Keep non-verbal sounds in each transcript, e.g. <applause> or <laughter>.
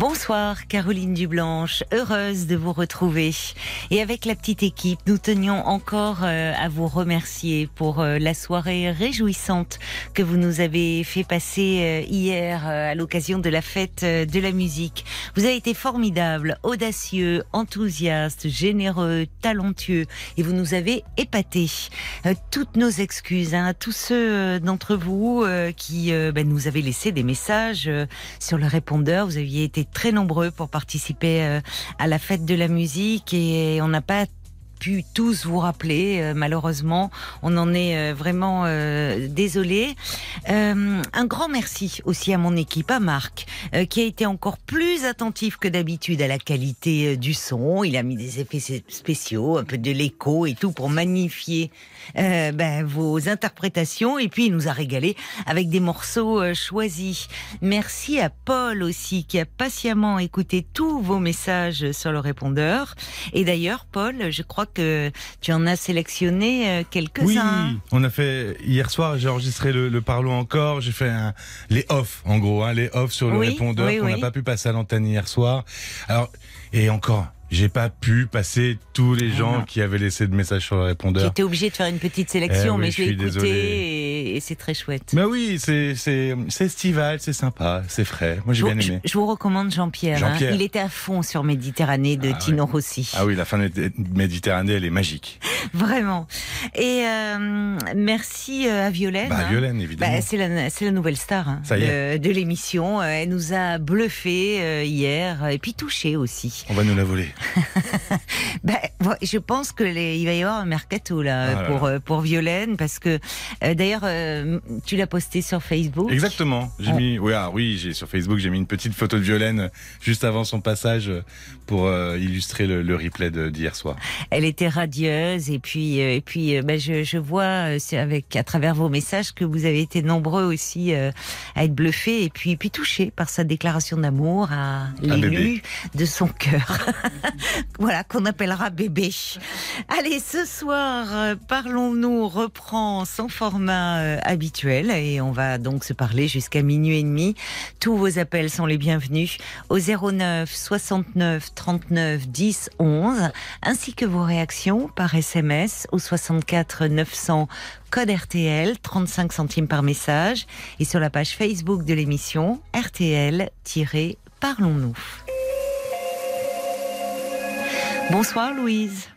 Bonsoir Caroline Dublanche, heureuse de vous retrouver. Et avec la petite équipe, nous tenions encore euh, à vous remercier pour euh, la soirée réjouissante que vous nous avez fait passer euh, hier à l'occasion de la fête de la musique. Vous avez été formidable, audacieux, enthousiaste, généreux, talentueux et vous nous avez épatés. toutes nos excuses hein, à tous ceux d'entre vous qui ben, nous avaient laissé des messages sur le répondeur. Vous aviez été très nombreux pour participer euh, à la fête de la musique et on n'a pas pu tous vous rappeler. Euh, malheureusement, on en est euh, vraiment euh, désolé. un grand merci aussi à mon équipe, à Marc, qui a été encore plus attentif que d'habitude à la qualité du son. Il a mis des effets spéciaux, un peu de l'écho et tout pour magnifier ben, vos interprétations. Et puis, il nous a régalé avec des morceaux choisis. Merci à Paul aussi, qui a patiemment écouté tous vos messages sur le répondeur. Et d'ailleurs, Paul, je crois que tu en as sélectionné euh, quelques-uns. Oui, on a fait hier soir, j'ai enregistré le, le Parlons encore, j'ai fait les off en gros, hein, les off sur le répondeur qu'on n'a pas pu passer à l'antenne hier soir. Alors et encore, j'ai pas pu passer tous les ah gens qui avaient laissé de messages sur le répondeur. J'étais obligé de faire une petite sélection, eh mais je l'ai écouté et, c'est très chouette. Mais oui, c'est estival, c'est sympa, c'est frais. Moi j'ai bien aimé. Je, vous recommande Jean-Pierre. Hein. Il était à fond sur Méditerranée de ah Tino Rossi. Ah oui, la fin de Méditerranée, elle est magique. <laughs> Vraiment. Et euh, merci euh, à Violaine. Bah, hein. Violaine, évidemment. Bah, c'est la, la, nouvelle star hein, de, de l'émission. Elle nous a bluffé euh, hier et puis touché aussi. On va nous la voler. <laughs> ben, je pense que les, il va y avoir un mercato là ah pour euh, pour Violaine parce que euh, d'ailleurs euh, tu l'as posté sur Facebook. Exactement. J'ai mis oui ah, oui j'ai sur Facebook j'ai mis une petite photo de Violaine juste avant son passage pour illustrer le, replay d'hier soir. Elle était radieuse et puis et puis ben, je, je vois avec à travers vos messages que vous avez été nombreux aussi à être bluffés et puis puis touchés par sa déclaration d'amour à l'élu de son cœur. <laughs> <laughs> voilà, qu'on appellera bébé. Allez, ce soir, euh, parlons-nous reprend son format euh, habituel et on va donc se parler jusqu'à minuit et demi. Tous vos appels sont les bienvenus au 09 69 39 10 11 ainsi que vos réactions par SMS au 64 900 code RTL 35 centimes par message et sur la page Facebook de l'émission RTL-Parlons-nous. Bonsoir Louise.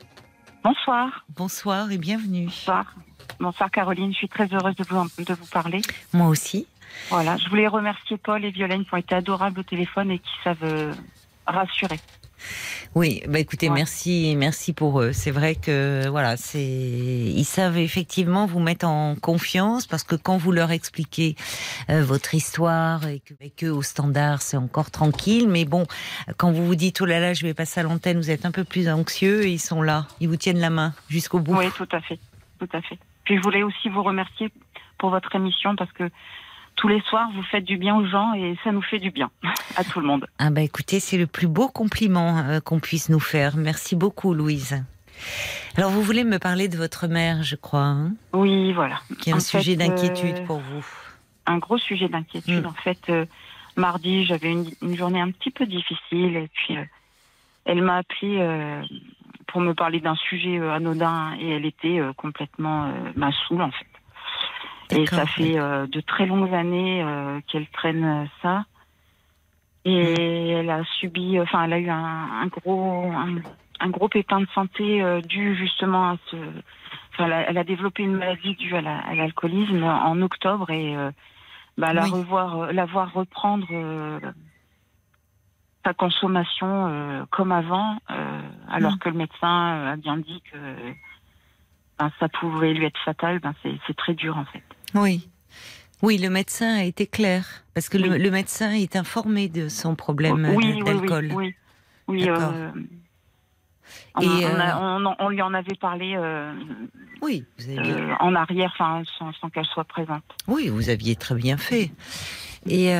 Bonsoir. Bonsoir et bienvenue. Bonsoir. Bonsoir Caroline, je suis très heureuse de vous, de vous parler. Moi aussi. Voilà, je voulais remercier Paul et Violaine qui ont été adorables au téléphone et qui savent euh, rassurer. Oui, bah écoutez, merci, merci pour eux. C'est vrai que voilà, c'est ils savent effectivement vous mettre en confiance parce que quand vous leur expliquez euh, votre histoire et que eux au standard c'est encore tranquille, mais bon, quand vous vous dites oh là là, je vais passer à l'antenne, vous êtes un peu plus anxieux et ils sont là, ils vous tiennent la main jusqu'au bout. Oui, tout à fait, tout à fait. Puis je voulais aussi vous remercier pour votre émission parce que tous les soirs, vous faites du bien aux gens et ça nous fait du bien <laughs> à tout le monde. Ah bah écoutez, c'est le plus beau compliment euh, qu'on puisse nous faire. Merci beaucoup, Louise. Alors, vous voulez me parler de votre mère, je crois. Hein? Oui, voilà. Qui est un sujet d'inquiétude euh, pour vous. Un gros sujet d'inquiétude. Mm. En fait, euh, mardi, j'avais une, journée un petit peu difficile et puis elle m'a appelé pour me parler d'un sujet anodin et elle était complètement ma saoule en fait. Et ça fait euh, de très longues années euh, qu'elle traîne euh, ça. Et elle a subi, enfin, elle a eu un, gros, un, gros pépin de santé dû justement à ce. Enfin, elle a, développé une maladie due à l'alcoolisme en octobre et bah, la revoir, la voir reprendre sa consommation comme avant, alors mm. que le médecin a bien dit que ben, ça pouvait lui être fatal, ben, c'est très dur en fait. Oui. Oui, le médecin a été clair, parce que le, médecin est informé de son problème d'alcool. Oui, oui, oui. oui euh, On, et on, lui en avait parlé. oui, vous avez en arrière, enfin, sans, qu'elle soit présente. Oui, vous aviez très bien fait. Et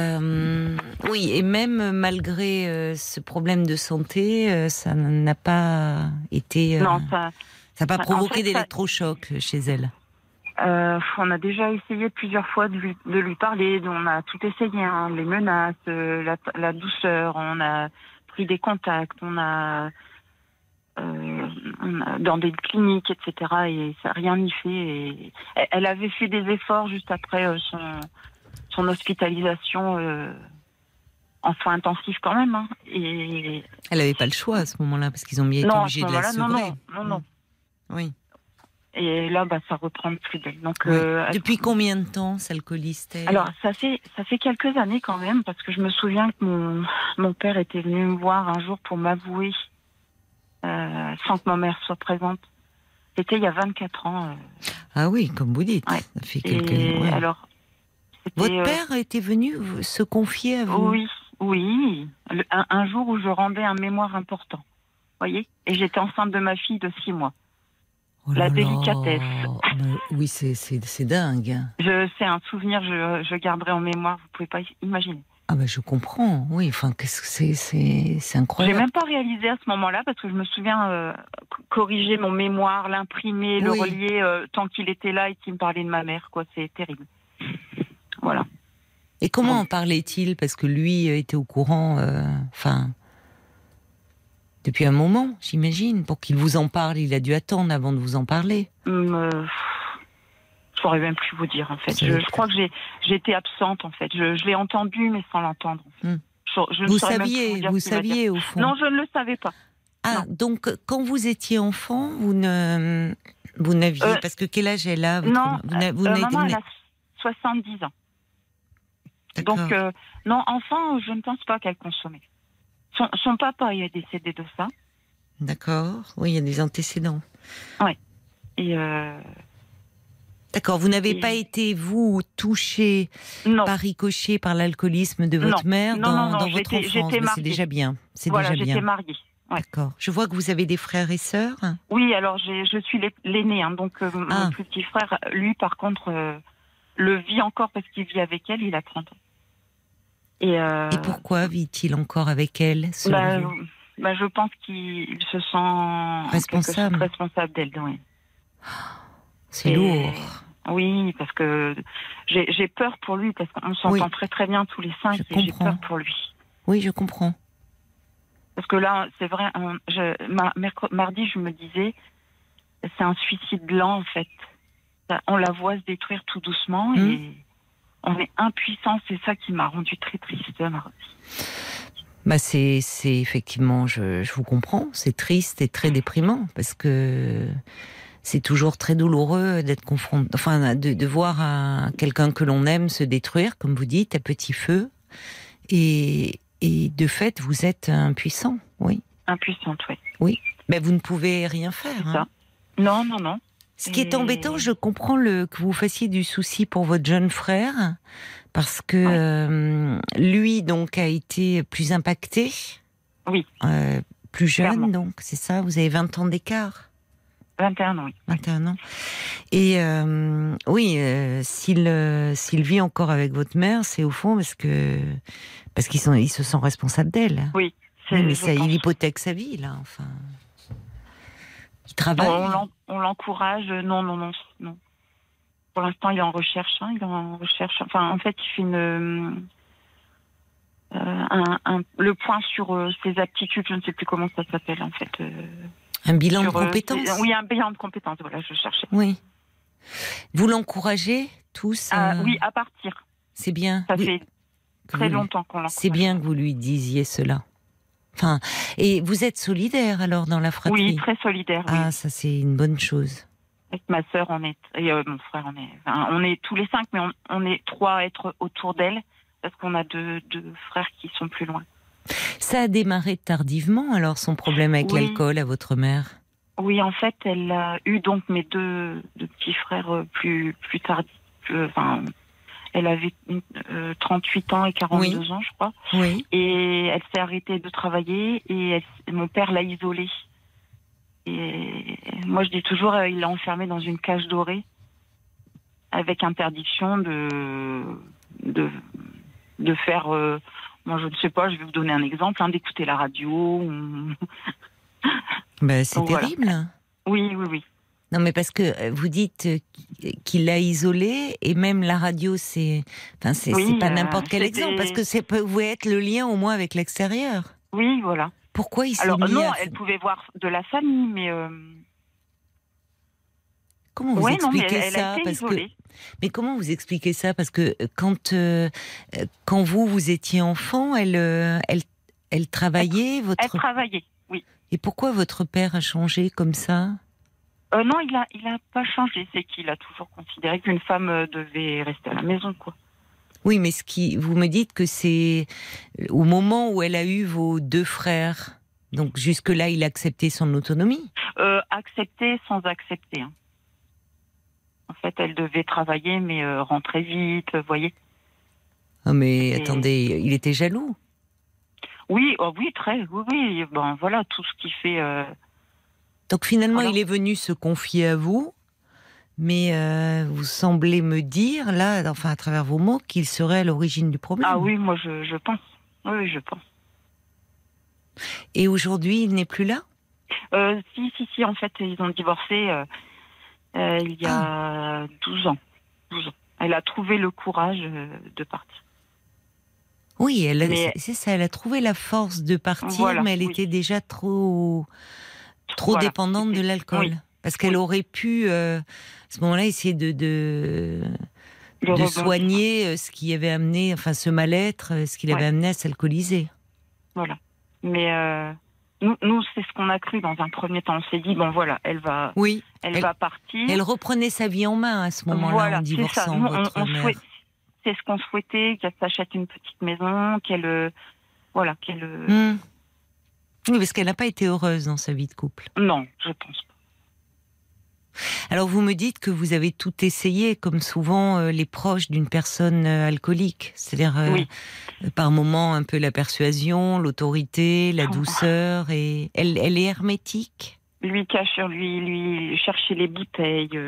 oui, et même malgré ce problème de santé, ça n'a pas été. non, ça. N'a pas provoqué d'électrochoc chez elle. Euh, on a déjà essayé plusieurs fois de lui, parler. On a tout essayé, hein. les menaces, euh, la, douceur. On a pris des contacts. On a, euh, dans des cliniques, etc. Et ça rien n'y fait. Et elle avait fait des efforts juste après son, hospitalisation en soins intensifs quand même. Hein. Et elle n'avait pas le choix à ce moment-là parce qu'ils ont bien été obligés de la sevrer. Non, non, non. Oui. Et là, bah, ça reprend plus d'elle. Donc, euh, Depuis combien de temps s'alcooliste Alors, ça fait ça fait quelques années quand même, parce que je me souviens que mon, mon père était venu me voir un jour pour m'avouer, euh, sans que ma mère soit présente. C'était il y a 24 ans. Euh. Ah oui, comme vous dites. Ça fait quelques... alors, Votre père était venu se confier à vous? Oui, oui. Un, jour où je rendais un mémoire important. voyez? Et j'étais enceinte de ma fille de 6 mois. Oh la délicatesse. oui, c'est dingue. Je, c'est un souvenir, je, je garderai en mémoire, vous pouvez pas imaginer. Ah ben je comprends, oui, enfin qu'est-ce que c'est, c'est, incroyable. J'ai même pas réalisé à ce moment-là parce que je me souviens euh, corriger mon mémoire, l'imprimer, le relier euh, tant qu'il était là et qu'il me parlait de ma mère, quoi, c'est terrible. Voilà. Et comment en parlait-il? Parce que lui était au courant, euh, enfin depuis un moment, j'imagine. Pour qu'il vous en parle, il a dû attendre avant de vous en parler. Hum, euh, je ne saurais même plus vous dire, en fait. Je, crois que j'ai été absente, en fait. Je, l'ai entendu, mais sans l'entendre. Hum. vous saviez, vous, saviez, au fond. Non, je ne le savais pas. Ah, donc quand vous étiez enfant, vous ne, vous n'aviez, euh, parce que quel âge elle a Non, vous, vous euh, maman, elle a 70 ans. Donc non, enfant, je ne pense pas qu'elle consommait. Son, papa est décédé de ça. D'accord. Oui, il y a des antécédents. Oui. Et euh, D'accord. Vous n'avez pas été, vous, touché par ricochet par l'alcoolisme de votre mère dans, votre enfance. C'est déjà bien. C'est voilà, déjà bien. J'étais mariée. D'accord. Je vois que vous avez des frères et sœurs. Oui, alors je suis l'aîné. Hein, donc euh, mon ah. petit frère, lui, par contre, euh, le vit encore parce qu'il vit avec elle. Il a 30 ans. Euh, Et, pourquoi vit-il encore avec elle bah, bah, Je pense qu'il se sent responsable, responsable d'elle. Oui. <gasps> C'est lourd. Oui, parce que j'ai peur pour lui, parce qu'on s'entend très très bien tous les cinq, et j'ai peur pour lui. Oui, je comprends. Parce que là, c'est vrai, je, mardi, je me disais, c'est un suicide lent en fait. On la voit se détruire tout doucement hmm. et on est impuissant. C'est ça qui m'a rendu très triste, Bah c'est, c'est effectivement, je, je vous comprends, c'est triste et très déprimant parce que c'est toujours très douloureux d'être confronté, enfin de, de voir quelqu'un que l'on aime se détruire, comme vous dites, à petit feu, et, et de fait vous êtes impuissant, oui. Impuissante, oui. Oui, mais vous ne pouvez rien faire. Hein. Non, non, non. Ce qui est embêtant, je comprends le, que vous fassiez du souci pour votre jeune frère, parce que euh, lui, donc, a été plus impacté. Oui. Euh, plus jeune, donc, c'est ça Vous avez 20 ans d'écart 21 ans, oui. 21 ans. Et euh, oui, s'il s'il vit encore avec votre mère, c'est au fond parce que parce qu'ils sont ils se sont responsables d'elle. Oui. mais ça, il hypothèque sa vie là, enfin. Il travaille. On l'encourage. Non, non, non, non. Pour l'instant, il est en recherche. Hein, il est en recherche. Enfin, en fait, il fait une, euh, un, le point sur euh, ses aptitudes. Je ne sais plus comment ça s'appelle en fait. Euh, un bilan de compétences? oui, un bilan de compétences. Voilà, je cherchais. Oui. Vous l'encouragez tous ah, Oui, à partir. C'est bien. Ça fait très longtemps qu'on l'encourage. C'est bien que vous lui disiez cela. Enfin, et vous êtes solidaire alors dans la fratrie? Oui, très solidaire. Ah, ça c'est une bonne chose. Avec ma sœur, on est et euh, mon frère, on est, on est tous les cinq, mais on, est trois à être autour d'elle parce qu'on a deux, deux, frères qui sont plus loin. Ça a démarré tardivement alors son problème avec l'alcool à votre mère? Oui, en fait, elle a eu donc mes deux, deux petits frères euh, plus plus tard, enfin elle avait 38 euh, ans et 42 ans, je crois. Oui. Et elle s'est arrêtée de travailler et mon père l'a isolée. Et moi, je dis toujours, il l'a enfermé dans une cage dorée avec interdiction de de, de faire. moi, je ne sais pas. Je vais vous donner un exemple, hein, d'écouter la radio. Ben, c'est terrible. Oui, oui, oui. Non, mais parce que euh, vous dites euh, qu'il l'a isolé et même la radio, c'est, enfin, c'est pas euh, n'importe quel exemple parce que c'est peut être le lien au moins avec l'extérieur. Oui, voilà. Pourquoi il s'est Alors non, elle pouvait voir de la famille, mais. Comment vous expliquez ça parce que mais comment vous expliquez ça? Parce que quand quand vous vous étiez enfant, elle elle elle travaillait votre. Elle travaillait, oui. Et pourquoi votre père a changé comme ça? Euh, non, il n'a il a pas changé. C'est qu'il a toujours considéré qu'une femme euh, devait rester à la maison, quoi. Oui, mais ce qui, vous me dites que c'est au moment où elle a eu vos deux frères. Donc jusque-là, il a accepté son autonomie? Euh, Accepter sans accepter. Hein. En fait, elle devait travailler, mais rentrer vite, vous voyez. Ah, mais attendez, il était jaloux? Oui, oh, oui, très. Oui, oui. Bon, voilà, tout ce qui fait donc finalement, il est venu se confier à vous, mais euh, vous semblez me dire, là, enfin à travers vos mots, qu'il serait à l'origine du problème. Ah oui, moi je, pense. Oui, je pense. Et aujourd'hui, il n'est plus là? Euh, Si, si, si, en fait, ils ont divorcé euh, il y a 12 ans. 12 ans. Elle a trouvé le courage de partir. Oui, c'est ça, elle a trouvé la force de partir, mais elle était déjà trop trop dépendante de l'alcool. Parce qu'elle aurait pu, euh, à ce moment-là, essayer de, de, de soigner euh, ce qui avait amené, enfin ce mal-être, euh, ce qui l'avait amené à s'alcooliser. Voilà. Mais nous, nous c'est ce qu'on a cru dans un premier temps. On s'est dit, bon voilà, elle va, oui, elle, va partir. Elle reprenait sa vie en main à ce moment-là en divorçant votre mère. C'est ce qu'on souhaitait, qu'elle s'achète une petite maison, qu'elle, voilà, qu'elle. Hmm. Oui, parce qu'elle n'a pas été heureuse dans sa vie de couple. Non, je pense pas. Alors vous me dites que vous avez tout essayé, comme souvent euh, les proches d'une personne euh, alcoolique, c'est-à-dire euh, par moments un peu la persuasion, l'autorité, la douceur, et elle, elle est hermétique? Lui cache sur lui, lui chercher les bouteilles.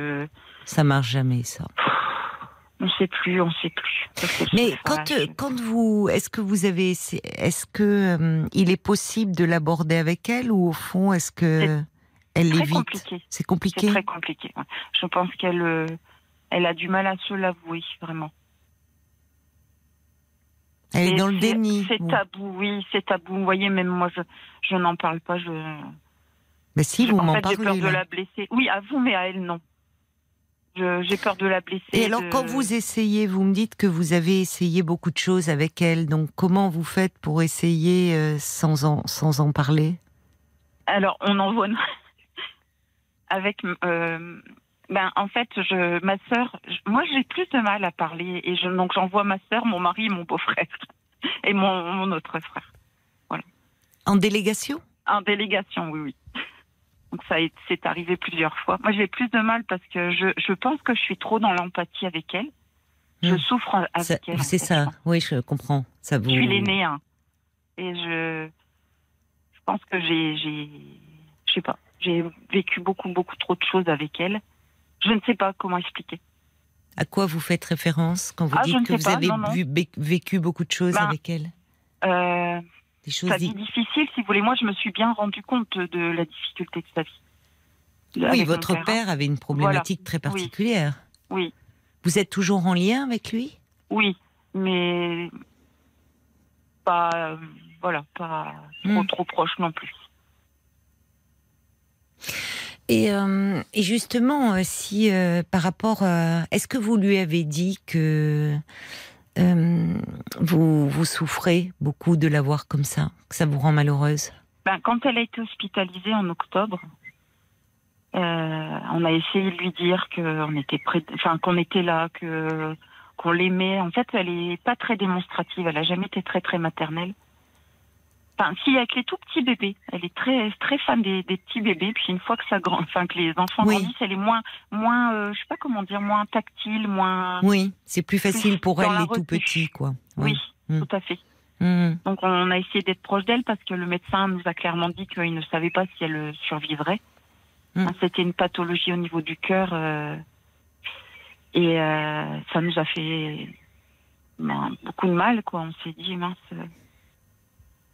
Ça marche jamais ça. On ne sait plus, on ne sait plus. Mais quand, euh, quand vous, est-ce que vous avez, est-ce que euh, il est possible de l'aborder avec elle ou au fond est-ce que elle l'évite C'est compliqué. C'est très compliqué. Je pense qu'elle, euh, elle a du mal à se l'avouer vraiment. Elle est dans le déni. C'est tabou, oui, c'est tabou. Vous voyez, même moi, je, je n'en parle pas. Je. Mais si vous m'en parlez. J'ai peur de la blesser. Oui, à vous, mais à elle, non j'ai peur de la blesser. Et alors, quand vous essayez, vous me dites que vous avez essayé beaucoup de choses avec elle. Donc, comment vous faites pour essayer euh, sans, en, sans en parler? Alors, on envoie. <laughs> avec. Euh, ben, en fait, je, ma sœur, moi, j'ai plus de mal à parler. Et je, donc, j'envoie ma sœur, mon mari mon beau-frère. <laughs> Et mon, mon autre frère. Voilà. En délégation? En délégation, oui, oui. Donc ça c'est arrivé plusieurs fois. Moi j'ai plus de mal parce que je, je pense que je suis trop dans l'empathie avec elle. Je hmm. souffre avec elle. C'est ça, oui je comprends. Ça vous... Je suis l'aînée hein. et je, je pense que j'ai, je sais pas, j'ai vécu beaucoup beaucoup trop de choses avec elle. Je ne sais pas comment expliquer. À quoi vous faites référence quand vous ah, dites que vous avez vécu beaucoup de choses ben, avec elle? euh, des choses sa vie difficile, voulez. Moi, je me suis bien rendu compte de la difficulté de sa vie. Oui, votre père. avait une problématique très particulière. Oui. Vous êtes toujours en lien avec lui? Oui, mais pas, voilà, pas trop, hmm. trop proche non plus. Et, euh, et justement, euh, si euh, par rapport, est-ce que vous lui avez dit que euh, vous, vous souffrez beaucoup de la voir comme ça, que ça vous rend malheureuse? Ben, Quand elle a été hospitalisée en octobre, euh, on a essayé de lui dire qu'on était prêt, enfin qu'on était là, que qu'on l'aimait. En fait, elle est pas très démonstrative. Elle a jamais été très très maternelle. Enfin, si avec les tout petits bébés, elle est très très fan des, petits bébés. Puis une fois que ça grand, enfin que les enfants grandissent, elle est moins moins, euh, je sais pas comment dire, moins tactile, moins. Oui, c'est plus facile pour elle les tout petits, quoi. Oui, mm. tout à fait. Mm. Donc on a essayé d'être proche d'elle parce que le médecin nous a clairement dit qu'il ne savait pas si elle survivrait. Mm. C'était une pathologie au niveau du cœur. Euh, et euh, ça nous a fait ben, beaucoup de mal, quoi. On s'est dit, mince,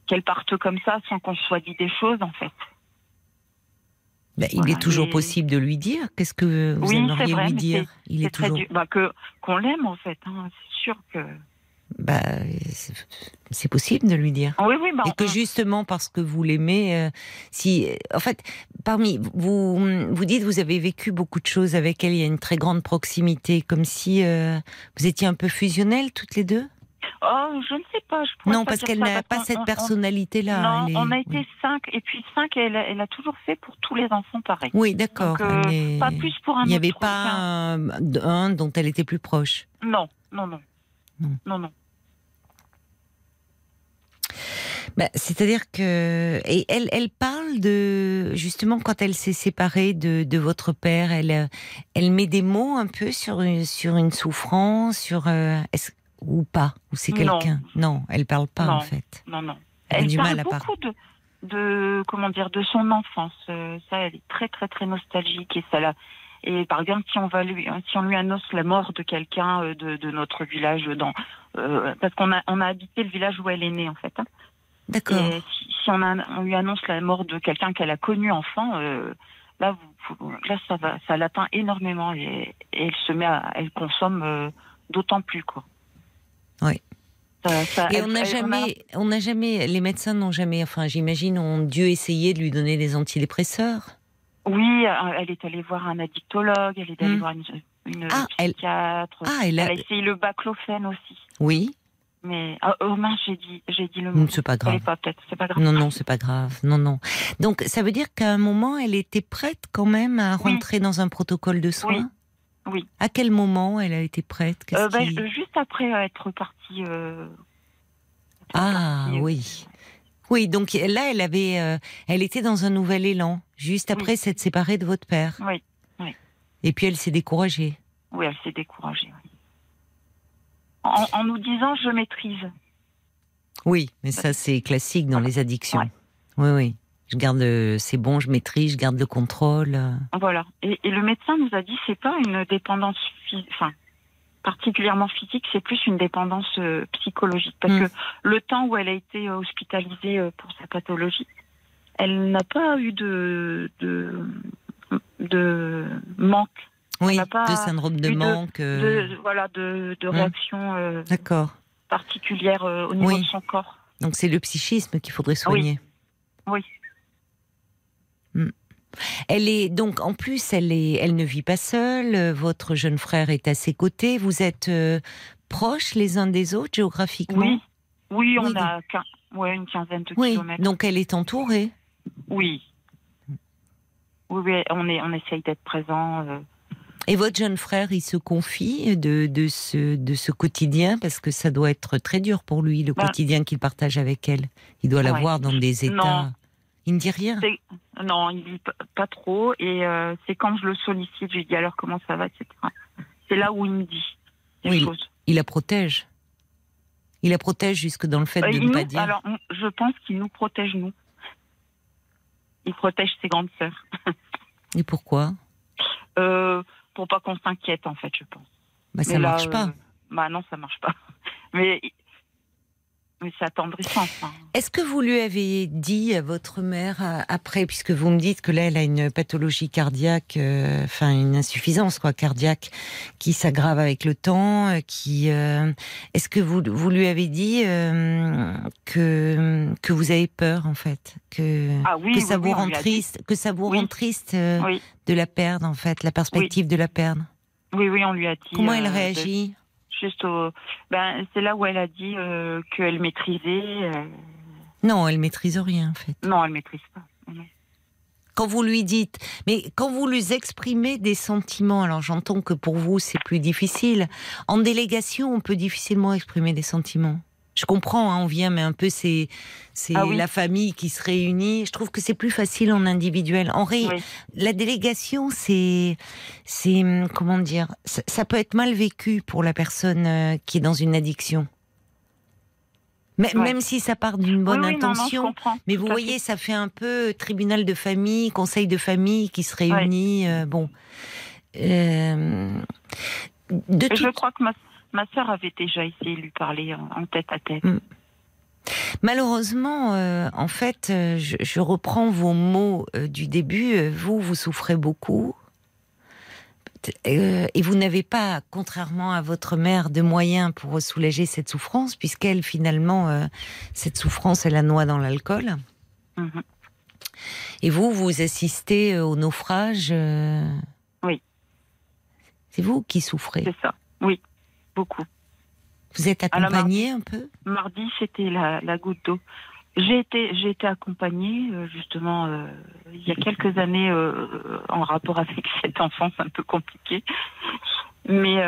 qu'elle parte comme ça sans qu'on soit dit des choses, en fait. Ben, il est toujours possible de lui dire. Qu'est-ce que vous aimeriez lui dire Il est, toujours. Bah, que qu'on l'aime en fait. Hein. C'est sûr que bah, c'est possible de lui dire. Oui, oui, bah, et que justement parce que vous l'aimez, euh, si, en fait, parmi vous, vous dites vous avez vécu beaucoup de choses avec elle. Il y a une très grande proximité, comme si euh, vous étiez un peu fusionnelles toutes les deux? Oh, je ne sais pas. non, parce qu'elle n'a pas cette personnalité-là. Non, on a été cinq, et puis cinq, elle, elle, a toujours fait pour tous les enfants pareil. Oui, d'accord. Euh, pas plus pour un. Il n'y avait pas un, un, dont elle était plus proche. Non, non, non, non, non. Bah, c'est-à-dire que et elle, elle parle de justement quand elle s'est séparée de, de, votre père, elle, elle met des mots un peu sur une, sur une souffrance, sur euh, ou pas, ou c'est quelqu'un. Non. elle parle pas en fait. Non, non. Elle, du parle mal à beaucoup de, de comment dire de son enfance. Euh, ça, elle est très très très nostalgique et ça la et par exemple, si on va lui, si on lui annonce la mort de quelqu'un euh, de, de, notre village, dans, parce qu'on a, on a habité le village où elle est née en fait. Hein. D'accord. Si, on, on, lui annonce la mort de quelqu'un qu'elle a connu enfant, euh, là, vous, là, ça va, ça l'atteint énormément et, elle se met à, elle consomme euh, d'autant plus quoi. Oui. et on n'a jamais, on n'a jamais, les médecins n'ont jamais, enfin, j'imagine, ont dû essayer de lui donner des antidépresseurs. Oui, euh, elle est allée voir un addictologue, elle est allée hmm. voir une, ah, psychiatre. Elle... Ah, elle a... essayé le baclofène aussi. Oui. Mais oh, oh mince, j'ai dit, j'ai dit le mot. C'est pas grave. Pas, c'est pas grave. Non, non, c'est pas grave. Non, non. Donc, ça veut dire qu'à un moment, elle était prête quand même à rentrer dans un protocole de soins? Oui. Oui. À quel moment elle a été prête? Euh, ben, Juste après être partie. Euh... Ah oui. Oui, donc là, elle avait, euh, elle était dans un nouvel élan, juste après s'être séparée de votre père. Oui, oui. Et puis elle s'est découragée. Oui, elle s'est découragée. Oui en, nous disant je maîtrise. Oui, mais ça c'est classique dans les addictions. Oui, oui. Je garde, c'est bon, je maîtrise, je garde le contrôle. Voilà. Et, le médecin nous a dit c'est pas une dépendance, enfin particulièrement physique, c'est plus une dépendance euh, psychologique. Parce hmm. que le temps où elle a été hospitalisée euh, pour sa pathologie, elle n'a pas eu de, de, de manque oui, de syndrome de manque. Euh. De, voilà, de, de hum. réaction euh, particulière euh, au niveau de son corps. Donc c'est le psychisme qu'il faudrait soigner. Oui. Elle est donc en plus, elle est, elle ne vit pas seule. Votre jeune frère est à ses côtés. Vous êtes proches les uns des autres géographiquement? Oui, oui, on a ouais, une quinzaine de oui. kilomètres. Donc elle est entourée? Oui. Oui, oui on est, on essaye d'être présent. Et votre jeune frère, il se confie de, de, ce, de ce quotidien? Parce que ça doit être très dur pour lui, le bah. quotidien qu'il partage avec elle. Il doit la voir dans des états. Il ne dit rien Non, il dit pas trop. Et euh, c'est quand je le sollicite, je lui dis alors comment ça va, etc. C'est là où il me dit oui, Il la protège. Il la protège jusque dans le fait euh, de ne pas dire. Alors, je pense qu'il nous protège, nous. Il protège ses grandes sœurs. <laughs> Et pourquoi? Euh, pour pas qu'on s'inquiète en fait, je pense. Bah ça marche pas. Euh, bah non, ça marche pas. <laughs> Mais mais c'est attendrissant. Est-ce que vous lui avez dit à votre mère euh, après, puisque vous me dites que là elle a une pathologie cardiaque, euh, enfin une insuffisance quoi cardiaque qui s'aggrave avec le temps, qui est-ce que vous vous lui avez dit que que vous avez peur en fait, que ah que ça vous rend triste, que ça vous rend triste de la perdre en fait, la perspective de la perdre? Oui oui, on lui a dit. Comment elle réagit? Juste Ben, c'est là où elle a dit euh, qu'elle maîtrisait. Euh. Non, elle maîtrise rien en fait. Non, elle maîtrise pas. Quand vous lui dites, mais quand vous lui exprimez des sentiments, alors j'entends que pour vous c'est plus difficile. En délégation, on peut difficilement exprimer des sentiments. Je comprends, hein, on vient, mais un peu c'est c'est ah la famille qui se réunit. Je trouve que c'est plus facile en individuel. En ré... la délégation, c'est c'est comment dire, ça, peut être mal vécu pour la personne euh, qui est dans une addiction. Mais, Même si ça part d'une bonne intention. mais vous voyez, ça fait un peu tribunal de famille, conseil de famille qui se réunit. Euh, bon. Euh, de Je crois que ma, ma soeur avait déjà essayé de lui parler en, tête à tête. Mm. Malheureusement, euh, en fait, je, je, reprends vos mots du début. Vous, vous souffrez beaucoup. Euh, et vous n'avez pas, contrairement à votre mère, de moyens pour soulager cette souffrance, puisqu'elle, finalement, euh, cette souffrance, elle la noie dans l'alcool. Mhm. Et vous, vous assistez euh, au naufrage Oui. C'est vous qui souffrez C'est ça, oui, beaucoup. Vous êtes accompagnée un peu? Mardi, c'était la, la goutte d'eau. J'ai été, j'ai été accompagnée euh, justement euh, il y a quelques années euh, en rapport avec <laughs> cette enfance un peu compliquée, mais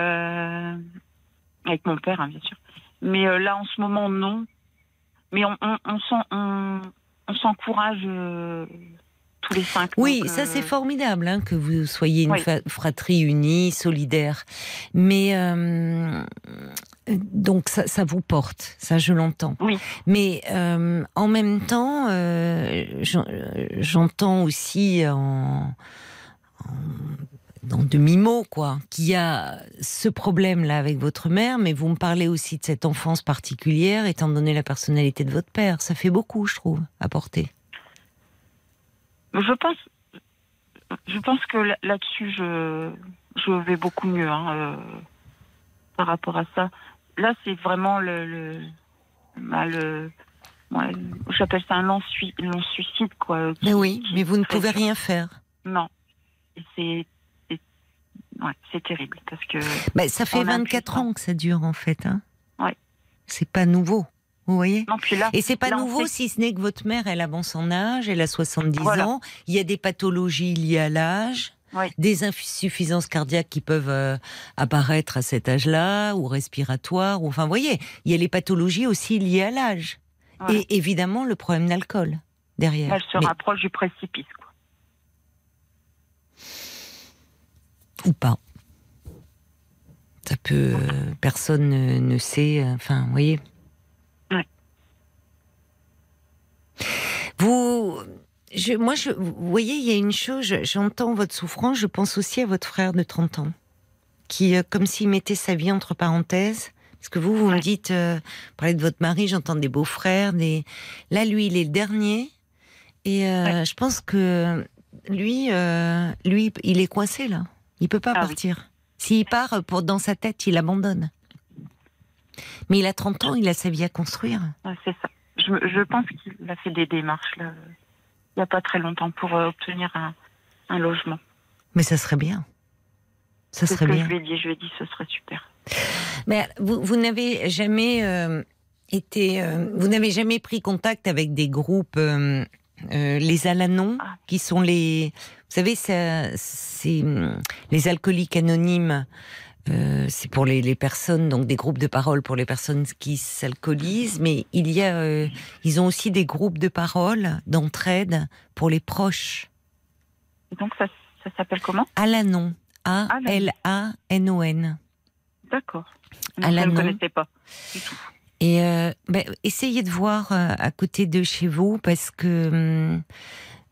avec mon père hein, bien sûr. Mais là en ce moment non. Mais on, on s'encourage tous les cinq. Oui, ça c'est formidable hein, que vous soyez une fratrie unie, solidaire. Mais donc ça, ça, vous porte, ça je l'entends. Oui. Mais euh, en même temps, euh, j'entends aussi en, demi-mot quoi, qu'il y a ce problème-là avec votre mère, mais vous me parlez aussi de cette enfance particulière, étant donné la personnalité de votre père. Ça fait beaucoup, je trouve, à porter. Je pense, je pense que là-dessus, je, je vais beaucoup mieux. Hein, euh, par rapport à ça là, c'est vraiment le, le, bah, j'appelle ça un long, suicide, quoi. Mais oui, mais vous ne pouvez rien faire. Non, c'est ouais, c'est terrible parce que. Mais ça fait 24 ans que ça dure en fait, hein. Ouais. C'est pas nouveau. Vous voyez non, puis là, Et c'est pas nouveau si ce n'est que votre mère, elle avance son âge, elle a 70 ans, il y a des pathologies liées à l'âge des insuffisances cardiaques qui peuvent euh, apparaître à cet âge-là, ou respiratoires, ou enfin, vous voyez, il y a les pathologies aussi liées à l'âge. Et évidemment, le problème d'alcool derrière. Elle se rapproche du précipice, quoi. Ou pas. Ça peut. Euh, personne ne, sait. Euh, enfin, vous voyez. Vous moi, je, vous voyez, il y a une chose, j'entends votre souffrance, je pense aussi à votre frère de 30 ans, qui, euh, comme s'il mettait sa vie entre parenthèses, parce que vous, vous me dites, euh, parler de votre mari, j'entends des beaux-frères, des... là, lui, il est le dernier, et euh, je pense que lui, lui, il est coincé là, il peut pas ah partir. S'il part, pour, dans sa tête, il abandonne. Mais il a 30 ans, il a sa vie à construire. c'est ça. Je, je pense qu'il a fait des démarches là il n'y a pas très longtemps pour euh, obtenir un, logement. Mais ça serait bien. Ça serait bien. Je lui ai dit, je lui ai dit, ce serait super. Mais vous, vous n'avez jamais euh, été, euh, vous n'avez jamais pris contact avec des groupes, les Alanons, ah. qui sont les, vous savez, c'est les alcooliques anonymes. Euh, c'est pour les, personnes, donc des groupes de parole pour les personnes qui s'alcoolisent, mais il y a, euh, ils ont aussi des groupes de parole, d'entraide pour les proches. Et donc ça, ça s'appelle comment? Alanon. A-L-A-N-O-N. D'accord. Je ne connaissais pas du tout. Et euh, ben, essayez de voir à côté de chez vous parce que hum,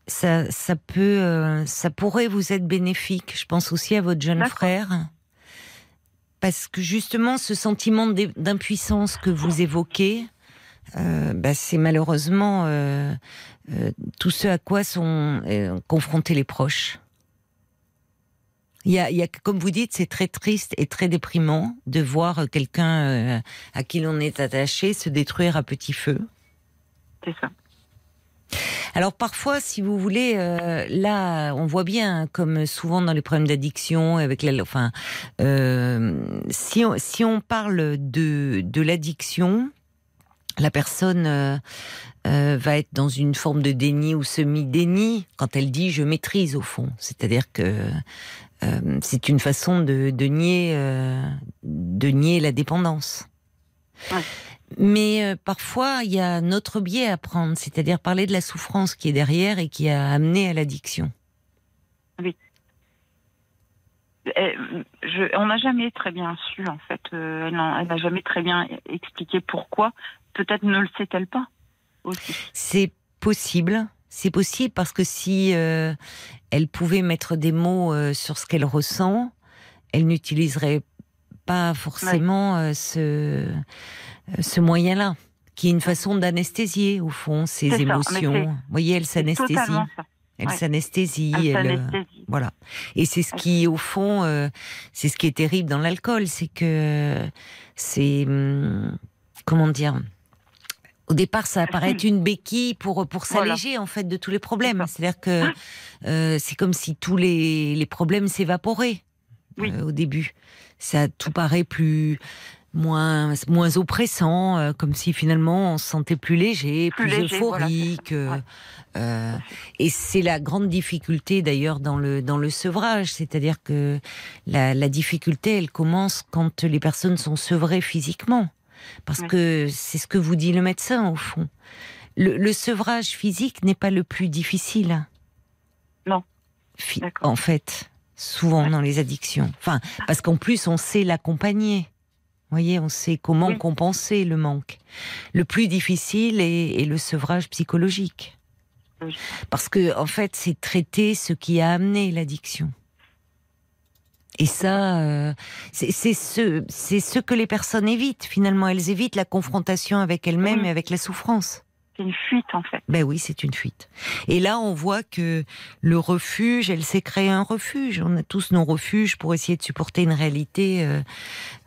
ça, ça peut, ça pourrait vous être bénéfique. Je pense aussi à votre jeune frère parce que justement, ce sentiment d'impuissance que vous évoquez, euh, bah, c'est malheureusement euh, euh, tout ce à quoi sont confrontés les proches. Il y, a, comme vous dites, c'est très triste et très déprimant de voir quelqu'un à qui l'on est attaché se détruire à petit feu. C'est ça. Alors parfois, si vous voulez, euh, là, on voit bien, comme souvent dans les problèmes d'addiction, avec la, enfin, euh, si on, si on parle de de l'addiction, la personne euh, va être dans une forme de déni ou semi-déni quand elle dit je maîtrise au fond. C'est-à-dire que c'est une façon de, de nier de nier la dépendance. Mais euh, parfois, il y a notre biais à prendre, c'est-à-dire parler de la souffrance qui est derrière et qui a amené à l'addiction. Oui. Eh, on n'a jamais très bien su, en fait. Euh, elle n'a jamais très bien expliqué pourquoi. peut-être ne le sait-elle pas aussi. C'est possible. C'est possible parce que si euh, elle pouvait mettre des mots euh, sur ce qu'elle ressent, elle n'utiliserait pas forcément euh, ce, ce moyen-là, qui est une façon d'anesthésier, au fond, ses émotions. Vous voyez, elle s'anesthésie. Elle s'anesthésie. voilà. Et c'est ce qui, au fond, c'est ce qui est terrible dans l'alcool, c'est que c'est hum, comment dire au départ, ça apparaît être une béquille pour pour s'alléger en fait de tous les problèmes. C'est-à-dire que euh, c'est comme si tous les, les problèmes s'évaporaient euh, au début. Ça tout paraît plus moins moins oppressant, euh, comme si finalement on se sentait plus léger, plus, euphorique. et c'est la grande difficulté d'ailleurs dans le dans le sevrage, c'est-à-dire que la, la difficulté, elle commence quand les personnes sont sevrées physiquement. Parce que c'est ce que vous dit le médecin, au fond. Le, sevrage physique n'est pas le plus difficile. Non. en fait, souvent dans les addictions. Enfin, parce qu'en plus, on sait l'accompagner. Vous voyez, on sait comment compenser le manque. Le plus difficile est, le sevrage psychologique. Parce que, en fait, c'est traiter ce qui a amené l'addiction. Et ça, euh, c'est ce, c'est ce que les personnes évitent. Finalement, elles évitent la confrontation avec elles-mêmes et avec la souffrance. Une fuite, en fait. Ben oui, c'est une fuite. Et là, on voit que le refuge, elle s'est créée un refuge. On a tous nos refuges pour essayer de supporter une réalité euh,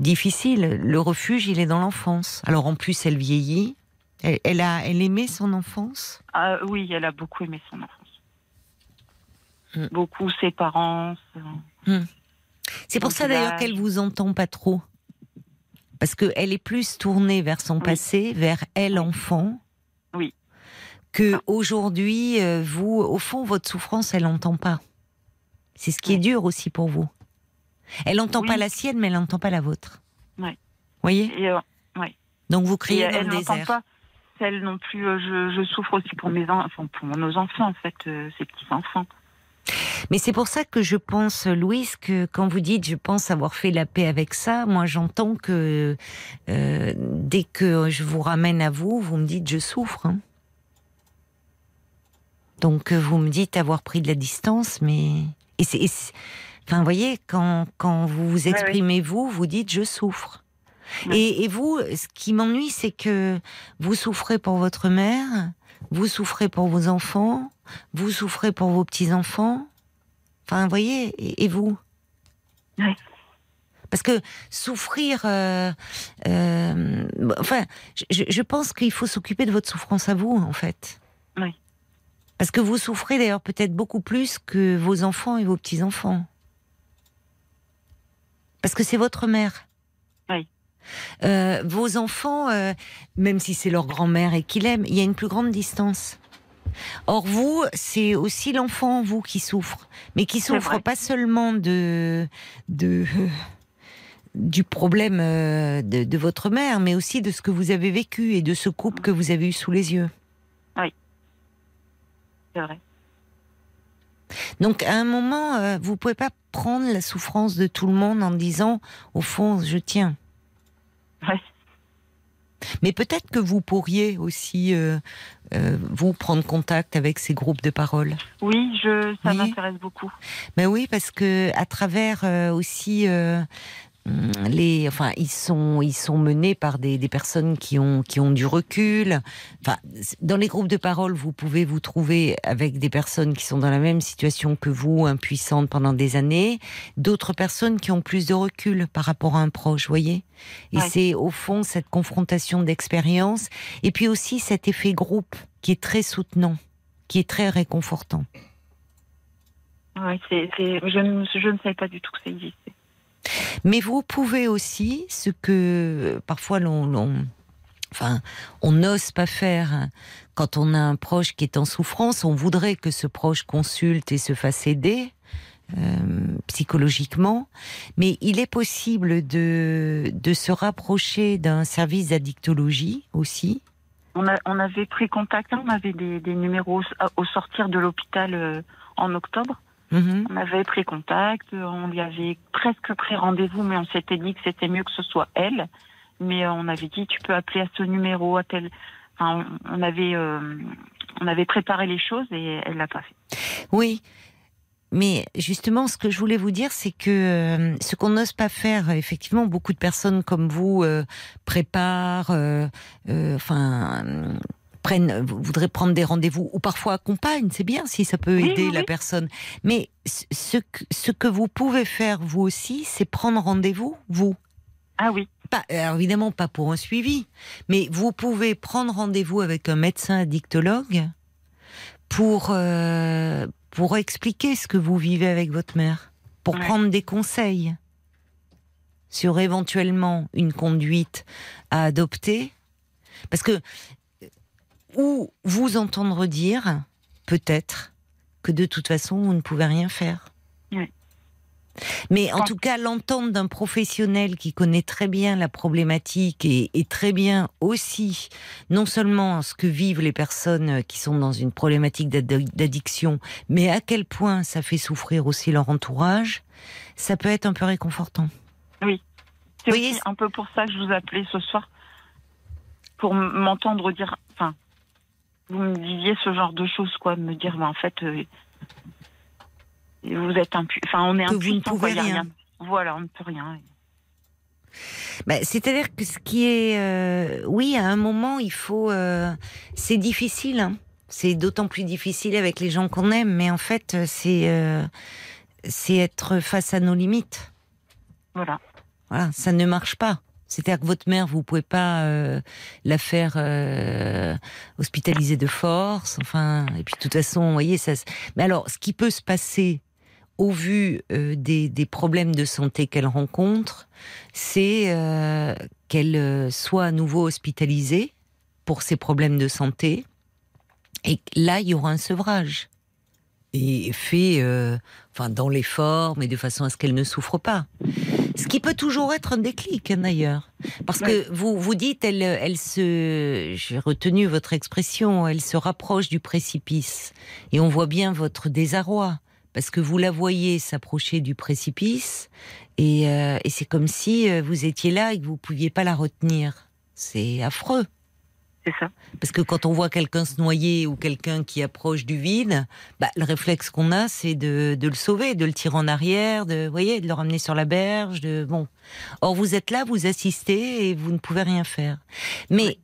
difficile. Le refuge, il est dans l'enfance. Alors en plus, elle vieillit. Elle, a, elle aimait son enfance? Ah, oui, elle a beaucoup aimé son enfance. Mm. Beaucoup ses parents. Mm. C'est pour ça d'ailleurs qu'elle vous entend pas trop. Parce qu'elle est plus tournée vers son passé, vers elle enfant. Que aujourd'hui, euh, vous, au fond, votre souffrance, elle n'entend pas. C'est ce qui est dur aussi pour vous. Elle n'entend pas la sienne, mais elle n'entend pas la vôtre. Oui. Voyez? Euh, Donc vous criez dans elle le désert. Pas celle non plus. Euh, je, souffre aussi pour mes enfants, pour nos enfants en fait, ces petits enfants. Mais c'est pour ça que je pense, Louise, que quand vous dites je pense avoir fait la paix avec ça, moi j'entends que euh, dès que je vous ramène à vous, vous me dites je souffre. Hein. Donc euh, vous me dites avoir pris de la distance, mais et c'est, enfin, vous voyez, quand quand vous vous exprimez vous, vous dites je souffre. Et, et, vous, ce qui m'ennuie, c'est que vous souffrez pour votre mère, vous souffrez pour vos enfants, vous souffrez pour vos petits-enfants. Enfin, vous voyez, et, vous? Oui. Parce que souffrir, euh, euh, enfin, je, pense qu'il faut s'occuper de votre souffrance à vous, en fait. Oui. Parce que vous souffrez d'ailleurs peut-être beaucoup plus que vos enfants et vos petits-enfants. Parce que c'est votre mère. Oui. Euh, vos enfants, même si c'est leur grand-mère et qu'il aime, il y a une plus grande distance. Or vous, c'est aussi l'enfant vous qui souffre, mais qui souffre pas seulement de de du problème euh, de, votre mère, mais aussi de ce que vous avez vécu et de ce couple que vous avez eu sous les yeux. Oui, c'est vrai. Donc à un moment, euh, vous pouvez pas prendre la souffrance de tout le monde en disant, au fond, je tiens. Oui. Mais peut-être que vous pourriez aussi euh, euh, vous prendre contact avec ces groupes de parole. Oui, je, ça m'intéresse beaucoup. Mais oui, parce que à travers euh, aussi les, enfin, ils sont, ils sont menés par des, des, personnes qui ont, qui ont du recul. Enfin, dans les groupes de parole, vous pouvez vous trouver avec des personnes qui sont dans la même situation que vous, impuissantes pendant des années, d'autres personnes qui ont plus de recul par rapport à un proche, voyez? Et c'est au fond cette confrontation d'expérience, et puis aussi cet effet groupe qui est très soutenant, qui est très réconfortant. Ouais, c'est, je, ne, je ne savais pas du tout que ça existait. Mais vous pouvez aussi, ce que parfois l'on, enfin, on n'ose pas faire quand on a un proche qui est en souffrance, on voudrait que ce proche consulte et se fasse aider. Euh, psychologiquement, mais il est possible de, de se rapprocher d'un service d'addictologie aussi. On, avait pris contact, hein, on avait des, des numéros au sortir de l'hôpital euh, en octobre. Mhm. On avait pris contact, on lui avait presque pris rendez-vous, mais on s'était dit que c'était mieux que ce soit elle. mais on avait dit tu peux appeler à ce numéro, à tel. Enfin, on avait, on avait préparé les choses et elle l'a pas fait. Oui. Mais justement, ce que je voulais vous dire, c'est que ce qu'on n'ose pas faire, effectivement, beaucoup de personnes comme vous préparent, enfin, prennent, voudraient prendre des rendez-vous ou parfois accompagnent, c'est bien si ça peut aider la personne. Mais ce que, ce que vous pouvez faire vous aussi, c'est prendre rendez-vous, vous. Ah oui. Pas, alors évidemment pas pour un suivi, mais vous pouvez prendre rendez-vous avec un médecin addictologue pour, euh, pour expliquer ce que vous vivez avec votre mère, pour prendre des conseils sur éventuellement une conduite à adopter. Parce que ou vous entendre dire, peut-être, que de toute façon, vous ne pouvez rien faire. Mais en tout cas, l'entendre d'un professionnel qui connaît très bien la problématique et, très bien aussi, non seulement ce que vivent les personnes qui sont dans une problématique d'addiction, mais à quel point ça fait souffrir aussi leur entourage, ça peut être un peu réconfortant. Oui. C'est un peu pour ça que je vous appelais ce soir, pour m'entendre dire, vous me disiez ce genre de choses, quoi, me dire, bah, en fait, euh, vous êtes un, enfin, on est que vous ne pouvez rien. Voilà, on ne peut rien. Bah, c'est-à-dire que ce qui est, euh, oui, à un moment, il faut, euh, c'est difficile. Hein. C'est d'autant plus difficile avec les gens qu'on aime, mais en fait, c'est, c'est être face à nos limites. Voilà. Voilà, ça ne marche pas. C'est-à-dire que votre mère, vous pouvez pas euh, la faire euh, hospitaliser de force. Enfin, et puis de toute façon, vous voyez ça. Mais alors, ce qui peut se passer au vu euh, des, problèmes de santé qu'elle rencontre, c'est qu'elle soit à nouveau hospitalisée pour ses problèmes de santé. Et là, il y aura un sevrage et fait, enfin, dans les formes et de façon à ce qu'elle ne souffre pas. Ce qui peut toujours être un déclic, hein, d'ailleurs. Parce que vous, vous dites, elle, elle se, j'ai retenu votre expression, elle se rapproche du précipice. Et on voit bien votre désarroi. Parce que vous la voyez s'approcher du précipice. Et, euh, et c'est comme si euh, vous étiez là et que vous pouviez pas la retenir. C'est affreux. C'est ça. Parce que quand on voit quelqu'un se noyer ou quelqu'un qui approche du vide, bah, le réflexe qu'on a, c'est de, de, le sauver, de le tirer en arrière, de, voyez, de le ramener sur la berge. De, bon. Or, vous êtes là, vous assistez et vous ne pouvez rien faire. Mais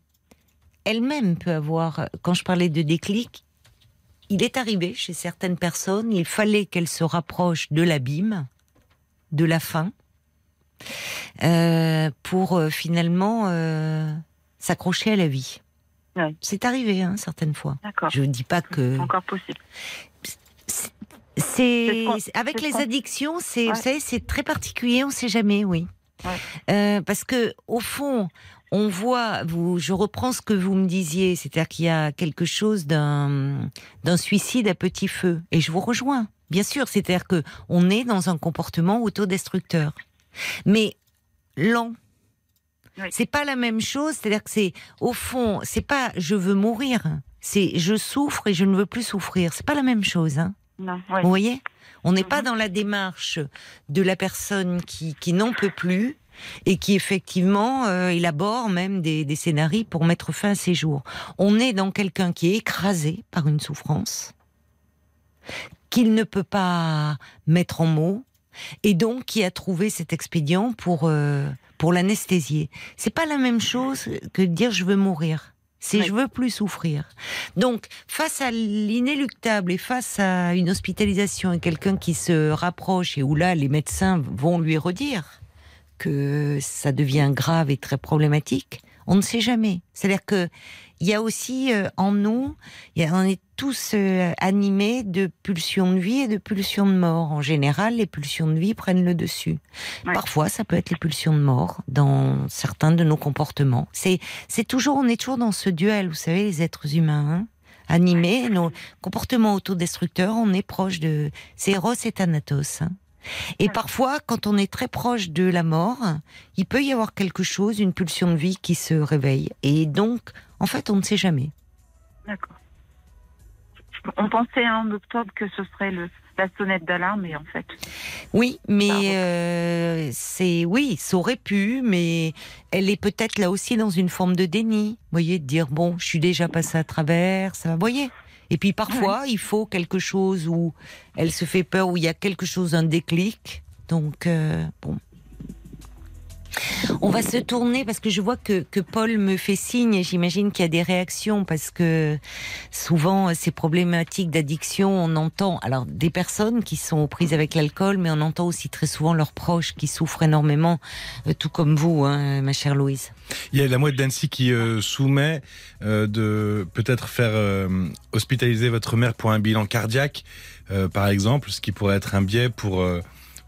elle-même peut avoir, quand je parlais de déclic, il est arrivé chez certaines personnes, il fallait qu'elles se rapprochent de l'abîme, de la fin, euh, pour euh, finalement euh, s'accrocher à la vie. C'est arrivé, hein, certaines fois. Je ne dis pas que. C'est encore possible. C'est avec les addictions, c'est vous savez, c'est très particulier. On ne sait jamais, oui. Euh, parce que au fond, on voit. Vous, je reprends ce que vous me disiez, c'est-à-dire qu'il y a quelque chose d'un d'un suicide à petit feu, et je vous rejoins. Bien sûr, c'est-à-dire que on est dans un comportement autodestructeur, mais lent, c'est pas la même chose, c'est-à-dire que c'est au fond, c'est pas je veux mourir, c'est je souffre et je ne veux plus souffrir. C'est pas la même chose, hein. Vous voyez? On n'est pas mhm. dans la démarche de la personne qui, qui n'en peut plus et qui effectivement euh, élabore même des, des scénarios pour mettre fin à ses jours. On est dans quelqu'un qui est écrasé par une souffrance qu'il ne peut pas mettre en mots et donc qui a trouvé cet expédient pour euh, pour l'anesthésier. C'est pas la même chose que de dire je veux mourir. C'est je veux plus souffrir. Donc, face à l'inéluctable et face à une hospitalisation et quelqu'un qui se rapproche et où là les médecins vont lui redire que ça devient grave et très problématique, on ne sait jamais. C'est-à-dire que il y a aussi euh, en nous, on est tous euh, animés de pulsions de vie et de pulsions de mort. En général, les pulsions de vie prennent le dessus. Parfois, ça peut être les pulsions de mort dans certains de nos comportements. C'est, c'est toujours, on est toujours dans ce duel, vous savez, les êtres humains. Hein. animés, nos comportements autodestructeurs, on est proche de... C'est Eros et Thanatos. Hein. Et parfois, quand on est très proche de la mort, il peut y avoir quelque chose, une pulsion de vie qui se réveille. Et donc, en fait, on ne sait jamais. D'accord. On pensait en octobre que ce serait le, la sonnette d'alarme et en fait. Oui, mais euh, c'est oui, ça aurait pu, mais elle est peut-être là aussi dans une forme de déni. Vous voyez, de dire bon, je suis déjà passée à travers, ça, vous voyez. Et puis parfois, il faut quelque chose où elle se fait peur, où il y a quelque chose, un déclic. Donc euh, bon. On va se tourner parce que je vois que, que Paul me fait signe et j'imagine qu'il y a des réactions parce que souvent ces problématiques d'addiction, on entend alors des personnes qui sont aux prises avec l'alcool, mais on entend aussi très souvent leurs proches qui souffrent énormément, euh, tout comme vous, hein, ma chère Louise. Il y a la mouette d'Annecy qui euh, soumet euh, de peut-être faire hospitaliser votre mère pour un bilan cardiaque, par exemple, ce qui pourrait être un biais pour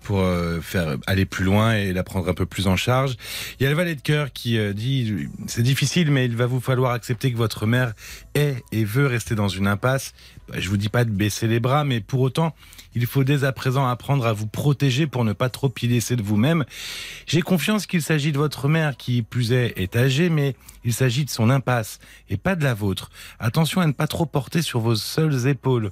pour euh, faire aller plus loin et la prendre un peu plus en charge. Il y a le valet de cœur qui euh, dit c'est difficile, mais il va vous falloir accepter que votre mère est et veut rester dans une impasse. Bah, je vous dis pas de baisser les bras, mais pour autant, il faut dès à présent apprendre à vous protéger pour ne pas trop y laisser de vous-même. J'ai confiance qu'il s'agit de votre mère qui, plus est, est âgée, mais il s'agit de son impasse et pas de la vôtre. Attention à ne pas trop porter sur vos seules épaules.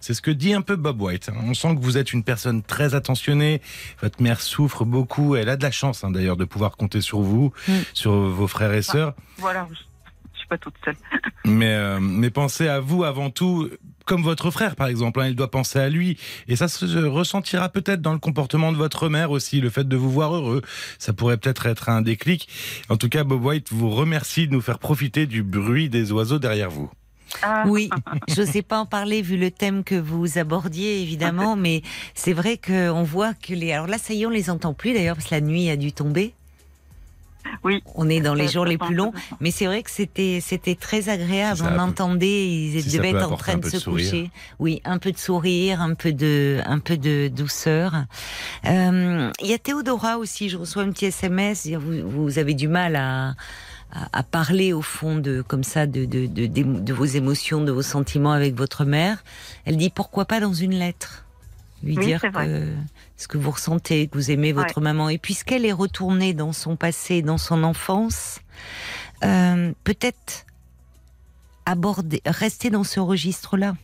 C'est ce que dit un peu Bob White. On sent que vous êtes une personne très attentionnée. Votre mère souffre beaucoup. Elle a de la chance, hein, d'ailleurs, de pouvoir compter sur vous, mm. sur vos frères et sœurs. voilà, je suis pas toute seule. <laughs> mais, euh, mais pensez à vous avant tout, comme votre frère, par exemple. Hein, il doit penser à lui. Et ça se ressentira peut-être dans le comportement de votre mère aussi, le fait de vous voir heureux. Ça pourrait peut-être être un déclic. En tout cas, Bob White vous remercie de nous faire profiter du bruit des oiseaux derrière vous. Ah. Oui, <laughs> je ne sais pas en parler vu le thème que vous abordiez évidemment, <laughs> mais c'est vrai qu'on voit que les. Alors là, ça y est, on les entend plus d'ailleurs parce que la nuit a dû tomber. Oui. On est dans les jours les plus longs, mais c'est vrai que c'était c'était très agréable. On entendait, ils devaient être en train de se coucher. Oui, un peu de sourire, un peu de un peu de douceur. Euh, il y a Théodora aussi. Je reçois un petit SMS. Vous, vous avez du mal à à, parler au fond de comme ça de, de, de, de, vos émotions, de vos sentiments avec votre mère. Elle dit pourquoi pas dans une lettre lui dire que, ce que vous ressentez, que vous aimez votre maman. Et puisqu'elle est retournée dans son passé, dans son enfance, euh, peut-être aborder, rester dans ce registre-là.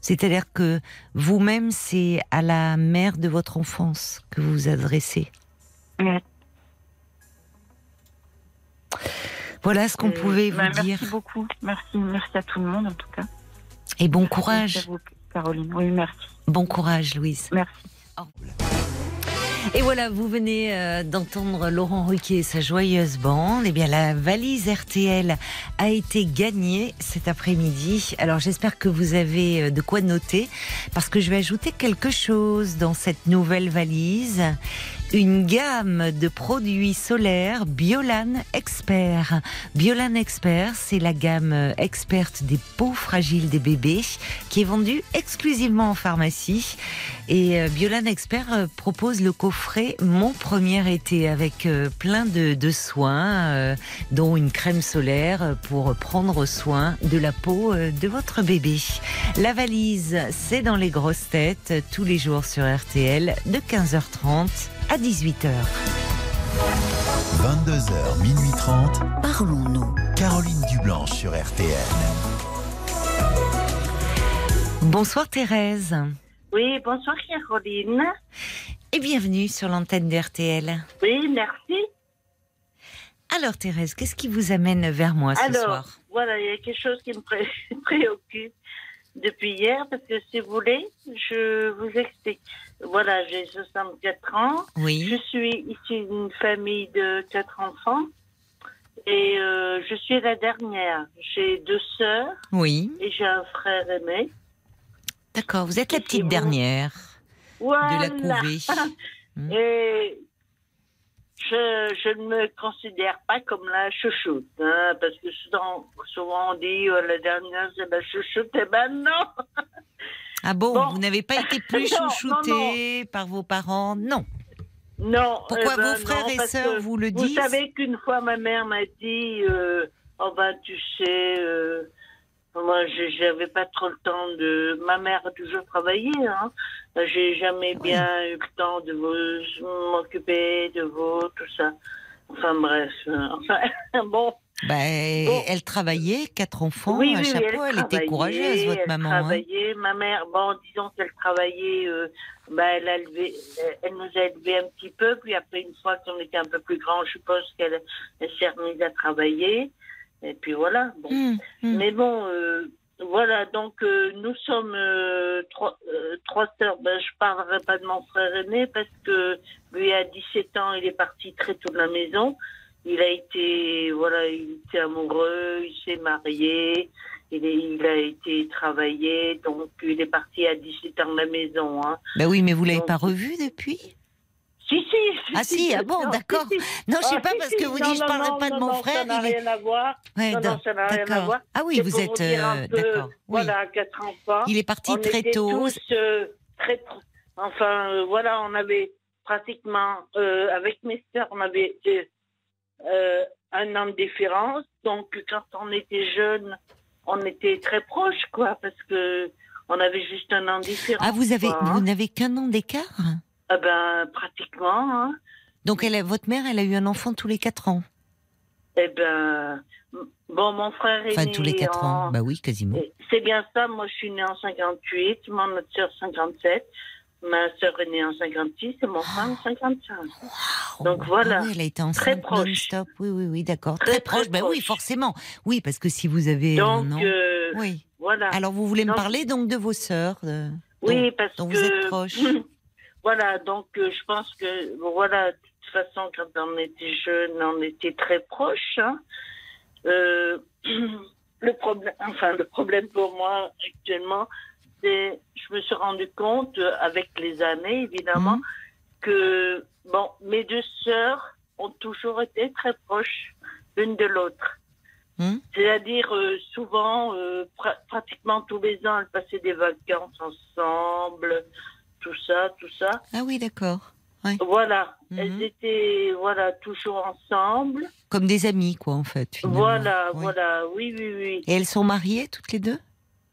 C'est-à-dire que vous-même, c'est à la mère de votre enfance que vous vous adressez. Voilà ce qu'on pouvait bah, vous dire. Merci beaucoup. Merci, merci à tout le monde en tout cas. Et bon courage. Caroline. Oui, merci. Bon courage, Louise. Merci. Et voilà, vous venez euh, d'entendre Laurent Ruquier et sa joyeuse bande. Eh bien, la valise RTL a été gagnée cet après-midi. Alors, j'espère que vous avez euh, de quoi noter, parce que je vais ajouter quelque chose dans cette nouvelle valise une gamme de produits solaires Biolan Expert. Biolan Expert, c'est la gamme experte des peaux fragiles des bébés qui est vendue exclusivement en pharmacie. Et euh, Biolan Expert euh, propose le coffret Mon premier été avec euh, plein de, soins, dont une crème solaire pour prendre soin de la peau de votre bébé. La valise, c'est dans les grosses têtes tous les jours sur RTL de 15h30 à 18h. 22h, minuit 30. Parlons-nous. Caroline Dublanche sur RTL. Bonsoir Thérèse. Oui, bonsoir Caroline. Et bienvenue sur l'antenne d'RTL. Oui, merci. Alors Thérèse, qu'est-ce qui vous amène vers moi ce Alors, soir? Voilà, il y a quelque chose qui me <laughs> préoccupe depuis hier, parce que si vous voulez, je vous explique. Voilà, j'ai 64 ans. Oui. Je suis issue d'une famille de quatre enfants. Et euh, je suis la dernière. J'ai deux sœurs. Oui. Et j'ai un frère aimé. D'accord, vous êtes la petite dernière voilà. de la couvée. <laughs> Hmm. Et je, je, ne me considère pas comme la chouchoute, hein, parce que souvent, souvent on dit oh, la dernière c'est la chouchoute, et ben non <laughs> Ah bon, vous n'avez pas été plus <laughs> chouchoutée par vos parents Non. Non. Pourquoi eh ben vos frères et sœurs vous le disent Vous savez qu'une fois ma mère m'a dit euh, Oh ben tu sais, euh, moi j'avais pas trop le temps de. Ma mère a toujours travaillé, hein. J'ai jamais bien eu le temps de m'occuper de vous, tout ça. Enfin bref. Euh, enfin, <laughs> bon. Bah, Elle travaillait, quatre enfants, oui, un chapeau, elle, était courageuse, votre maman. Elle hein. travaillait, ma mère, bon, disons qu'elle travaillait, euh, bah, elle, a élevé, elle nous a élevés un petit peu, puis après, une fois qu'on était un peu plus grand, je suppose qu'elle s'est remise à travailler. Et puis voilà. Bon. Hum, hum. Mais bon, euh, voilà, donc euh, nous sommes euh, trois, euh, trois sœurs. Ben, je parlerai pas de mon frère aîné parce que lui à 17 ans, il est parti très tôt de la maison. Il a été, voilà, il était amoureux, il s'est marié, il, il a été travaillé, donc il est parti à 17 ans de la maison. Hein. Ben oui, mais vous l'avez pas revu depuis? Si, si. Ah si, ah bon, d'accord. Non, je sais ah, pas parce que vous dites je parlerai pas de mon frère. Ça n'a rien à voir. non, ça n'a rien à voir. Ah oui, vous êtes euh, d'accord. Voilà, quatre enfants. Il est parti très tôt. Tous, euh, très, enfin, euh, voilà, on avait pratiquement avec mes sœurs, on avait un an de différence. Donc, quand on était jeunes, on était très proches, quoi, parce que on avait juste un an de différence. Ah, vous avez, vous hein. n'avez qu'un an d'écart ah ben, pratiquement. Hein. Donc, elle, votre mère, elle a eu un enfant tous les 4 ans? Eh ben, bon, mon frère est enfin, tous les 4 ans, bah oui, quasiment. C'est bien ça, moi je suis née en 58, mon autre soeur 57, ma soeur est née en 56 et mon frère en 55. Donc voilà. Ah oui, elle a été enceinte non-stop, oui, oui, oui, d'accord. Très, proche, ben oui, forcément. Oui, parce que si vous avez donc, un an... Euh, oui. Voilà. Alors, vous voulez me parler donc de vos sœurs Oui, parce que... vous êtes proches <laughs> Voilà, donc euh, je pense que, voilà, de toute façon, quand on était jeune, on était très proches. Hein. Euh, <clears throat> le problème, enfin, le problème pour moi actuellement, je me suis rendu compte, euh, avec les années, évidemment, mhm. que, bon, mes deux sœurs ont toujours été très proches l'une de l'autre. Mhm. C'est-à-dire, souvent, pratiquement tous les ans, elles passaient des vacances ensemble tout ça, tout ça. Ah oui, d'accord. Voilà, mhm. elles étaient voilà toujours ensemble. Comme des amies, quoi, en fait. Voilà, voilà, oui, oui, oui. Et elles sont mariées toutes les deux?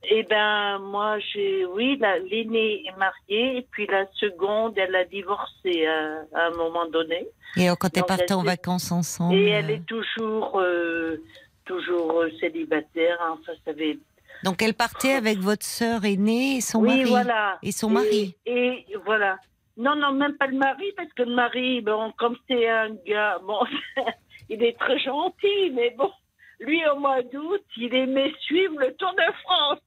Eh ben, moi, j'ai, oui, l'aînée est mariée et puis la seconde, elle a divorcé à, un moment donné. Et quand elles partent en vacances ensemble. Et elle est toujours, euh, toujours euh, célibataire. Enfin, ça fait donc elle partait avec votre sœur aînée et son oui, mari. Voilà. Et son mari. Et, voilà. Non, non, même pas le mari, parce que le mari, bon, comme c'est un gars, bon, <laughs> il est très gentil, mais bon, lui, au mois d'août, il aimait suivre le Tour de France.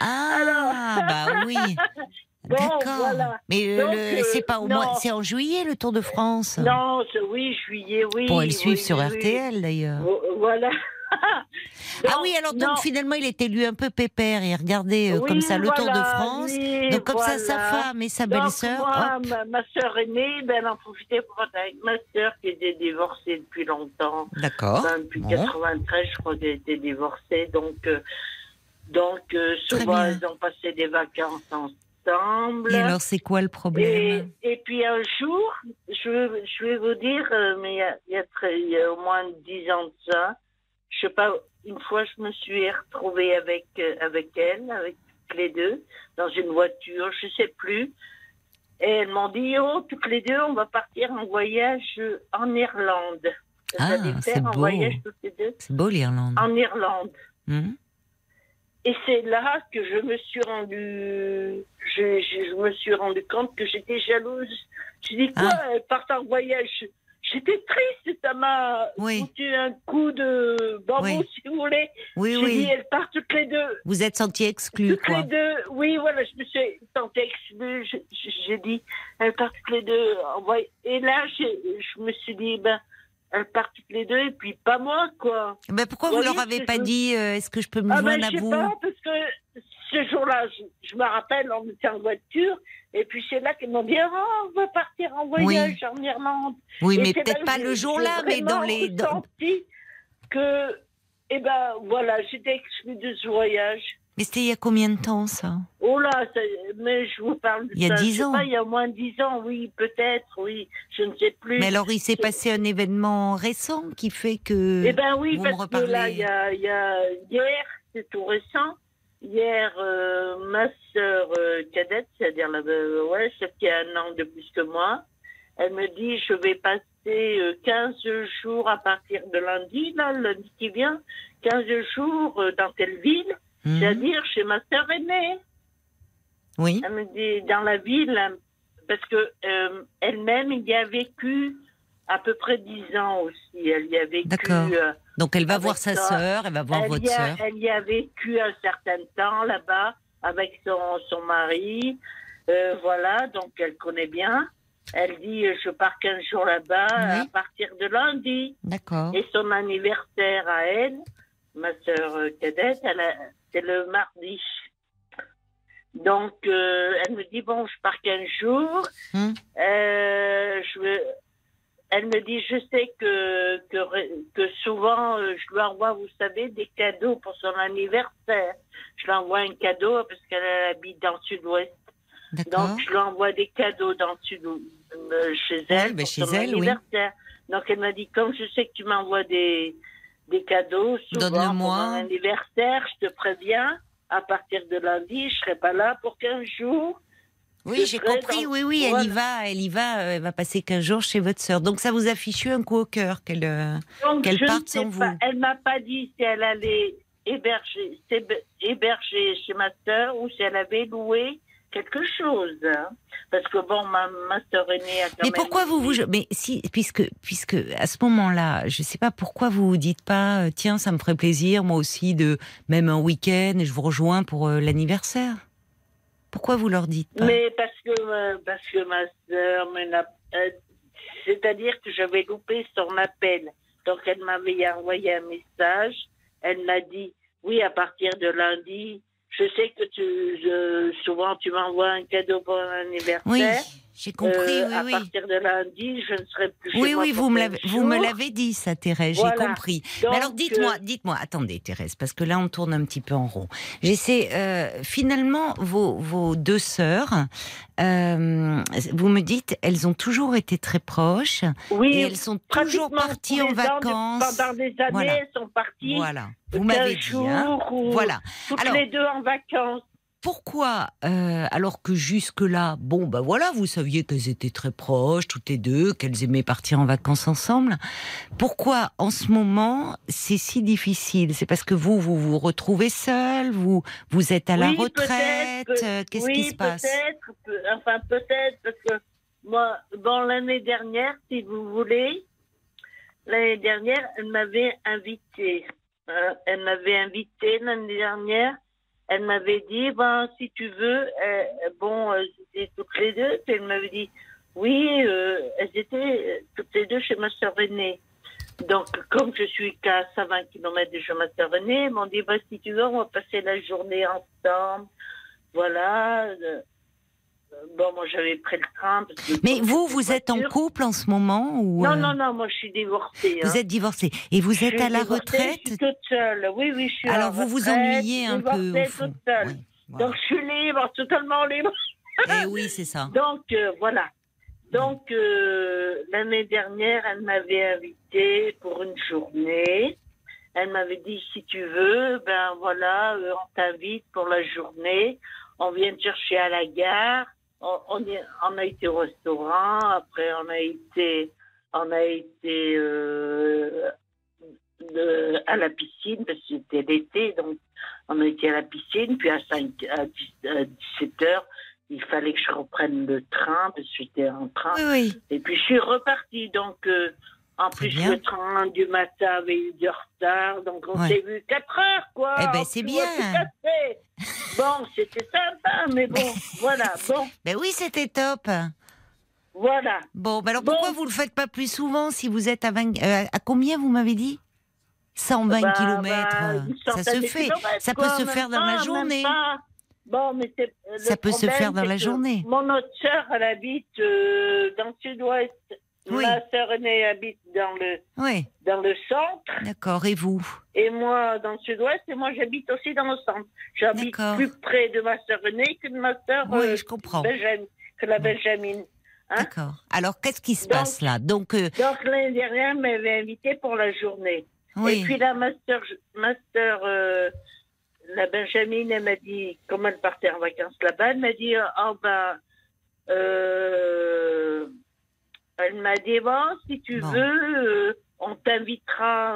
Alors, ah, bah oui. <laughs> D'accord. Voilà. Mais euh, c'est pas au mois, c'est en juillet le Tour de France? Non, oui, juillet, oui. Pour le suivre oui, sur RTL d'ailleurs. Voilà <laughs> ah oui, alors donc finalement il était lui un peu pépère, il regardait euh, comme ça le Tour de France. donc comme ça sa femme et sa belle-sœur. Ma, ma sœur aînée, ben, elle en profitait pour être avec ma sœur qui était divorcée depuis longtemps. D'accord. depuis 93, je crois qu'elle était divorcée. Donc, euh, donc euh, souvent ils ont passé des vacances ensemble. Et alors c'est quoi le problème et, puis un jour, je, je vais vous dire, mais il y a, il y a, très, il y a au moins 10 ans de ça, je sais pas, une fois, je me suis retrouvée avec, euh, avec elle, avec les deux, dans une voiture, je sais plus. Et elles m'ont dit, oh, toutes les deux, on va partir en voyage en Irlande. Ah, c'est beau. C'est beau l'Irlande. En Irlande. Hmm. Et c'est là que je me suis rendue, je, je, me suis rendu compte que j'étais jalouse. Je dis quoi, ah. elles partent en voyage J'étais triste, ça m'a foutu un coup de bambou, si vous voulez. Oui, J'ai oui. dit, elles partent toutes les deux. Vous êtes senti exclue, toutes les deux, oui, voilà, je me suis sentie exclue. J'ai dit, elles partent toutes les deux. Et là, je me suis dit, ben, elles partent toutes les deux, et puis pas moi, quoi. Ben pourquoi vous, leur avez pas dit, euh, est-ce que je peux me ah ben, joindre à vous pas, parce que ce jour-là, je, me rappelle, on était en voiture, et puis c'est là qu'ils m'ont dit oh, on va partir en voyage en Irlande. Oui, mais peut-être pas le jour-là, mais dans les. Dans... que, eh ben voilà, j'étais exclue de ce voyage. Mais c'était il y a combien de temps ça? Oh là, mais je vous parle de Il y a dix ans. Pas, il y a moins de dix ans, oui, peut-être, oui, je ne sais plus. Mais alors il s'est passé un événement récent qui fait que. Eh ben oui, parce que là, il y a, il y a hier, c'est tout récent. Hier, euh, ma sœur euh, cadette, c'est-à-dire la, euh, ouais, celle qui a un an de plus que moi, elle me dit je vais passer passer 15 jours à partir de lundi, là, lundi qui vient, 15 jours dans telle ville, mhm. c'est-à-dire chez ma sœur aînée. Oui. Elle me dit dans la ville, parce que elle-même il y a vécu à peu près 10 ans aussi. Elle y a vécu. D'accord. Donc elle va voir sa sœur, elle va voir votre sœur. Elle y a vécu un certain temps là-bas avec son, son mari. Euh, voilà, donc elle connaît bien. Elle dit je pars 15 jours là-bas à partir de lundi. D'accord. Et son anniversaire à elle, ma sœur euh, cadette, c'est le mardi. Donc euh, elle me dit bon, je pars 15 jours. Hum. je veux elle me dit, je sais que, que, souvent, euh, je lui envoie, vous savez, des cadeaux pour son anniversaire. Je lui envoie un cadeau parce qu'elle habite dans le sud-ouest. Donc, je lui envoie des cadeaux dans le sud euh, chez elle ben, pour son anniversaire. Donc, elle m'a dit, comme je sais que tu m'envoies des, des cadeaux souvent pour mon anniversaire, je te préviens, à partir de lundi, je serai pas là pour 15 jours. Oui, j'ai compris. Oui, oui, elle y va, elle y va, euh, elle va passer 15 jours chez votre sœur. Donc ça vous a fichu un coup au cœur qu'elle euh, qu'elle parte sans vous. Elle m'a pas dit si elle allait héberger, héberger chez ma sœur ou si elle avait loué quelque chose. Hein. Parce que bon, ma, ma sœur aînée a quand Mais pourquoi vous vous mais si puisque puisque à ce moment-là, je sais pas pourquoi vous vous dites pas euh, tiens, ça me ferait plaisir moi aussi de même un week-end je vous rejoins pour l'anniversaire. Pourquoi vous leur dites pas? Mais parce que, euh, parce que ma soeur me euh, C'est-à-dire que j'avais loupé son appel. Donc elle m'avait envoyé un message. Elle m'a dit Oui, à partir de lundi, je sais que tu, souvent tu m'envoies un cadeau pour un anniversaire. Oui. J'ai compris, euh, oui, à partir de lundi, je ne serai plus chez Oui, oui, vous me, l'avez, vous me l'avez dit, ça, Thérèse, j'ai compris. Mais alors, dites-moi, euh, dites-moi, attendez, Thérèse, parce que là, on tourne un petit peu en rond. J'essaie, euh, finalement, vos, vos deux sœurs, euh, vous me dites, elles ont toujours été très proches. Oui, et elles sont toujours parties en vacances. pendant des années, elles sont parties. Voilà. Vous m'avez dit. Hein. Voilà. Toutes Alors, les deux en vacances pourquoi, euh, alors que jusque-là, bon, ben voilà, vous saviez qu'elles étaient très proches, toutes les deux, qu'elles aimaient partir en vacances ensemble, pourquoi en ce moment c'est si difficile? C'est parce que vous, vous vous retrouvez seul, vous, vous êtes à la retraite, euh, qu'est-ce qui se passe? Peut-être, enfin peut-être, parce que moi, bon, l'année dernière, si vous voulez, l'année dernière, elle m'avait invité. Hein, elle m'avait invité l'année dernière elle m'avait dit, ben, si tu veux, euh, bon, euh, c'était toutes les deux, puis elle m'avait dit, oui, euh, elles étaient toutes les deux chez ma sœur aînée. Donc, comme je suis qu'à 120 km de chez ma sœur aînée, ils m'ont dit, ben, si tu veux, on va passer la journée ensemble. Voilà. Bon, moi, j'avais pris le train. Mais vous, vous êtes en couple en ce moment ou Non, euh, non, non, moi, je suis divorcée. Vous hein. êtes divorcée. Et vous êtes à la retraite Je suis toute seule. Oui, oui, je suis Alors, vous vous ennuyez un peu. Au fond. toute seule. Donc, je suis libre, totalement libre. Eh oui, c'est ça. <laughs> Donc, euh, voilà. Donc, euh, l'année dernière, elle m'avait invitée pour une journée. Elle m'avait dit, si tu veux, ben voilà, on t'invite pour la journée. On vient te chercher à la gare on, on, a été au restaurant, après on a été, on a été euh, à la piscine, parce que c'était l'été, donc on a été à la piscine, puis à, 5, à, 17 heures, il fallait que je reprenne le train, parce que j'étais en train. Et puis je suis repartie, donc euh, en plus, le train du matin avait eu du retard, donc on s'est vu 4 heures, quoi. Eh ben, c'est bien. Bon, c'était sympa, mais bon, <laughs> voilà, bon. Ben oui, c'était top. Voilà. Bon, ben alors pourquoi vous le faites pas plus souvent si vous êtes à 20, euh, à combien vous m'avez dit? 120 bah, km. Bah, ça se fait. Ça peut se faire dans la journée. Bon, mais ça peut se faire dans la journée. Mon autre sœur, elle habite euh, dans le sud-ouest. Ma sœur aînée habite dans le, dans le centre. D'accord, et vous? Et moi dans le sud-ouest, et moi j'habite aussi dans le centre. J'habite plus près de ma sœur aînée que de ma sœur oui, euh, je comprends. que la Benjamin. Hein D'accord. Alors qu'est-ce qui se passe là? Donc, euh... donc l'année dernière, elle m'avait invité pour la journée. Et puis là, ma sœur, ma sœur euh, la Benjamin, elle m'a dit, comme elle partait en vacances là-bas, elle m'a dit, oh ben, euh, Elle m'a dit bon, si tu veux, on t'invitera.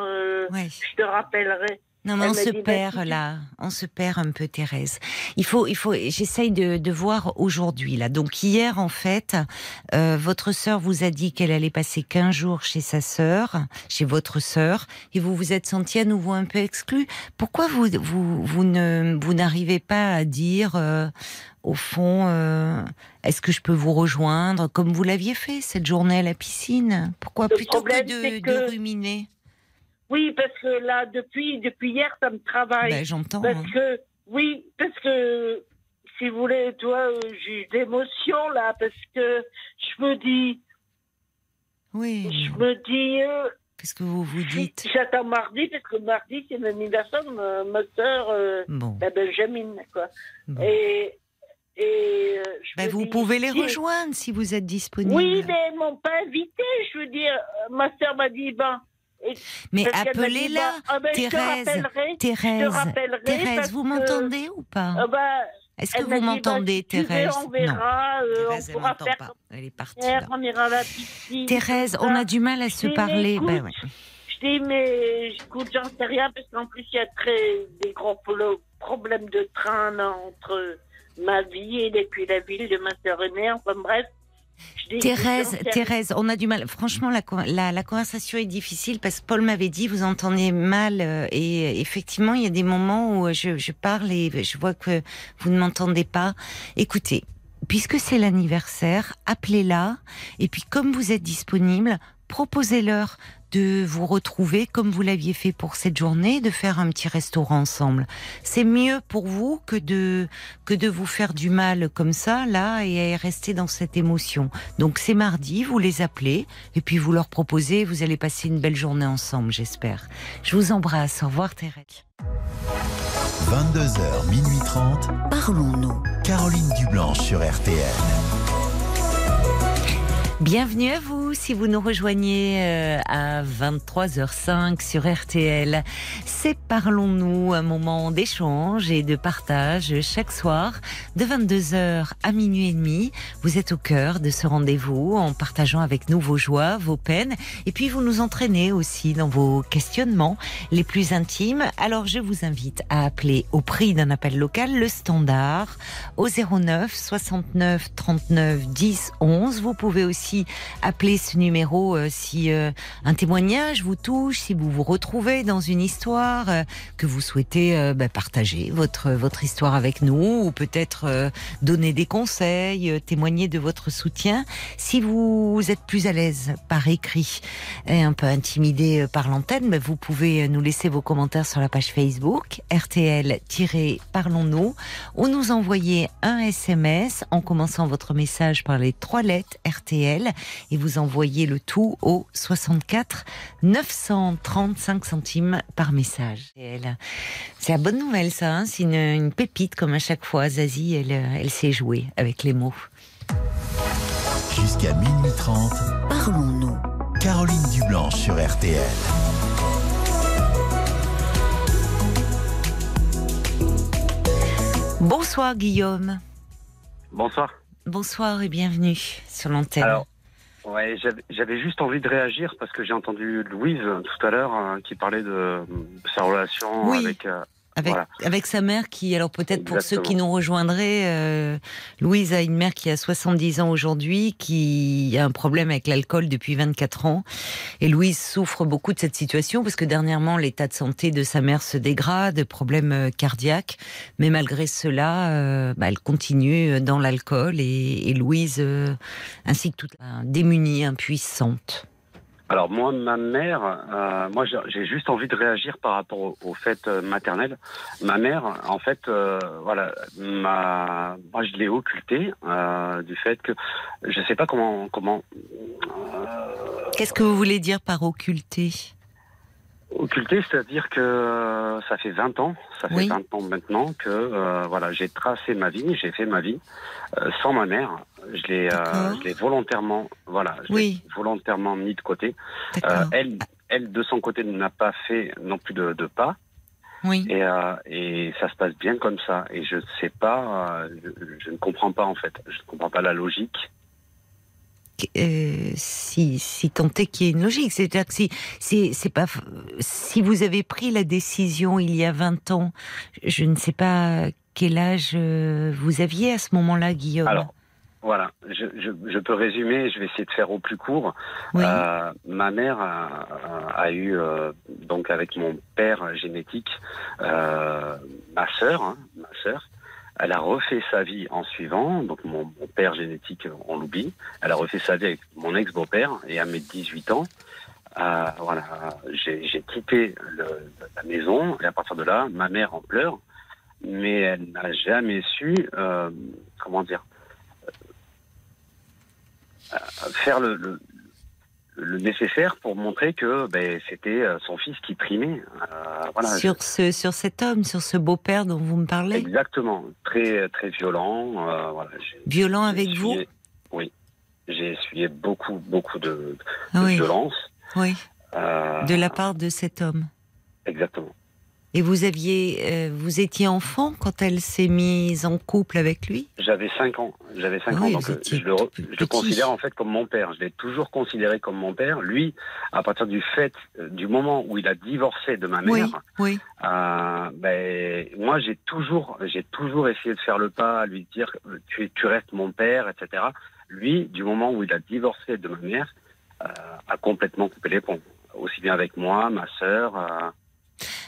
Je te rappellerai. Non, mais on se perd là, on se perd un peu, Thérèse. Il faut, il faut. J'essaye de, de, voir aujourd'hui là. Donc hier, en fait, euh, votre sœur vous a dit qu'elle allait passer 15 jours chez sa sœur, chez votre sœur, et vous vous êtes senti à nouveau un peu exclu. Pourquoi vous, vous, vous ne, vous n'arrivez pas à dire, euh, au fond, euh, est-ce que je peux vous rejoindre comme vous l'aviez fait cette journée à la piscine? Pourquoi plutôt que de, de ruminer? Oui, parce que là, depuis, depuis hier, ça me travaille. Ben, j'entends. Parce hein. que, oui, parce que, si vous voulez, toi, j'ai d'émotion là, parce que je me dis. Oui. Je me dis. Euh, Qu'est-ce que vous vous dites? J'attends mardi, parce que mardi, c'est l'anniversaire de ma, ma soeur, euh, la Benjamin, quoi. Et. Et euh, ben, vous pouvez les rejoindre si vous êtes disponible. Oui, mais ils m'ont pas invité. Je veux dire, ma soeur m'a dit, ben, mais appelez-la, ah ben, Thérèse. Thérèse, Thérèse, vous m'entendez ou pas ah ben, Est-ce que vous m'entendez, Thérèse On verra, euh, Thérèse, on pourra faire. Pas. Elle est partie. On ira à la piscine. Thérèse, on a du mal à se parler. Ben, ouais. Je dis, mais écoute, j'en sais rien, parce qu'en plus, il y a très, des gros problèmes de train entre ma vie et puis la ville de ma sœur aînée. Enfin bref, Thérèse, Thérèse, on a du mal. Franchement, la, la, conversation est difficile parce que Paul m'avait dit vous entendez mal euh, et effectivement, il y a des moments où je, je parle et je vois que vous ne m'entendez pas. Écoutez, puisque c'est l'anniversaire, appelez-la et puis comme vous êtes disponible, proposez-leur de vous retrouver comme vous l'aviez fait pour cette journée, de faire un petit restaurant ensemble. C'est mieux pour vous que de que de vous faire du mal comme ça là et rester dans cette émotion. Donc c'est mardi, vous les appelez et puis vous leur proposez, vous allez passer une belle journée ensemble, j'espère. Je vous embrasse. Au revoir Thérèse. 22h, minuit 30. Parlons-nous. Caroline Dublanche sur RTN. Bienvenue à vous si vous nous rejoignez euh, à 23h05 sur RTL. C'est Parlons-nous, un moment d'échange et de partage chaque soir de 22h à minuit et demi. Vous êtes au cœur de ce rendez-vous en partageant avec nous vos joies, vos peines et puis vous nous entraînez aussi dans vos questionnements les plus intimes. Alors je vous invite à appeler au prix d'un appel local le standard au 09 69 39 10 11. Vous pouvez aussi appeler ce numéro euh, si euh, un témoignage vous touche, si vous vous retrouvez dans une histoire euh, que vous souhaitez bah, partager votre votre histoire avec nous ou peut-être donner des conseils, témoigner de votre soutien. Si vous êtes plus à l'aise par écrit et un peu intimidé par l'antenne, bah, vous pouvez nous laisser vos commentaires sur la page Facebook RTL-Parlons-nous ou nous envoyer un SMS en commençant votre message par les trois lettres RTL et vous envoyez le tout au 64 935 centimes par message. C'est la bonne nouvelle ça, hein. c'est une, pépite comme à chaque fois. Zazie, elle, elle sait jouer avec les mots. Jusqu'à minuit 30, parlons-nous. Caroline Dublanche sur RTL. Bonsoir Guillaume. Bonsoir. Bonsoir et bienvenue sur l'antenne. Ouais, j'avais juste envie de réagir parce que j'ai entendu Louise tout à l'heure hein, qui parlait de, sa relation avec, euh, avec, avec sa mère qui, alors peut-être pour ceux qui nous rejoindraient, euh, Louise a une mère qui a 70 ans aujourd'hui, qui a un problème avec l'alcool depuis 24 ans. Et Louise souffre beaucoup de cette situation parce que dernièrement, l'état de santé de sa mère se dégrade, problème euh, cardiaque. Mais malgré cela, euh, bah, elle continue dans l'alcool et, et, Louise, euh, ainsi que toute démunie, impuissante. Alors moi, ma mère, euh, moi j'ai juste envie de réagir par rapport au, au fait euh, maternel. Ma mère, en fait, euh, voilà, ma, moi je l'ai occulté du fait que je sais pas comment comment. Qu'est-ce que vous voulez dire par occulter Occulter, c'est-à-dire que ça fait 20 ans, ça fait 20 ans maintenant que voilà, j'ai tracé ma vie, j'ai fait ma vie sans ma mère je l'ai, euh, je l'ai volontairement, voilà, oui. volontairement mis de côté. Euh, elle, elle, de son côté, n'a pas fait non plus de, de pas. Oui. Et, euh, et ça se passe bien comme ça. Et je ne sais pas, je, je, ne comprends pas en fait. Je ne comprends pas la logique. si, si tant est qu'il y ait une logique. C'est-à-dire que si, si, c'est pas, si vous avez pris la décision il y a 20 ans, je ne sais pas quel âge vous aviez à ce moment-là, Guillaume. Alors, voilà, je, je, je, peux résumer, je vais essayer de faire au plus court. Euh, ma mère a, a eu, euh, donc avec mon père génétique, euh, ma sœur, hein, ma sœur, elle a refait sa vie en suivant, donc mon, mon père génétique, on l'oublie, elle a refait sa vie avec mon ex-beau-père, et à mes 18 ans, euh, voilà, j'ai quitté le, la maison, et à partir de là, ma mère en pleure, mais elle n'a jamais su, euh, comment dire, faire le, le, le, nécessaire pour montrer que ben, c'était euh, son fils qui primait. Euh, voilà. Sur, ce, sur cet homme, sur ce beau-père dont vous me parlez? Exactement, très, très violent. Euh, voilà, violent avec vous? Oui, j'ai essuyé beaucoup, beaucoup de, de violence. Oui. Euh, de la part de cet homme Exactement. Et vous aviez, euh, vous étiez enfant quand elle s'est mise en couple avec lui? J'avais 5 ans. J'avais 5 ans, donc je le, je le, considère en fait comme mon père. Je l'ai toujours considéré comme mon père. Lui, à partir du fait, euh, du moment où il a divorcé de ma mère, oui, Euh, ben, moi j'ai toujours, j'ai toujours essayé de faire le pas, à lui dire tu, tu restes mon père, etc. Lui, du moment où il a divorcé de ma mère, euh, a complètement coupé les ponts, aussi bien avec moi, ma sœur.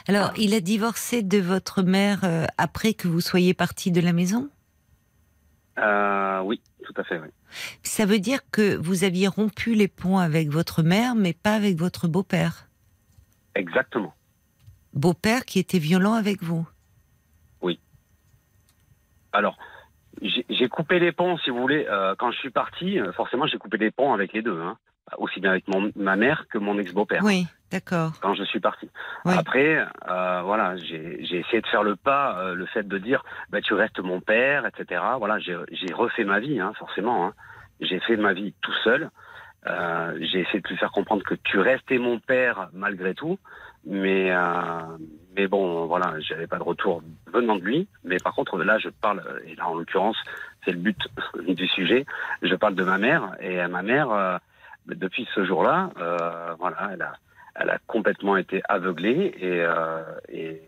Alors, il a divorcé de votre mère euh, après que vous soyez parti de la maison? Euh, Oui, tout à fait, oui. Ça veut dire que vous aviez rompu les ponts avec votre mère, mais pas avec votre beau-père? Exactement. Beau-père qui était violent avec vous? Oui. Alors, j'ai coupé les ponts, si vous voulez. Euh, quand je suis parti, forcément, j'ai coupé les ponts avec les deux. Hein. Aussi bien avec mon, ma mère que mon ex-beau-père. Oui, d'accord. Quand je suis parti. Oui. Après, euh, voilà, j'ai essayé de faire le pas, euh, le fait de dire, bah, tu restes mon père, etc. Voilà, j'ai refait ma vie, hein, forcément. Hein. J'ai fait ma vie tout seul. Euh, j'ai essayé de lui faire comprendre que tu restais mon père malgré tout. Mais, mais bon, voilà, j'avais pas de retour venant de lui. Mais par contre, là, je parle, et là, en l'occurrence, c'est le but <laughs> du sujet, je parle de ma mère. Et ma mère, depuis ce jour-là, voilà, elle a, elle a complètement été aveuglée et, euh, et,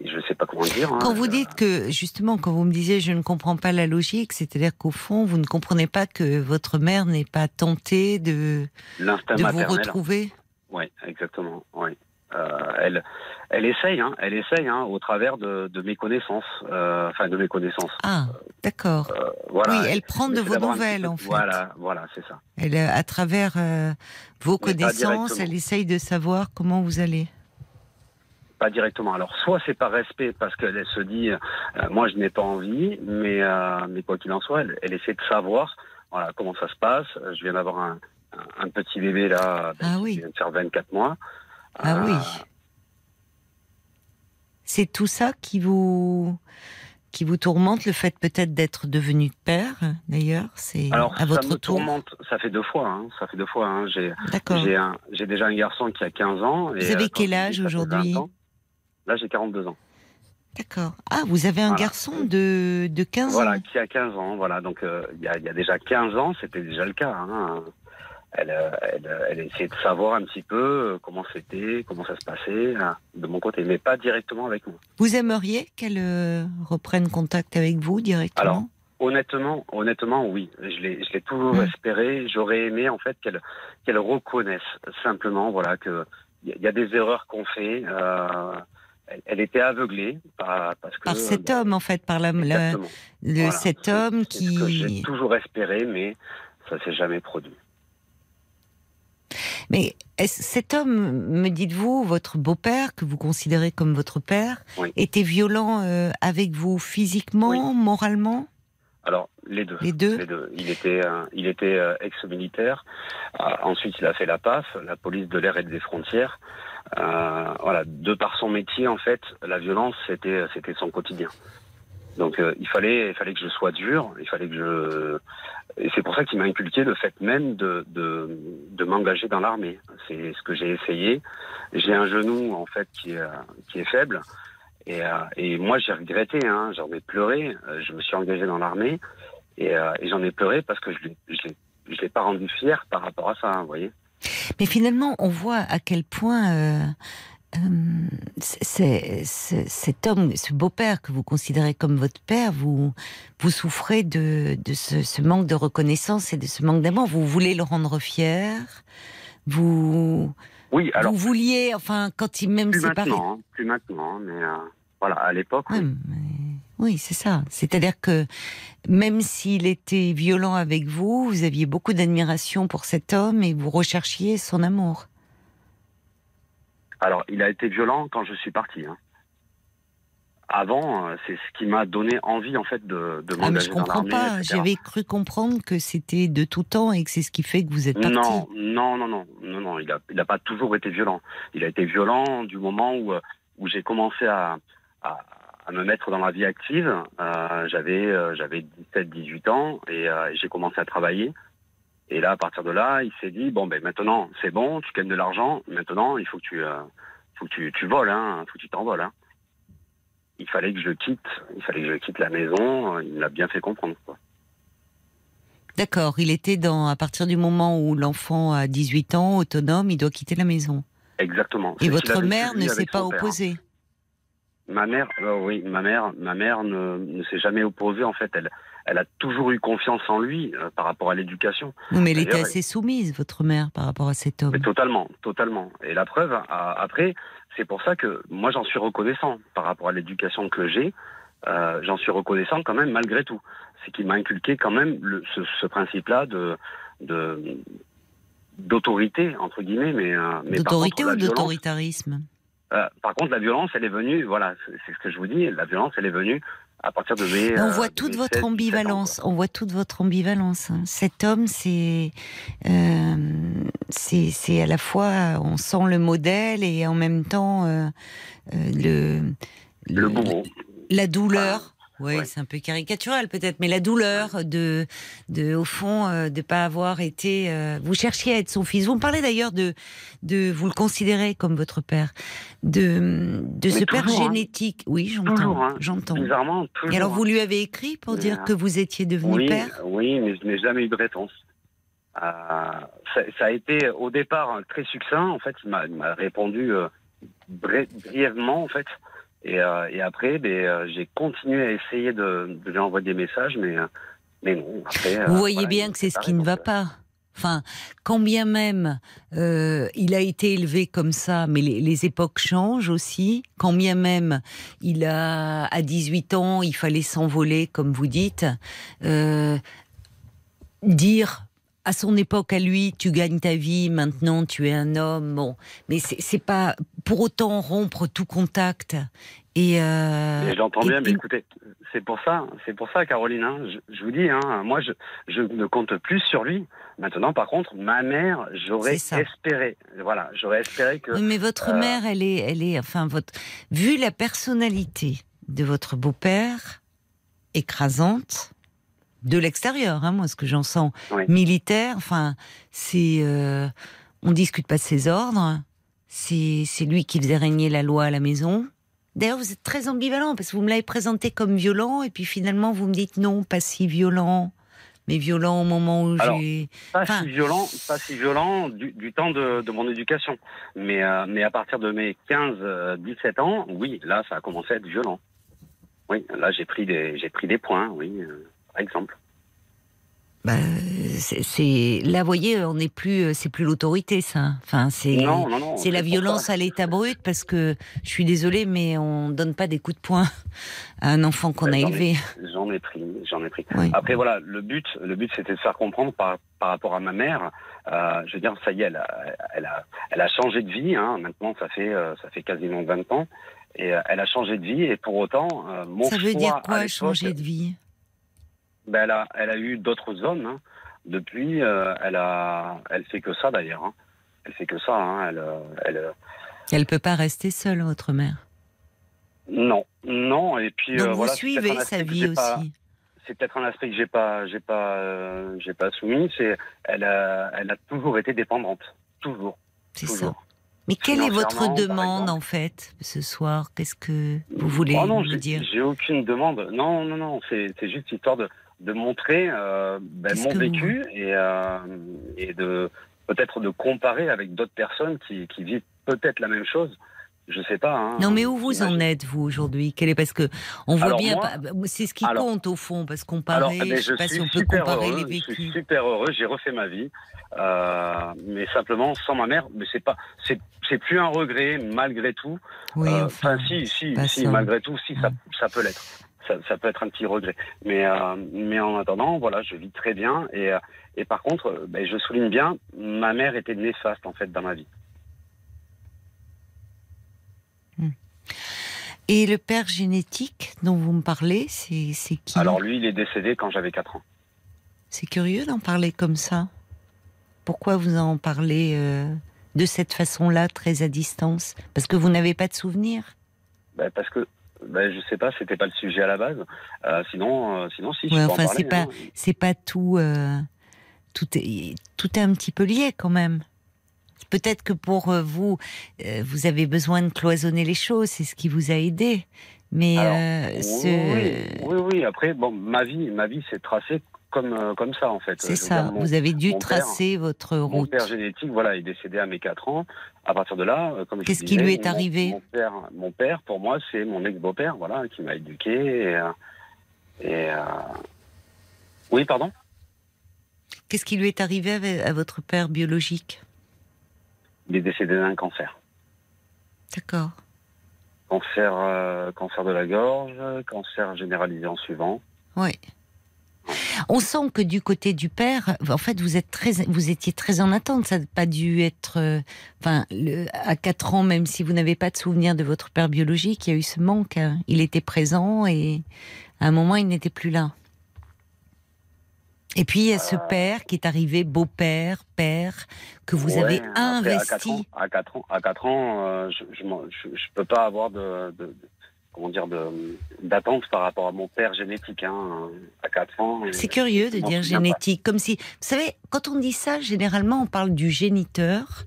et je ne sais pas comment dire. Hein, quand vous dites que, justement, quand vous me disiez je ne comprends pas la logique, c'est-à-dire qu'au fond, vous ne comprenez pas que votre mère n'ait pas tenté de, de vous retrouver? Oui, exactement. Oui. Euh, elle, elle essaye, hein, elle essaye, hein, au travers de, de mes connaissances, euh, enfin de mes connaissances. Ah, d'accord. Euh, voilà, oui, elle prend de vos nouvelles, en fait. Voilà, voilà, c'est ça. Elle, à travers vos mais connaissances, elle essaye de savoir comment vous allez. Pas directement. Alors, soit c'est par respect parce qu'elle se dit, moi je n'ai pas envie, mais mais quoi qu'il en soit, elle, elle essaie de savoir, voilà, comment ça se passe. Je viens d'avoir un un petit bébé là, ah oui. qui vient de faire 24 mois. Ah euh... oui. C'est tout ça qui vous qui vous tourmente, le fait peut-être d'être devenu père, d'ailleurs, c'est à votre ça me tour. Tourmente, ça fait deux fois, hein, ça fait deux fois. Hein. J'ai, j'ai, un, j'ai déjà un garçon qui a 15 ans. Et, vous avez euh, quel âge aujourd'hui Là, j'ai 42 ans. D'accord. Ah, vous avez un voilà. garçon de, de 15 voilà, ans qui a 15 ans, voilà. Donc, euh, il euh, y, y, a déjà 15 ans, c'était déjà le cas. Hein elle, elle, elle essayait de savoir un petit peu comment c'était, comment ça se passait de mon côté, mais pas directement avec moi. Vous aimeriez qu'elle euh, reprenne contact avec vous directement? Alors, honnêtement, honnêtement, oui. Je l'ai, je l'ai toujours mmh. espéré. J'aurais aimé en fait qu'elle, qu'elle reconnaisse simplement, voilà, que il y a des erreurs qu'on fait. Euh, elle, était aveuglée par, parce que, par cet euh, homme en fait, par la, le, voilà. cet homme qui. C'est ce que j'ai toujours espéré, mais ça s'est jamais produit. Mais cet homme, me dites-vous, votre beau-père, que vous considérez comme votre père, oui. était violent euh, avec vous physiquement, oui. moralement? Alors les deux. Les deux. Les deux. Il était, euh, il était euh, ex-militaire. Ensuite, il a fait la PAF, la police de l'air et des frontières. voilà, de par son métier, en fait, la violence, c'était, c'était son quotidien. Donc, il fallait, il fallait que je sois dur. Il fallait que je, et c'est pour ça qu'il m'a inculqué le fait même de, de, m'engager dans l'armée. C'est ce que j'ai essayé. J'ai un genou en fait qui est, qui est faible. Et, euh, et moi j'ai regretté, hein, j'en ai pleuré. Je me suis engagé dans l'armée et, euh, j'en ai pleuré parce que je l'ai je l'ai pas rendu fier par rapport à ça, hein, voyez. Mais finalement, on voit à quel point euh, euh, cet homme, ce beau-père que vous considérez comme votre père, vous, vous souffrez de, de ce, manque de reconnaissance et de ce manque d'amour. Vous voulez le rendre fier. Vous, oui, alors, vous vouliez, enfin, quand il même séparé. Maintenant, hein, plus maintenant, mais euh, voilà, à l'époque. Oui, c'est ça. C'est-à-dire que même s'il était violent avec vous, vous aviez beaucoup d'admiration pour cet homme et vous recherchiez son amour. Alors, il a été violent quand je suis parti. Hein. Avant, euh, c'est ce qui m'a donné envie en fait de, de ah, mais je comprends pas. J'avais cru comprendre que c'était de tout temps et que c'est ce qui fait que vous êtes parti. Non, non, non, non, non, non. Il n'a pas toujours été violent. Il a été violent du moment où, euh, où j'ai commencé à, à me mettre dans la vie active. Euh, j'avais euh, j'avais 17 18 ans et euh, j'ai commencé à travailler. Et là à partir de là, il s'est dit bon ben maintenant c'est bon, tu gagnes de l'argent, maintenant il faut que tu faut que tu, tu voles hein, faut que tu t'envoles hein. Il fallait que je quitte, il fallait que je quitte la maison, il me l'a bien fait comprendre D'accord, il était dans à partir du moment où l'enfant a 18 ans, autonome, il doit quitter la maison. Exactement. Et votre mère ne s'est pas opposée? Ma mère, euh, oui, ma mère, ma mère ne, ne s'est jamais opposée. En fait, elle, elle a toujours eu confiance en lui euh, par rapport à l'éducation. Mais elle était assez soumise, votre mère, par rapport à cet homme. Mais totalement, totalement. Et la preuve, après, c'est pour ça que moi j'en suis reconnaissant par rapport à l'éducation que j'ai. Euh, j'en suis reconnaissant quand même malgré tout. C'est qu'il m'a inculqué quand même le, ce, ce principe-là de, de d'autorité entre guillemets, mais, mais d'autorité ou d'autoritarisme? Euh, par contre, la violence, elle est venue, voilà, c'est ce que je vous dis, la violence, elle est venue à partir de mes. On voit toute votre ambivalence. On voit toute votre ambivalence. Cet homme, c'est, euh, c'est, à la fois, on sent le modèle et en même temps euh, le, le, bourreau. La douleur. Oui, c'est un peu caricatural peut-être, mais la douleur de, de au fond, euh, de pas avoir été. Euh, vous cherchiez à être son fils. Vous me parlez d'ailleurs de, de, vous le considérez comme votre père, de, de ce père hein. génétique. Oui, j'entends, hein. j'entends. Bizarrement, Et alors vous lui avez écrit pour dire que vous étiez devenu oui, père? Oui, mais je n'ai jamais eu de réponse. Euh, ça, ça, a été au départ très succinct. En fait, il m'a répondu brièvement, en fait. Et, euh, et après, ben, euh, j'ai continué à essayer de, de, lui envoyer des messages, mais, euh, mais non. Après, Vous voyez bien que c'est ce qui ne va pas. Enfin, quand bien même euh, il a été élevé comme ça, mais les, les, époques changent aussi. Quand bien même il a à 18 ans, il fallait s'envoler, comme vous dites. Euh, dire à son époque, à lui, tu gagnes ta vie, maintenant tu es un homme. Bon, mais c'est pas pour autant rompre tout contact. Et, euh, j'entends bien, mais écoutez, c'est pour ça, c'est pour ça, Caroline. Hein, je, vous dis, hein, moi, je, je ne compte plus sur lui. Maintenant, par contre, ma mère, j'aurais espéré, voilà, j'aurais espéré que. mais votre euh, mère, elle est, elle est, enfin, votre, vu la personnalité de votre beau-père, écrasante, de l'extérieur, hein, moi, ce que j'en sens, militaire. Enfin, c'est, euh, on discute pas de ses ordres. C'est, c'est lui qui faisait régner la loi à la maison. D'ailleurs, vous êtes très ambivalent parce que vous me l'avez présenté comme violent et puis finalement vous me dites non, pas si violent, mais violent au moment où j'ai. Pas si violent, pas si violent du, du temps de, de, mon éducation, mais euh, mais à partir de mes 15, 17 euh, ans, oui, là ça a commencé à être violent. Oui, là j'ai pris des pris des points, oui. Euh par exemple. Bah, c'est là, vous voyez, on n'est plus, euh, c'est plus l'autorité, ça. Enfin, c'est c'est la violence à l'état brut parce que je suis désolée, mais on donne pas des coups de poing à un enfant qu'on a élevé. J'en ai pris, j'en ai pris. Après voilà, le but, le but, c'était de faire comprendre par, par rapport à ma mère. Euh, je veux dire, ça y est, elle a, elle a, elle a changé de vie. Hein. Maintenant, ça fait, euh, ça fait quasiment 20 ans, et elle a changé de vie. Et pour autant, mon ça veut dire quoi, changer de vie? Ben, elle, a, elle a eu d'autres hommes. Hein. Depuis, euh, elle a, elle fait que ça d'ailleurs. Hein. Elle fait que ça. Hein. Elle, euh, elle, euh, elle peut pas rester seule, votre mère? Non, non. Et puis Donc vous suivez sa vie aussi. C'est peut-être un aspect que j'ai pas, j'ai pas, j'ai pas soumis. C'est, elle a, elle a toujours été dépendante, toujours. C'est ça. Mais quelle est votre demande en fait ce soir? Qu'est-ce que vous voulez oh non, me dire? J'ai aucune demande. Non, non, non. C'est juste histoire de, de montrer ben, mon vécu et, et de peut-être de comparer avec d'autres personnes qui, qui vivent peut-être la même chose. Je sais pas. Hein, non, mais où vous en êtes vous aujourd'hui? Quel est parce que on voit bien, c'est ce qui compte au fond, parce qu'on parlait. Eh ben, je, sais pas si on peut comparer les vécus. Je suis super heureux. J'ai refait ma vie, euh, mais simplement sans ma mère. Mais c'est pas, c'est, plus un regret malgré tout. Oui. Euh, enfin, si, si, si, malgré tout, si ça, ça peut l'être. Ça, ça, peut être un petit regret. Mais, euh, mais en attendant, voilà, je vis très bien. Et, et par contre, ben, je souligne bien, ma mère était néfaste en fait dans ma vie. Et le père génétique dont vous me parlez, c'est qui? Alors lui, il est décédé quand j'avais 4 ans. C'est curieux d'en parler comme ça. Pourquoi vous en parlez euh, de cette façon-là, très à distance? Parce que vous n'avez pas de souvenirs? Ben Parce que, ben, je sais pas, c'était pas le sujet à la base. Euh, sinon, euh, sinon, si. enfin, c'est pas, hein. c'est pas tout. tout est, tout est un petit peu lié quand même. Peut-être que pour euh, vous, euh, vous avez besoin de cloisonner les choses, c'est ce qui vous a aidé. Mais euh, oui, oui, Après, bon, ma vie, ma vie s'est tracée comme comme ça en fait. C'est ça. vous avez dû tracer votre route. Mon père génétique, voilà, est décédé à mes 4 ans. À partir de là, comme qu'est-ce qui lui est arrivé mon père, mon père, pour moi, c'est mon ex-beau-père, voilà, qui m'a éduqué. Et, oui, pardon? Qu'est-ce qui lui est arrivé à votre père biologique? Il est décédé d'un cancer. D'accord. Cancer, euh, cancer de la gorge, cancer généralisé en suivant. Oui. On sent que du côté du père, en fait, vous êtes très, vous étiez très en attente. Ça n'a pas dû être, euh, enfin, à 4 ans, même si vous n'avez pas de souvenir de votre père biologique, il y a eu ce manque. Hein. Il était présent et à un moment, il n'était plus là. Et puis il y a ce père qui est arrivé, beau-père, père, que vous avez investi. à 4 ans, à 4 ans, euh, je, je, peux pas avoir de, comment dire d'attente par rapport à mon père génétique hein, à 4 ans. C'est curieux de dire génétique, comme si vous savez quand on dit ça, généralement on parle du géniteur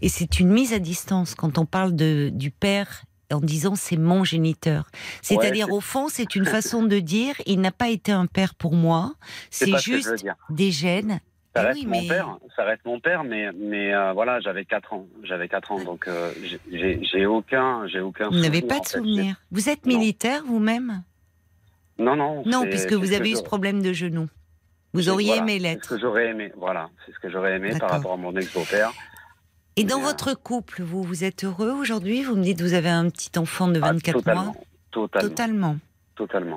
et c'est une mise à distance quand on parle de du père en disant c'est mon géniteur. C'est-à-dire au fond, c'est une façon de dire il n'a pas été un père pour moi, c'est juste des gènes. Ça eh reste mon père, ça reste mon père, mais mais euh, voilà, j'avais 4 ans, j'avais 4 ans, donc euh, j'ai aucun, j'ai aucun. Vous n'avez pas de souvenir. Vous êtes militaire vous-même? Non, non. Non, puisque vous avez eu ce problème de genou. Vous auriez aimé l'être. C'est ce que j'aurais aimé, voilà, c'est ce que j'aurais aimé par rapport à mon ex-beau-père. Et dans votre couple, vous, vous êtes heureux aujourd'hui? Vous me dites que vous avez un petit enfant de 24 ah, mois? Totalement. Totalement.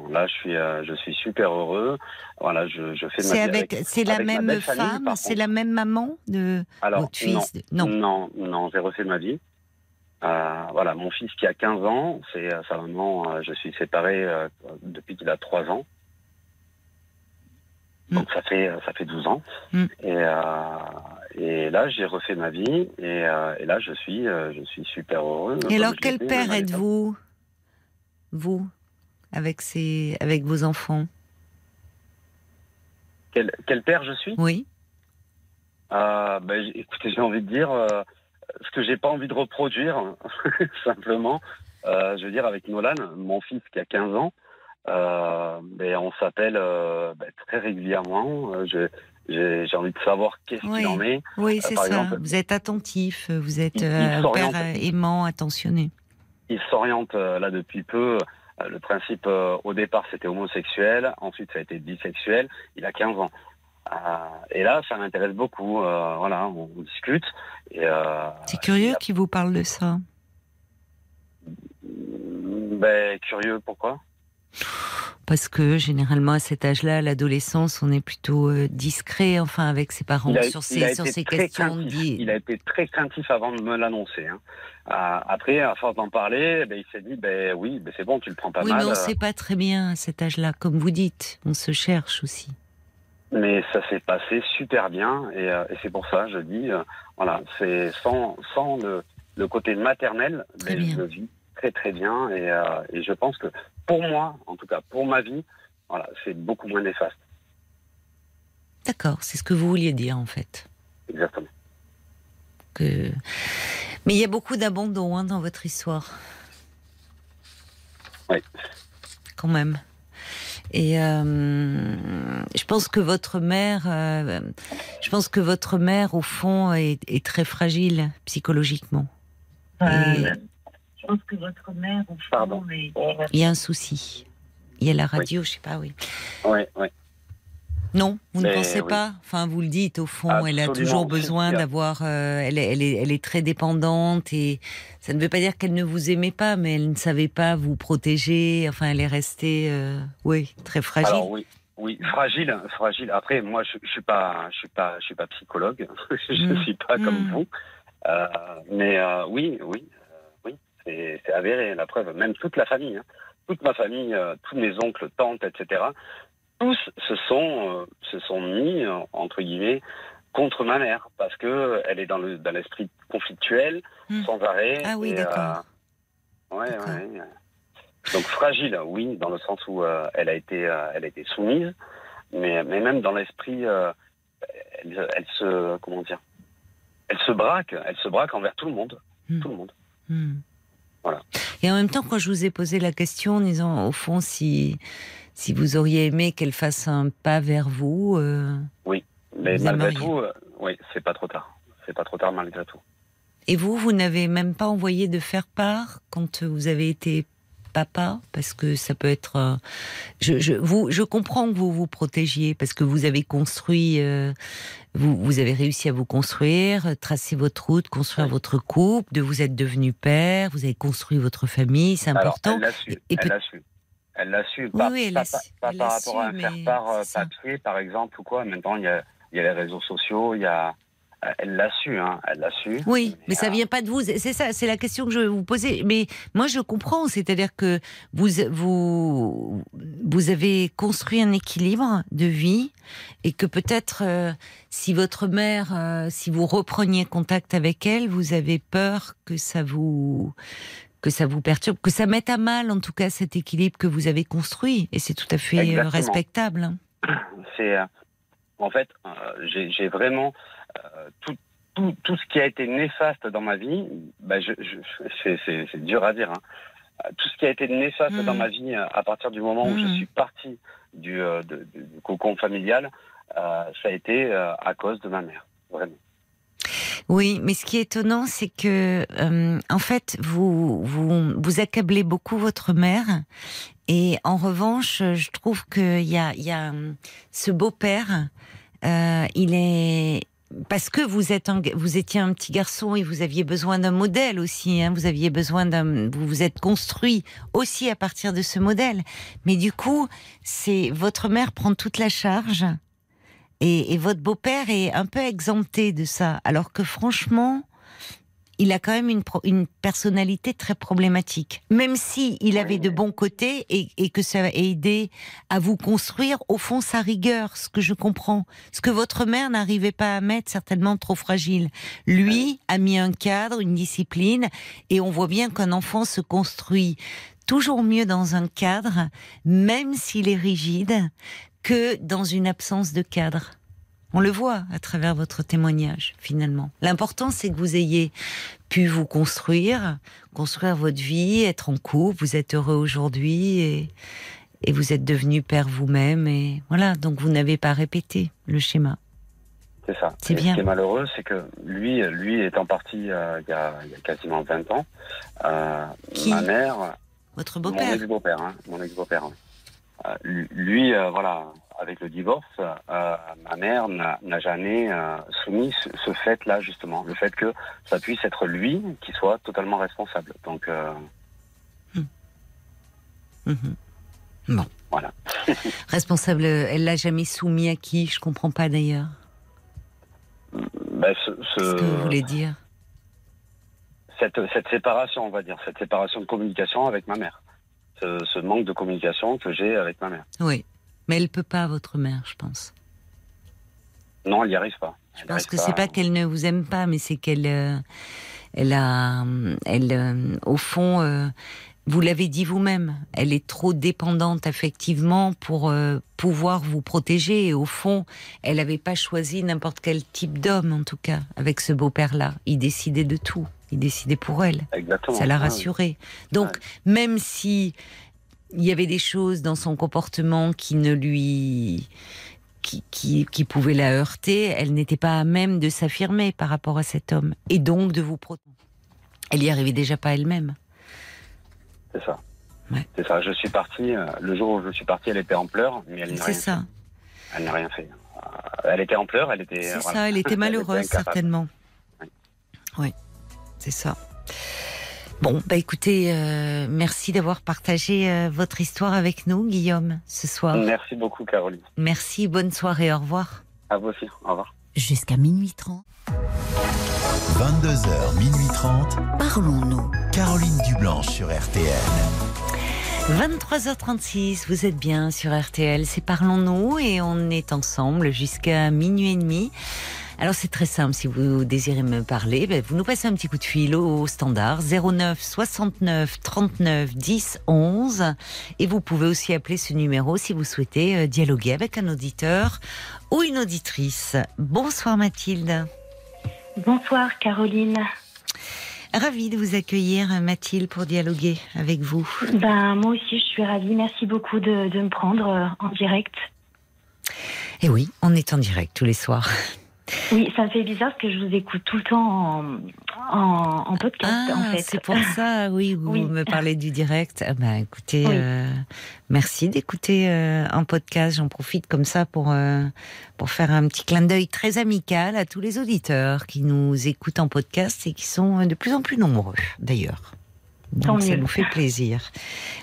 Là, je suis, euh, je suis super heureux. Voilà, je, je fais C'est avec, c'est la même femme, c'est la même maman de votre fils. Non, non, non, j'ai refait ma vie. Euh, voilà, mon fils qui a 15 ans, c'est euh, sa maman. je suis séparé depuis qu'il a 3 ans. Mm. Donc ça fait ça fait 12 ans. Mm. Et, et là, j'ai refait ma vie et, euh, et là, je suis, euh, je suis super heureux. Et alors, quel père êtes-vous, vous, avec, ces, avec vos enfants quel, quel, père je suis? Oui. Euh, ben, écoutez, j'ai envie de dire euh, ce que j'ai pas envie de reproduire, <laughs> simplement. je veux dire, avec Nolan, mon fils qui a 15 ans, ben, on s'appelle ben, très régulièrement. Je, j'ai envie de savoir qu'est-ce qu'il en est. Oui, euh, c'est ça. vous êtes attentif, vous êtes un euh, père aimant, attentionné. Il s'oriente euh, là depuis peu. Le principe, au départ, c'était homosexuel. Ensuite, ça a été bisexuel. Il a 15 ans. et là, ça m'intéresse beaucoup. voilà, on, discute. C'est curieux qu'il vous parle de ça. Ben, curieux, pourquoi? Parce que généralement à cet âge-là, à l'adolescence, on est plutôt euh, discret, enfin avec ses parents sur ces, sur ces questions. Il a été très craintif avant de me l'annoncer. Hein. après, à force d'en parler, eh ben, il s'est dit, ben oui, ben, c'est bon, tu le prends pas mal. Oui, mais on ne sait pas très bien à cet âge-là, comme vous dites, on se cherche aussi. Mais ça s'est passé super bien, et, euh, et c'est pour ça, je dis, euh, voilà, c'est sans, sans le, le côté maternel, ben, je le vis très très bien, et, et je pense que pour moi, en tout cas pour ma vie, voilà, c'est beaucoup moins néfaste. D'accord, c'est ce que vous vouliez dire en fait. Exactement. Que... Mais il y a beaucoup d'abandon hein, dans votre histoire. Oui. Quand même. Et je pense que votre mère, je pense que votre mère, au fond, est, très fragile psychologiquement. Pense que votre mère, au fond, Il y a un souci. Il y a la radio, je sais pas, oui. Oui, oui. Non, vous ne pensez pas? Enfin, vous le dites, au fond, elle a toujours besoin d'avoir. Euh, elle, est, elle, est, elle, est, très dépendante et ça ne veut pas dire qu'elle ne vous aimait pas, mais elle ne savait pas vous protéger. Enfin, elle est restée, euh, oui, très fragile. Alors, oui. Oui, fragile, fragile. Après, moi, je, je suis pas, je suis pas, je suis pas psychologue. <laughs> je ne mm. suis pas comme mm. vous. Euh, mais euh, oui, oui, oui, c'est avéré la preuve. Même toute la famille, hein. toute ma famille, tous mes oncles, tantes, etc tous se sont, euh, se sont mis, euh, entre guillemets, contre ma mère, parce que elle est dans le dans l'esprit conflictuel, hmm. sans arrêt. Ah oui, d'accord. Euh, ouais, ouais. Donc fragile, oui, dans le sens où elle a été, elle a été soumise, mais mais même dans l'esprit, elle, elle, se, comment dire, elle se braque, elle se braque envers tout le monde, hmm. tout le monde. Hmm. Voilà. Et en même temps, quand je vous ai posé la question, en disant au fond si si vous auriez aimé qu'elle fasse un pas vers vous. Euh, oui, mais malgré tout, euh, oui, c'est pas trop tard. C'est pas trop tard malgré tout. Et vous, vous n'avez même pas envoyé de faire part quand vous avez été papa parce que ça peut être euh, je, je, vous je comprends que vous vous protégiez parce que vous avez construit vous, vous avez réussi à vous construire tracer votre route construire votre couple de vous êtes devenu père vous avez construit votre famille c'est important elle elle su. Elle l'a su. Pas, oui, pas, par rapport à un faire-part euh, papier, par exemple, ou quoi. Maintenant, il y a, il y a les réseaux sociaux, il y a. Elle l'a su, hein. Elle l'a su. Oui, mais, ça ça euh, vient pas de vous. C'est ça, c'est la question que je vais vous poser. Mais moi, je comprends. C'est-à-dire que vous, vous, vous avez construit un équilibre de vie et que peut-être, euh, si votre mère, si vous repreniez contact avec elle, vous avez peur que ça vous, que ça vous perturbe, que ça mette à mal en tout cas cet équilibre que vous avez construit. Et c'est tout à fait euh, respectable. C'est euh, en fait, euh, j'ai vraiment tout, tout, tout, ce qui a été néfaste dans ma vie. Bah, je, c'est dur à dire. Hein. Tout ce qui a été néfaste dans hmm. ma vie à partir du moment où je hmm. suis parti du, du cocon familial, ça a été à cause de ma mère, vraiment. Oui, mais ce qui est étonnant, c'est que euh, en fait, vous, vous vous accablez beaucoup votre mère, et en revanche, je trouve qu'il y a, y a ce beau-père. Euh, il est parce que vous étiez un petit garçon et vous aviez besoin d'un modèle aussi. Hein, vous aviez besoin d'un, vous vous êtes construit aussi à partir de ce modèle. Mais du coup, c'est votre mère prend toute la charge et, votre beau-père est un peu exempté de ça, alors que franchement, il a quand même une, une personnalité très problématique. Même si il avait de bons côtés et, que ça a aidé à vous construire, au fond, sa rigueur, ce que je comprends. Ce que votre mère n'arrivait pas à mettre, certainement trop fragile. Lui a mis un cadre, une discipline, et on voit bien qu'un enfant se construit toujours mieux dans un cadre, même s'il est rigide, que dans une absence de cadre. On le voit à travers votre témoignage, finalement. L'important, c'est que vous ayez pu vous construire, construire votre vie, être en couple, vous êtes heureux aujourd'hui et, et vous êtes devenu père vous-même. Et voilà, donc vous n'avez pas répété le schéma. C'est ça. C'est bien. Ce qui est malheureux, c'est que lui, lui étant parti euh, il, y a, quasiment 20 ans, euh, ma mère. Votre beau-père Mon ex-beau-père, hein, mon ex-beau-père. Euh, lui, euh, voilà, avec le divorce, euh, ma mère n'a jamais soumis ce, fait-là, justement, le fait que ça puisse être lui qui soit totalement responsable. Donc, mhm. bon, voilà. <laughs> responsable, elle l'a jamais soumis à qui? Je comprends pas d'ailleurs. Ben, ce, ce... que vous voulez dire? Cette, cette séparation, on va dire, cette séparation de communication avec ma mère ce, manque de communication que j'ai avec ma mère. Oui, mais elle peut pas, votre mère, je pense. Non, elle n'y arrive pas. je pense que c'est pas qu'elle ne vous aime pas, mais c'est qu'elle, euh, elle a, elle, euh, au fond, euh, vous l'avez dit vous-même, elle est trop dépendante affectivement pour pouvoir vous protéger. Et au fond, elle n'avait pas choisi n'importe quel type d'homme, en tout cas, avec ce beau-père-là. Il décidait de tout. Il décidait pour elle. Exactement. Ça l'a rassurée. Donc, même si il y avait des choses dans son comportement qui ne lui qui, qui, qui pouvaient la heurter, elle n'était pas à même de s'affirmer par rapport à cet homme et donc de vous protéger. Elle y arrivait déjà pas elle-même. C'est ça. C'est ça. Je suis parti. Euh, le jour où je suis parti, elle était en pleurs, mais elle n'a rien. C'est ça. Elle n'a rien fait. Euh, elle était en pleurs. Elle était. C'est ça. Elle était <laughs> malheureuse certainement. Oui. C'est ça. Bon, bah écoutez, euh, merci d'avoir partagé votre histoire avec nous, Guillaume, ce soir. Merci beaucoup, Caroline. Merci, bonne soirée, au revoir. À vous aussi, au revoir. Jusqu'à minuit 30. 22h, minuit 30. Parlons-nous. Caroline Dublanche sur RTL. 23h36, vous êtes bien sur RTL, c'est Parlons-nous et on est ensemble jusqu'à minuit et demi. Alors c'est très simple, si vous désirez me parler, ben, vous nous passez un petit coup de fil au standard 09 69 39 10 11 et vous pouvez aussi appeler ce numéro si vous souhaitez euh, dialoguer avec un auditeur ou une auditrice. Bonsoir Mathilde. Bonsoir Caroline. Ravie de vous accueillir, Mathilde, pour dialoguer avec vous. Ben, moi aussi, je suis ravie. Merci beaucoup de, de me prendre euh, en direct. Et oui, on est en direct tous les soirs. Oui, ça me fait bizarre parce que je vous écoute tout le temps en, podcast, en ah, fait. C'est pour ça, oui, vous me parlez du direct. Ah bah, écoutez, euh, merci d'écouter euh, un podcast. J'en profite comme ça pour, euh, pour faire un petit clin d'œil très amical à tous les auditeurs qui nous écoutent en podcast et qui sont de plus en plus nombreux, d'ailleurs. Donc ça nous fait plaisir.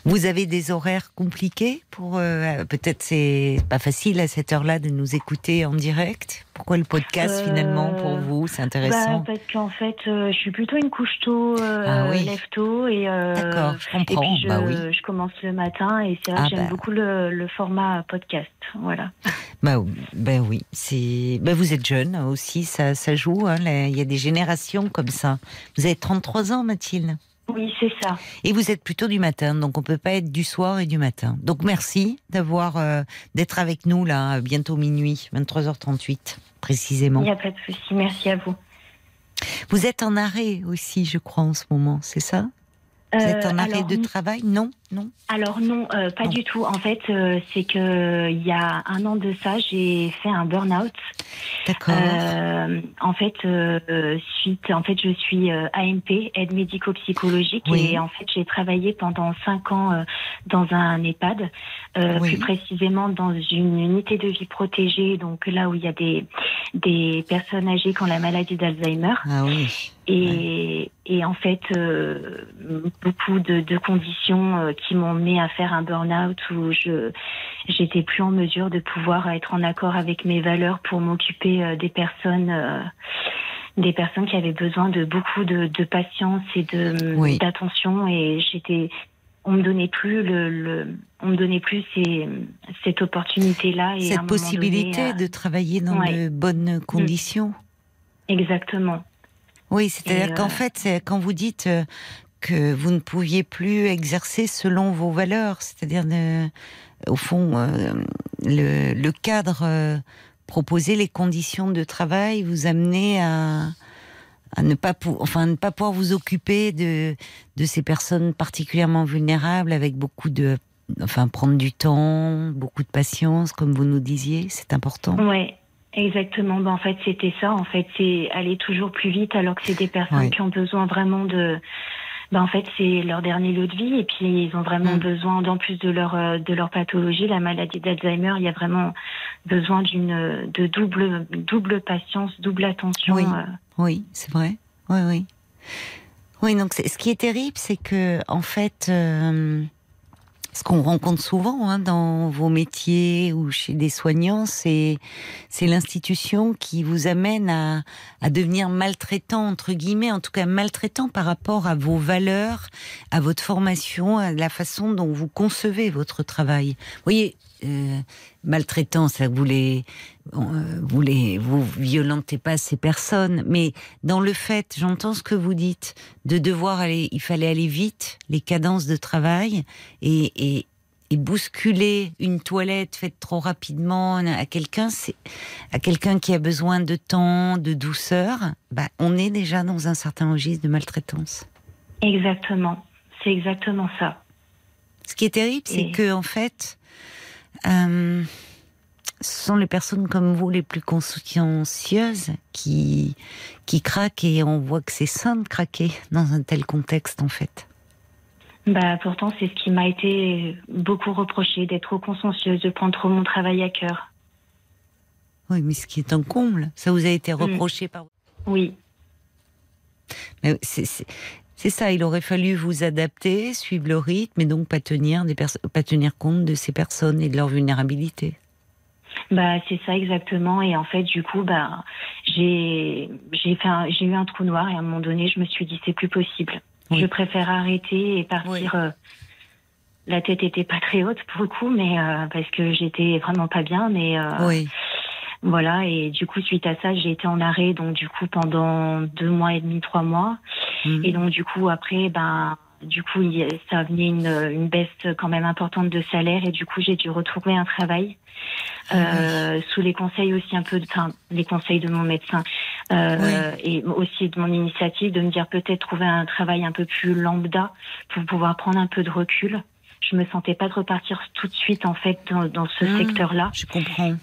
Vous avez des horaires compliqués pour euh, peut-être c'est pas facile à cette heure-là de nous écouter en direct. Pourquoi le podcast euh, finalement pour vous C'est intéressant. Bah, parce qu'en fait, euh, je suis plutôt une couche tôt, ah lève tôt et d'accord, je comprends. Et puis je, bah oui. je, commence le matin et c'est vrai que ah j'aime bah. beaucoup le, format podcast. Voilà. <laughs> Bah, ben oui, c'est. Bah, vous êtes jeune aussi, ça, ça joue. Hein, il y a des générations comme ça. Vous avez 33 ans, Mathilde? Oui, c'est ça. Et vous êtes plutôt du matin, donc on peut pas être du soir et du matin. Donc merci d'avoir euh, d'être avec nous là, bientôt minuit, 23h38 précisément. Il n'y a pas de souci, merci à vous. Vous êtes en arrêt aussi, je crois, en ce moment, c'est ça? Vous êtes en euh, arrêt de travail? Non non Alors non, euh, pas du tout. En fait, euh, c'est que il y a un an de ça, j'ai fait un burn-out. D'accord. Euh, en fait, suite, en fait, je suis AMP, aide médico-psychologique, et en fait, j'ai travaillé pendant cinq ans dans un EHPAD, plus précisément dans une unité de vie protégée, donc là où il y a des des personnes âgées qui ont la maladie d'Alzheimer. Ah oui. Et, et en fait, beaucoup de, de conditions qui m'ont mené à faire un burn-out où je j'étais plus en mesure de pouvoir être en accord avec mes valeurs pour m'occuper euh, des personnes euh, des personnes qui avaient besoin de beaucoup de, patience et de d'attention. Et j'étais on me donnait plus le, on me donnait plus ces, cette opportunité là et cette possibilité euh, de travailler dans de bonnes conditions. Exactement oui c'est-à-dire qu'en fait c'est quand vous dites que vous ne pouviez plus exercer selon vos valeurs, c'est-à-dire au fond euh, le, cadre euh, proposé, les conditions de travail vous amener à, ne pas enfin ne pas pouvoir vous occuper de de ces personnes particulièrement vulnérables avec beaucoup de enfin prendre du temps, beaucoup de patience comme vous nous disiez, c'est important? Oui. Exactement. Ben, en fait, c'était ça. En fait, c'est aller toujours plus vite alors que c'est des personnes qui ont besoin vraiment de ben, en fait, c'est leur dernier lot de vie et puis ils ont vraiment mm. besoin, en plus de leur euh, de leur pathologie, la maladie d'Alzheimer, il y a vraiment besoin d'une de double double patience, double attention. Oui, euh. oui c'est vrai. Oui, oui. Oui, donc ce qui est terrible, c'est que en fait. Euh, ce qu'on rencontre souvent hein, dans vos métiers ou chez des soignants, c'est l'institution qui vous amène à, à devenir maltraitant entre guillemets, en tout cas maltraitant par rapport à vos valeurs, à votre formation, à la façon dont vous concevez votre travail. Vous voyez, euh, maltraitant, ça vous les, euh, vous les, vous violentez pas ces personnes, mais dans le fait, j'entends ce que vous dites, de devoir aller, il fallait aller vite, les cadences de travail et, et, et bousculer une toilette faite trop rapidement à quelqu'un, c'est à quelqu'un qui a besoin de temps, de douceur, bah, on est déjà dans un certain registre de maltraitance. Exactement, c'est exactement ça. Ce qui est terrible, c'est que en fait, euh, ce sont les personnes comme vous les plus consciencieuses qui qui craquent et on voit que c'est sain de craquer dans un tel contexte en fait. Bah pourtant c'est ce qui m'a été beaucoup reproché d'être trop consciencieuse, de prendre trop mon travail à cœur. Oui, mais ce qui est un comble, ça vous a été mm. reproché par. Oui. Mais c'est ça, il aurait fallu vous adapter, suivre le rythme et donc pas tenir, des pas tenir compte de ces personnes et de leur vulnérabilité. Bah c'est ça exactement et en fait du coup bah j'ai j'ai fait j'ai eu un trou noir et à un moment donné je me suis dit c'est plus possible. Je préfère arrêter et partir. Euh, la tête était pas très haute pour le coup mais euh, parce que j'étais vraiment pas bien mais euh, oui. Voilà, et du coup, suite à ça, j'ai été en arrêt, donc du coup, pendant deux mois et demi, trois mois. Mhm. Et donc, du coup, après, ben, du coup, ça venait une, une, baisse quand même importante de salaire, et du coup, j'ai dû retrouver un travail. Ah euh, sous les conseils aussi un peu, enfin les conseils de mon médecin euh, et aussi de mon initiative de me dire peut-être trouver un travail un peu plus lambda pour pouvoir prendre un peu de recul. Je me sentais pas de repartir tout de suite en fait dans, dans ce ah, secteur-là. Je comprends.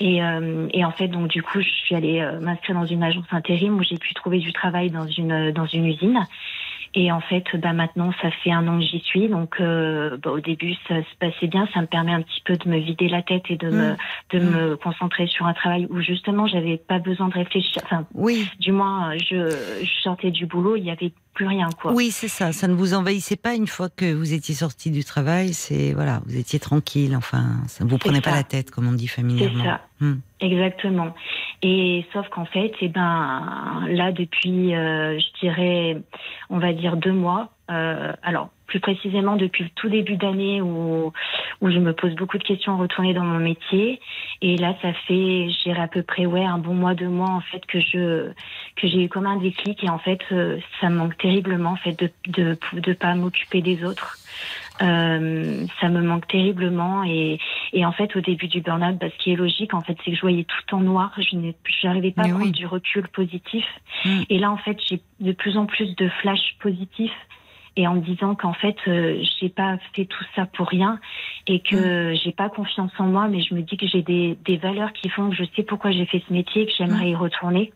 Et, euh, et, en fait, donc du coup, je suis allée euh, m'inscrire dans une agence intérim où j'ai pu trouver du travail dans une dans une usine. Et en fait, bah maintenant, ça fait un an que j'y suis. Donc, euh, bah, au début, ça se passait bien. Ça me permet un petit peu de me vider la tête et de me mmh. de mmh. me concentrer sur un travail où justement, j'avais pas besoin de réfléchir. Enfin, oui. Du moins, je, je sortais du boulot. Il y avait plus rien, quoi. Oui, c'est ça. Ça ne vous envahissait pas une fois que vous étiez sorti du travail. C'est voilà, vous étiez tranquille. Enfin, ça ne vous prenait pas la tête, comme on dit familièrement. C'est ça. Hmm. Exactement. Et sauf qu'en fait, eh ben là depuis, euh, je dirais, on va dire deux mois. Euh, alors plus précisément depuis le tout début d'année où où je me pose beaucoup de questions retourner dans mon métier. Et là, ça fait, je à peu près ouais un bon mois, deux mois en fait que je que j'ai eu comme un déclic et en fait euh, ça me manque terriblement en fait de de de pas m'occuper des autres. Euh, ça me manque terriblement et, et en fait au début du burn-out, bah, ce qui est logique en fait, c'est que je voyais tout en noir. Je n'arrivais pas à prendre du recul positif. Mm. Et là en fait, j'ai de plus en plus de flashs positifs et en me disant qu'en fait euh, j'ai pas fait tout ça pour rien et que mm. j'ai pas confiance en moi mais je me dis que j'ai des, des valeurs qui font que je sais pourquoi j'ai fait ce métier et que j'aimerais mm. y retourner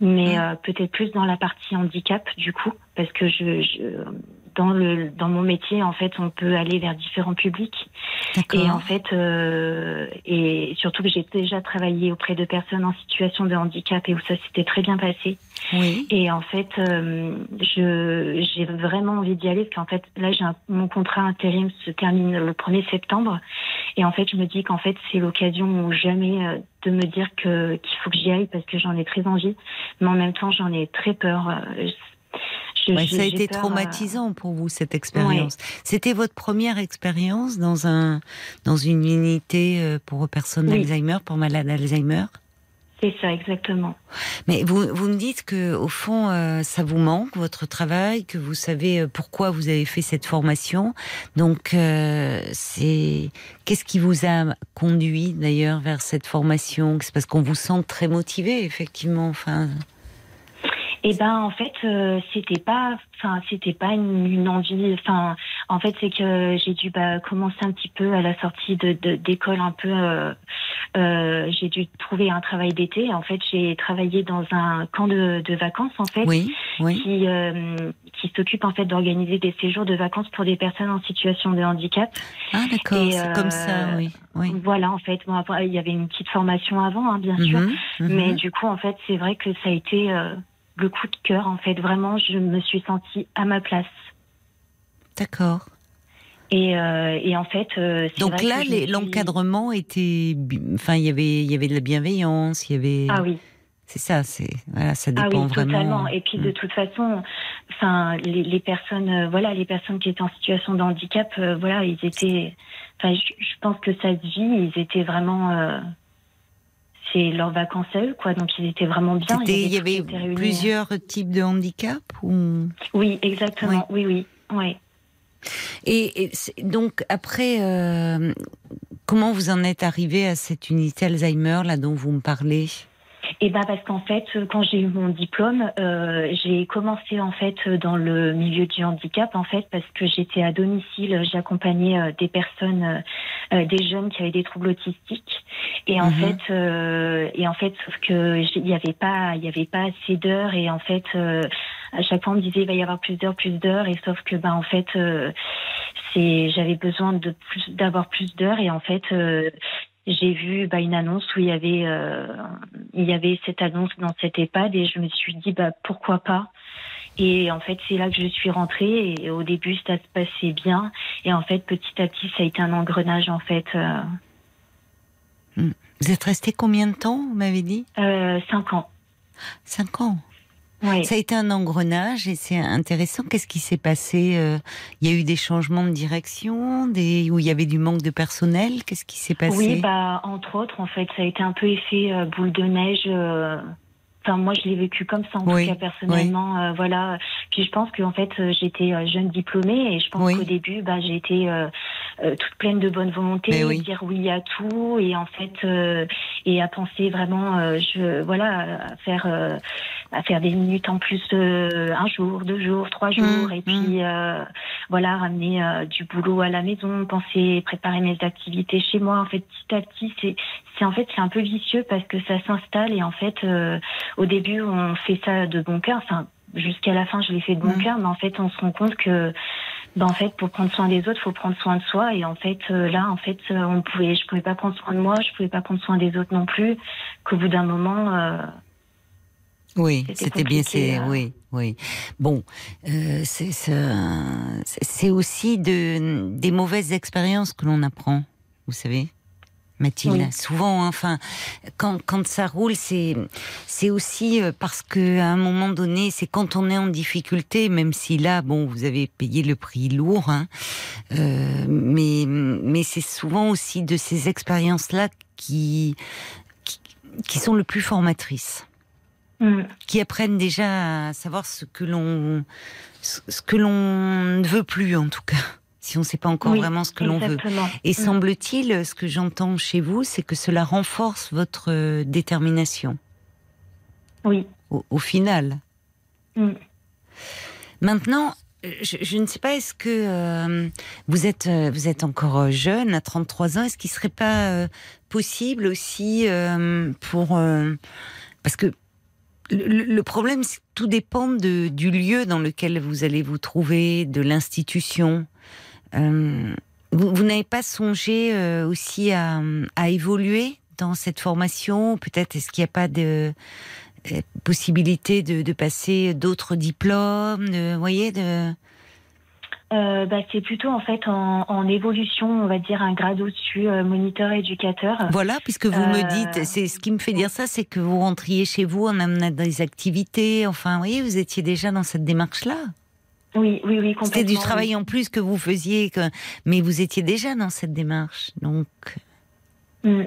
mais euh, peut-être plus dans la partie handicap du coup parce que je, je dans le dans mon métier en fait on peut aller vers différents publics. Et en fait euh, et surtout que j'ai déjà travaillé auprès de personnes en situation de handicap et où ça s'était très bien passé. Oui. et en fait euh, je j'ai vraiment envie d'y aller parce qu'en fait là j'ai mon contrat intérim se termine le 1er septembre. Et en fait je me dis qu'en fait c'est l'occasion ou jamais euh, de me dire que qu'il faut que j'y aille parce que j'en ai très envie. Mais en même temps j'en ai très peur euh, ça a été traumatisant pour vous cette expérience. C'était votre première expérience dans un dans une unité euh, pour personnes d'Alzheimer, pour malades d'Alzheimer? C'est ça exactement. Mais vous vous me dites que au fond euh, ça vous manque votre travail, que vous savez euh, pourquoi vous avez fait cette formation. Donc c'est qu'est-ce qui vous a conduit d'ailleurs vers cette formation? C'est parce qu'on vous sent très motivé effectivement. Enfin. Eh ben en fait euh, c'était pas enfin c'était pas une, envie. Enfin en fait c'est que j'ai dû bah, commencer un petit peu à la sortie de d'école un peu euh, euh, j'ai dû trouver un travail d'été. En fait j'ai travaillé dans un camp de, de vacances en fait oui, oui. qui qui s'occupe en fait d'organiser des séjours de vacances pour des personnes en situation de handicap. Ah d'accord. C'est comme ça oui, oui. voilà en fait. Bon après il y avait une petite formation avant hein, bien sûr. mhm, mhm. mais du coup en fait c'est vrai que ça a été le coup de cœur, en fait. Vraiment, je me suis sentie à ma place. D'accord. Et, euh, et, en fait, euh, donc là, l'encadrement était, enfin, il y avait, il y avait de la bienveillance, il y avait. Ah oui. C'est ça, c'est voilà, ça dépend ah oui, vraiment. Totalement. Et puis de mm. toute façon, enfin, les, les, personnes, euh, voilà, les personnes qui étaient en situation de handicap, voilà, ils étaient. Enfin, je, je, pense que ça se vit. Ils étaient vraiment c'est leurs vacances à eux, quoi. Donc ils étaient vraiment bien. Il y avait, plusieurs types de handicap ou... Oui, exactement. Oui, oui, oui. Et, donc après, euh, comment vous en êtes arrivé à cette unité Alzheimer là dont vous me parlez? Et ben parce qu'en fait, quand j'ai eu mon diplôme, euh, j'ai commencé en fait dans le milieu du handicap en fait parce que j'étais à domicile, j'accompagnais euh, des personnes, euh, des jeunes qui avaient des troubles autistiques. Et en mhm. fait, et en fait, sauf que il n'y avait pas, il y avait pas assez d'heures et en fait, à chaque fois on me disait il va y avoir plus d'heures, plus d'heures. Et sauf que ben en fait, c'est, j'avais besoin de plus, d'avoir plus d'heures. Et en fait j'ai vu bah, une annonce où il y avait euh, il y avait cette annonce dans cette EHPAD et je me suis dit bah pourquoi pas? Et en fait c'est là que je suis rentrée et au début ça se passait bien et en fait petit à petit ça a été un engrenage en fait. Euh. Hmm. Vous êtes resté combien de temps vous m'avez dit? Euh, Cinq ans. Cinq ans. Ça a été un engrenage et c'est intéressant. Qu'est-ce qui s'est passé euh, Il y a eu des changements de direction, des où il y avait du manque de personnel? Qu'est-ce qui s'est passé? Oui, bah entre autres, en fait, ça a été un peu effet euh, boule de neige. Euh, enfin, moi, je l'ai vécu comme ça, en tout cas, personnellement. voilà. Puis je pense qu'en fait, j'étais jeune diplômée et je pense qu'au début, bah, j'ai été toute pleine de bonne volonté, dire oui à tout et en fait, et à penser vraiment, je, voilà, à faire à faire des minutes en plus euh, un jour, deux jours, trois mmh, jours, et puis mmh. euh, voilà ramener euh, du boulot à la maison, penser préparer mes activités chez moi. En fait, petit à petit, c'est c'est en fait c'est un peu vicieux parce que ça s'installe et en fait au début on fait ça de bon cœur. Enfin jusqu'à la fin je l'ai fait de bon mmh. cœur, mais en fait on se rend compte que ben, en fait, pour prendre soin des autres, faut prendre soin de soi. Et en fait, là, en fait, on pouvait, je pouvais pas prendre soin de moi, je pouvais pas prendre soin des autres non plus. Qu'au bout d'un moment, oui, c'était bien. C'est hein. oui, oui. Bon, euh, c'est aussi de des mauvaises expériences que l'on apprend. Vous savez. Mathilde. Souvent, hein, enfin, quand, quand ça roule, c'est c'est aussi euh, parce que à un moment donné, c'est quand on est en difficulté, même si là, bon, vous avez payé le prix lourd, hein, euh, mais mais c'est souvent aussi de ces expériences-là qui, qui, qui sont le plus formatrices. Mm. qui apprennent déjà à savoir ce que l'on ce que l'on ne veut plus en tout cas si on ne sait pas encore vraiment ce que l'on veut. Et mm. semble-t-il, ce que j'entends chez vous, c'est que cela renforce votre euh, détermination. Oui. Au, final. Mm. Maintenant, je, ne sais pas, est-ce que euh, vous êtes euh, vous êtes encore jeune, à 33 ans, est-ce qu'il serait pas possible aussi pour parce que le, problème, c'est que tout dépend de, du lieu dans lequel vous allez vous trouver, de l'institution. Euh, vous, n'avez pas songé euh, aussi à, évoluer dans cette formation Peut-être est-ce qu'il n'y a pas de euh, possibilité de, de passer d'autres diplômes, de, voyez, de euh, bah, c'est plutôt en fait en, évolution, on va dire un grade au-dessus, euh, moniteur éducateur. Voilà, puisque vous me dites, c'est ce qui me fait dire ça, c'est que vous rentriez chez vous en amenant des activités. Enfin, vous voyez, vous étiez déjà dans cette démarche-là. Oui, oui, oui, complètement. C'était du travail en plus que vous faisiez, que... mais vous étiez déjà dans cette démarche, donc. Mm.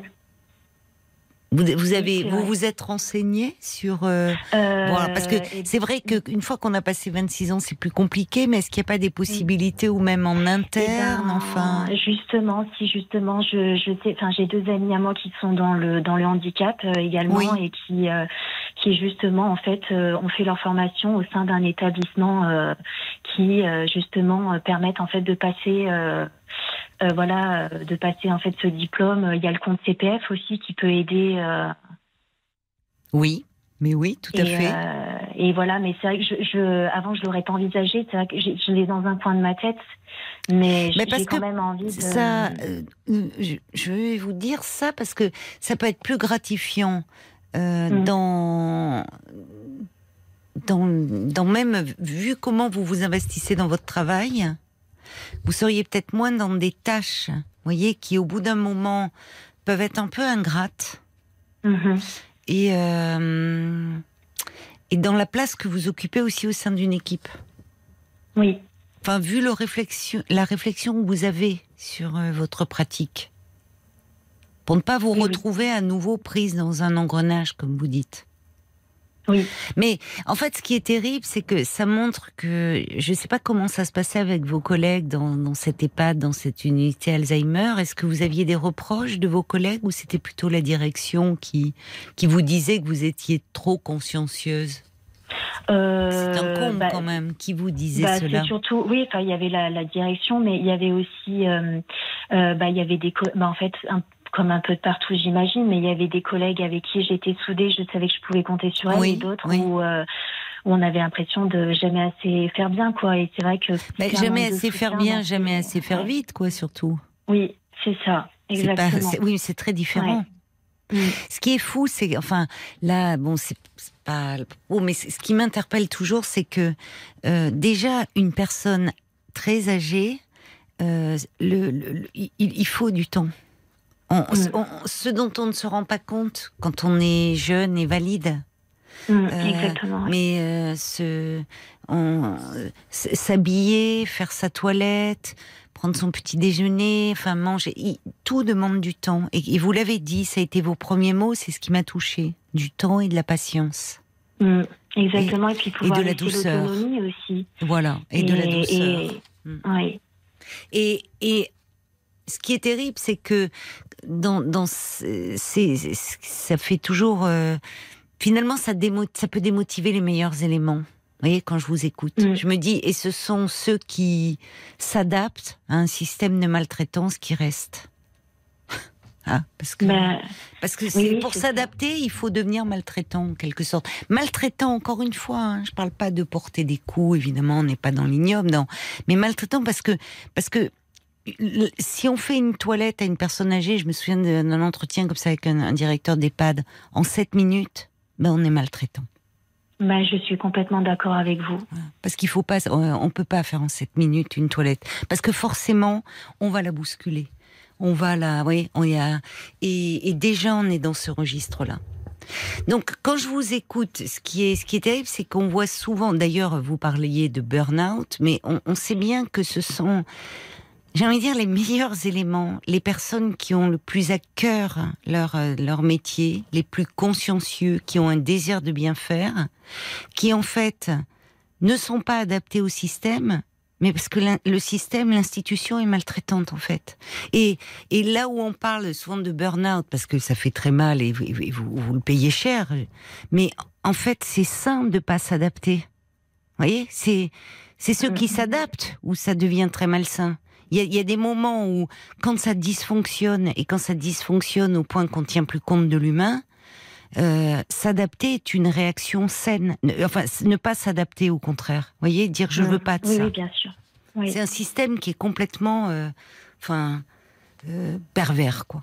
Vous, avez, vous vous êtes renseigné sur. Euh, euh, parce que c'est vrai qu'une fois qu'on a passé 26 ans, c'est plus compliqué, mais est-ce qu'il n'y a pas des possibilités ou même en interne, eh ben, enfin? Justement, si justement, je, je sais, enfin, j'ai deux amis à moi qui sont dans le dans le handicap euh, également et qui qui justement en fait ont fait leur formation au sein d'un établissement qui justement permettent en fait de passer euh, voilà, euh, de passer en fait ce diplôme. Il y a le compte CPF aussi qui peut aider. Euh, oui. Mais oui, tout à fait. et voilà, mais c'est vrai que je, je avant je l'aurais pas envisagé. C'est vrai que je l'ai dans un coin de ma tête, mais, j'ai quand même envie de. Ça, je, vais vous dire ça parce que ça peut être plus gratifiant mm. dans dans dans même vu comment vous vous investissez dans votre travail vous seriez peut-être moins dans des tâches, voyez, qui au bout d'un moment peuvent être un peu ingrates. Mhm. Et, euh, et dans la place que vous occupez aussi au sein d'une équipe. Oui. Enfin, vu le réflexion, la réflexion que vous avez sur euh, votre pratique, pour ne pas vous retrouver à nouveau prise dans un engrenage, comme vous dites. Oui. Mais en fait, ce qui est terrible, c'est que ça montre que je ne sais pas comment ça se passait avec vos collègues dans, dans cette EHPAD, dans cette unité Alzheimer. Est-ce que vous aviez des reproches de vos collègues ou c'était plutôt la direction qui qui vous disait que vous étiez trop consciencieuse? Euh, c'est un con bah, quand même qui vous disait bah, cela. Surtout, oui, il y avait la, la, direction, mais il y avait aussi, euh, euh, bah, il y avait des, bah, en fait, un, comme un peu de partout, j'imagine, mais il y avait des collègues avec qui j'étais soudée, je savais que je pouvais compter sur elles, et d'autres où, euh, où, on avait l'impression de jamais assez faire bien, quoi. Et c'est vrai que jamais assez faire bien, jamais assez faire vite, quoi, surtout. Oui, c'est ça, exactement. oui, c'est très différent. Mm. Ce qui est fou, c'est enfin là, bon, c'est pas oh, mais ce qui m'interpelle toujours, c'est que euh, déjà une personne très âgée, euh, le, il, faut du temps. Mm. ce dont on ne se rend pas compte quand on est jeune et valide. Mm, euh. Mais euh, s'habiller, faire sa toilette, prendre son petit déjeuner, enfin manger, tout demande du temps. Et, vous l'avez dit, ça a été vos premiers mots, c'est ce qui m'a touché, du temps et de la patience. Mm, exactement, et, puis pouvoir et de la douceur aussi. Voilà, et, de la douceur. Oui. Et, et ce qui est terrible, c'est que dans, dans ça fait toujours. Euh, finalement, ça, ça peut démotiver les meilleurs éléments. Vous voyez, quand je vous écoute, mm. je me dis, et ce sont ceux qui s'adaptent à un système de maltraitance qui reste. <laughs> Ah, parce que, bah, parce que pour s'adapter, il faut devenir maltraitant en quelque sorte. Maltraitant, encore une fois, hein, je parle pas de porter des coups, évidemment, on n'est pas dans l'ignoble, non. Mais maltraitant parce que, parce que si on fait une toilette à une personne âgée, je me souviens d'un entretien comme ça avec un, directeur d'EHPAD, en 7 minutes, ben on est maltraitant. Ben, je suis complètement d'accord avec vous. Parce qu'il faut pas, on peut pas faire en 7 minutes une toilette. Parce que forcément, on va la bousculer. On va la, oui, on y a, et, déjà on est dans ce registre-là. Donc, quand je vous écoute, ce qui est, ce qui est terrible, c'est qu'on voit souvent, d'ailleurs, vous parliez de burn-out, mais on, on, sait bien que ce sont j'ai envie de dire les meilleurs éléments, les personnes qui ont le plus à cœur leur, euh, leur métier, les plus consciencieux, qui ont un désir de bien faire, qui en fait ne sont pas adaptés au système, mais parce que le système, l'institution est maltraitante en fait. Et, et là où on parle souvent de burn-out, parce que ça fait très mal et vous, vous, le payez cher, mais en fait c'est simple de pas s'adapter. Vous voyez, c'est c'est ceux qui mm-hmm. s'adaptent où ça devient très malsain. Il y, a, des moments où, quand ça dysfonctionne, et quand ça dysfonctionne au point qu'on tient plus compte de l'humain, euh, s'adapter est une réaction saine. Enfin, ne pas s'adapter, au contraire. Vous voyez, dire je veux pas de ça. Oui, bien sûr. C'est un système qui est complètement, euh, enfin, euh, pervers, quoi.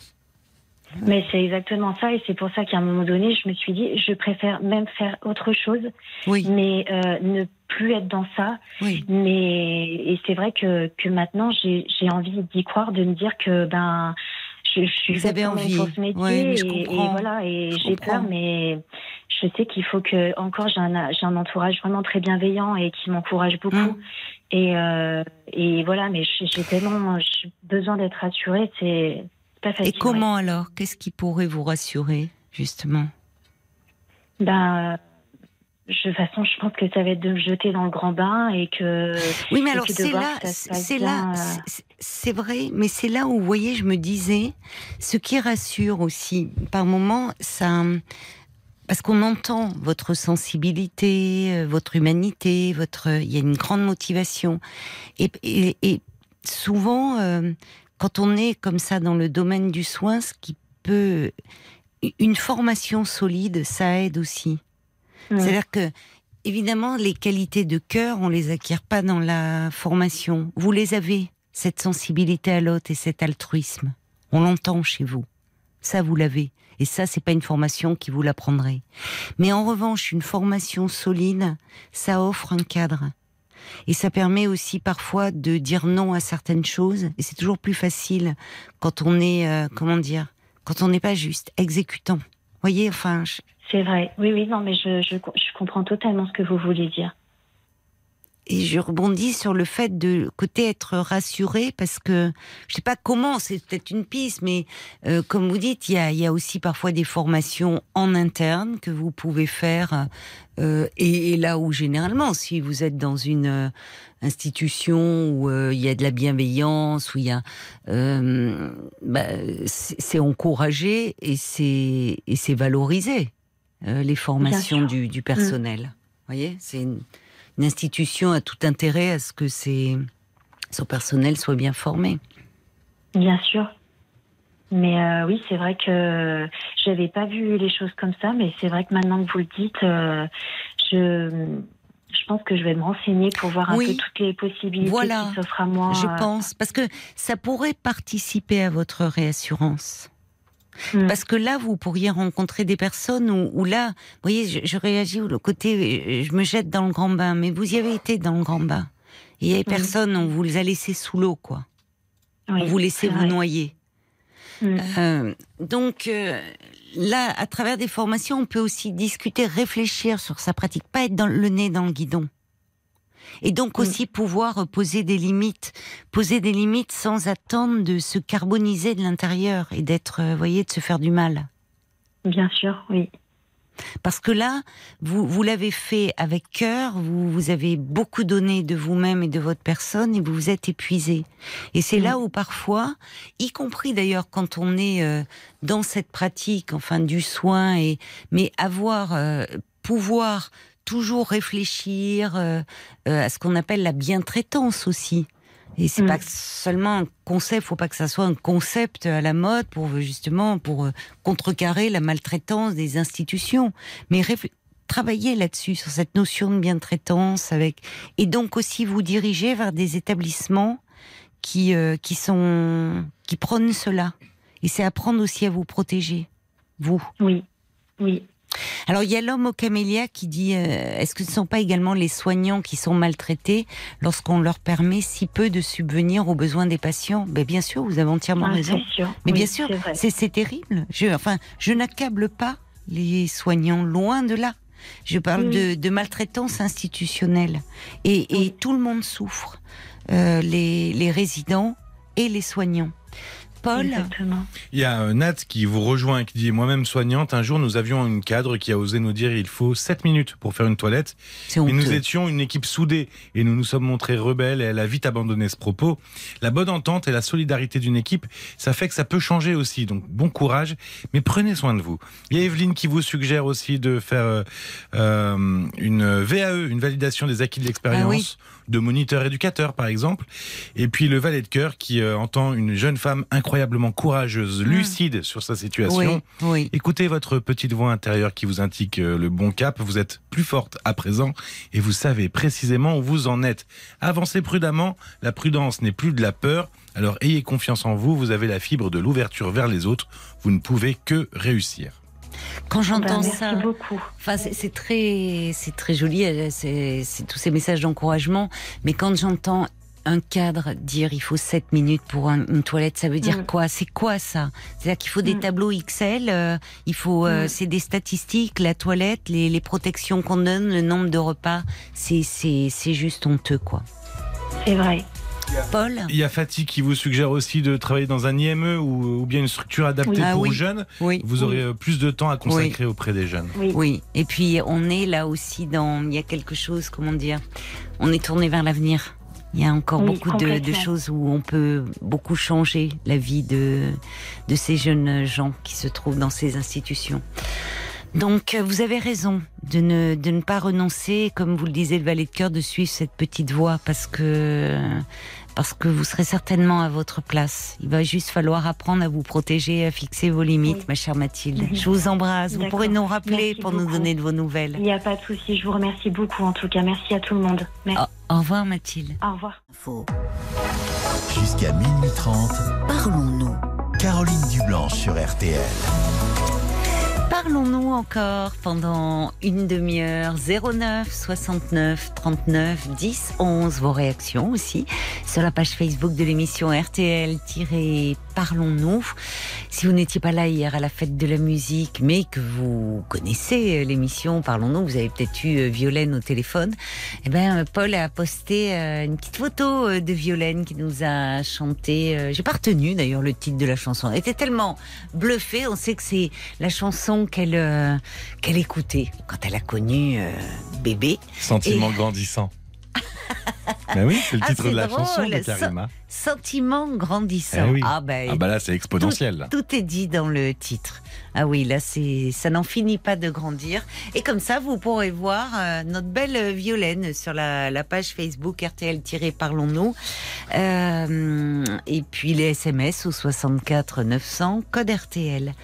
Mais c'est exactement ça, et c'est pour ça qu'à un moment donné, je me suis dit, je préfère même faire autre chose, oui. mais euh, ne plus être dans ça. Oui. Mais et c'est vrai que, que maintenant, j'ai envie d'y croire, de me dire que ben, je, je suis Vous avez envie. pour ce métier, et, voilà, et j'ai peur, mais je sais qu'il faut que encore j'ai un, j'ai un entourage vraiment très bienveillant et qui m'encourage beaucoup. Hum. Et, euh, et voilà, mais j'ai tellement besoin d'être rassurée, c'est et comment alors? Qu'est-ce qui pourrait vous rassurer, justement? Ben. De toute façon, je pense que ça va être de me jeter dans le grand bain et que. Oui, mais alors c'est là, c'est là, euh. c'est vrai, mais c'est là où, vous voyez, je me disais, ce qui rassure aussi, par moment, ça, parce qu'on entend votre sensibilité, euh, votre humanité, votre, il y a une grande motivation, et, et, souvent, euh, quand on est comme ça dans le domaine du soin, ce qui peut une formation solide, ça aide aussi. C'est-à-dire que évidemment les qualités de cœur, on les acquiert pas dans la formation. Vous les avez, cette sensibilité à l'autre et cet altruisme. On l'entend chez vous. Ça vous l'avez. Et ça, c'est pas une formation qui vous l'apprendrez. Mais en revanche, une formation solide, ça offre un cadre. Et ça permet aussi parfois de dire non à certaines choses. Et c'est toujours plus facile quand on est, euh, comment dire, quand on n'est pas juste exécutant. Voyez, enfin. C'est vrai. Oui, oui, non, mais je, je, je, comprends totalement ce que vous voulez dire. Et je rebondis sur le fait de côté être rassuré parce que je sais pas comment, c'est peut-être une piste, mais euh, comme vous dites, il y a, y a, aussi parfois des formations en interne que vous pouvez faire. Euh, et, et, là où généralement, si vous êtes dans une euh, institution où euh, il y a de la bienveillance, où il y a, bah, c'est encouragé et c'est et c'est valorisé les formations du, du, personnel. Mmh. Vous voyez, c'est une une institution a tout intérêt à ce que ses, son personnel soit bien formé. Bien sûr. Mais euh, oui, c'est vrai que j'avais pas vu les choses comme ça, mais c'est vrai que maintenant que vous le dites, euh, je, je pense que je vais me renseigner pour voir un peu toutes les possibilités voilà, qui s'offrent à moi. Je pense, parce que ça pourrait participer à votre réassurance. Hmm. Parce que là, vous pourriez rencontrer des personnes où, là, vous voyez, je, je, réagis au côté, je me jette dans le grand bain, mais vous y avez été dans le grand bain. Il y a personne, on vous les a laissés sous l'eau, quoi. on vous laissez vous noyer. Hmm. Euh, donc euh, là, à travers des formations, on peut aussi discuter, réfléchir sur sa pratique, pas être dans le nez dans le guidon et donc mm. aussi pouvoir poser des limites, poser des limites sans attendre de se carboniser de l'intérieur et d'être, euh, voyez, de se faire du mal. Bien sûr, oui. Parce que là, vous, vous l'avez fait avec cœur, vous, vous avez beaucoup donné de vous-même et de votre personne et vous vous êtes épuisé. Et c'est mm. là où parfois, y compris d'ailleurs quand on est euh, dans cette pratique, enfin du soin, et mais avoir, euh, pouvoir toujours réfléchir euh, euh, à ce qu'on appelle la bientraitance aussi. Et c'est pas mm. seulement un concept, faut pas que ça soit un concept à la mode pour justement pour euh, contrecarrer la maltraitance des institutions, mais travailler là-dessus sur cette notion de bientraitance avec et donc aussi vous diriger vers des établissements qui qui sont qui prônent cela. Et c'est apprendre aussi à vous protéger, vous. Oui, oui. Alors il y a l'homme au camélia qui dit euh, est-ce que ce ne sont pas également les soignants qui sont maltraités lorsqu'on leur permet si peu de subvenir aux besoins des patients? Ben, Bien sûr, vous avez entièrement ah, raison. Mais bien sûr, c'est terrible. Je, enfin, je n'accable pas les soignants, loin de là. Je parle de, maltraitance institutionnelle. Et, tout le monde souffre, euh, les résidents et les soignants. Paul. Il y a euh, Nat qui vous rejoint, qui dit moi-même soignante. Un jour, nous avions une cadre qui a osé nous dire il faut 7 minutes pour faire une toilette. Mais nous étions une équipe soudée et nous nous sommes montrés rebelles. Et elle a vite abandonné ce propos. La bonne entente et la solidarité d'une équipe, ça fait que ça peut changer aussi. Donc bon courage, mais prenez soin de vous. Il y a Evelyne qui vous suggère aussi de faire euh, euh une VAE, une validation des acquis de l'expérience. Ah de moniteur éducateur par exemple. Et puis le valet de cœur qui euh, entend une jeune femme incroyablement courageuse, hmm. lucide sur sa situation. Écoutez votre petite voix intérieure qui vous indique euh, le bon cap. Vous êtes plus forte à présent et vous savez précisément où vous en êtes. Avancez prudemment. La prudence n'est plus de la peur. Alors ayez confiance en vous. Vous avez la fibre de l'ouverture vers les autres. Vous ne pouvez que réussir. Quand j'entends ben, ça, enfin c'est très, c'est très joli, c'est tous ces messages d'encouragement. Mais quand j'entends un cadre dire il faut 7 minutes pour une toilette, ça veut dire mm. quoi? C'est quoi ça? C'est-à-dire qu'il faut des mm. tableaux XL, euh, il faut, euh, mm. c'est des statistiques, la toilette, les, les protections qu'on donne, le nombre de repas, c'est c'est juste honteux quoi. C'est vrai. Paul? Il y a Fatih qui vous suggère aussi de travailler dans un IME ou, bien une structure adaptée pour ah jeunes. Vous aurez euh, plus de temps à consacrer auprès des jeunes. Oui. Et puis on est là aussi dans. Il y a quelque chose, comment dire On est tourné vers l'avenir. Il y a encore beaucoup de, choses où on peut beaucoup changer la vie de, de ces jeunes gens qui se trouvent dans ces institutions. Donc, vous avez raison de ne, de ne pas renoncer, comme vous le disiez, le valet de cœur, de suivre cette petite voie parce que parce que vous serez certainement à votre place. Il va juste falloir apprendre à vous protéger, à fixer vos limites, ma chère Mathilde. Mhm. Je vous embrasse. Vous pourrez nous rappeler pour nous donner de vos nouvelles. Il n'y a pas de souci. Je vous remercie beaucoup en tout cas. Merci à tout le monde. Merci. Au, revoir Mathilde. Au revoir. Jusqu'à minuit 30, parlons-nous. Caroline Dublanche sur RTL. Parlons-nous encore pendant une demi-heure 09 69 39 10 11 vos réactions aussi sur la page Facebook de l'émission RTL Parlons-nous. Si vous n'étiez pas là hier à la fête de la musique, mais que vous connaissez l'émission Parlons-nous, vous avez peut-être eu euh, Violaine au téléphone. Eh ben, Paul a posté euh, une petite photo euh, de Violaine qui nous a chanté. J'ai pas retenu d'ailleurs le titre de la chanson. Elle était tellement bluffée. On sait que c'est la chanson qu'elle qu'elle écoutait quand elle a connu bébé. Sentiment grandissant. <laughs> Mais oui, c'est le ah, titre de la chanson de Karima. Sentiment grandissant. Eh ah, ben, ah, bah là, c'est exponentiel. Tout, est dit dans le titre. Ah oui, là, c'est ça n'en finit pas de grandir. Et comme ça, vous pourrez voir euh, notre belle Violaine sur la, page Facebook RTL-Parlons-nous. Euh, et puis les SMS au 64 900, code RTL.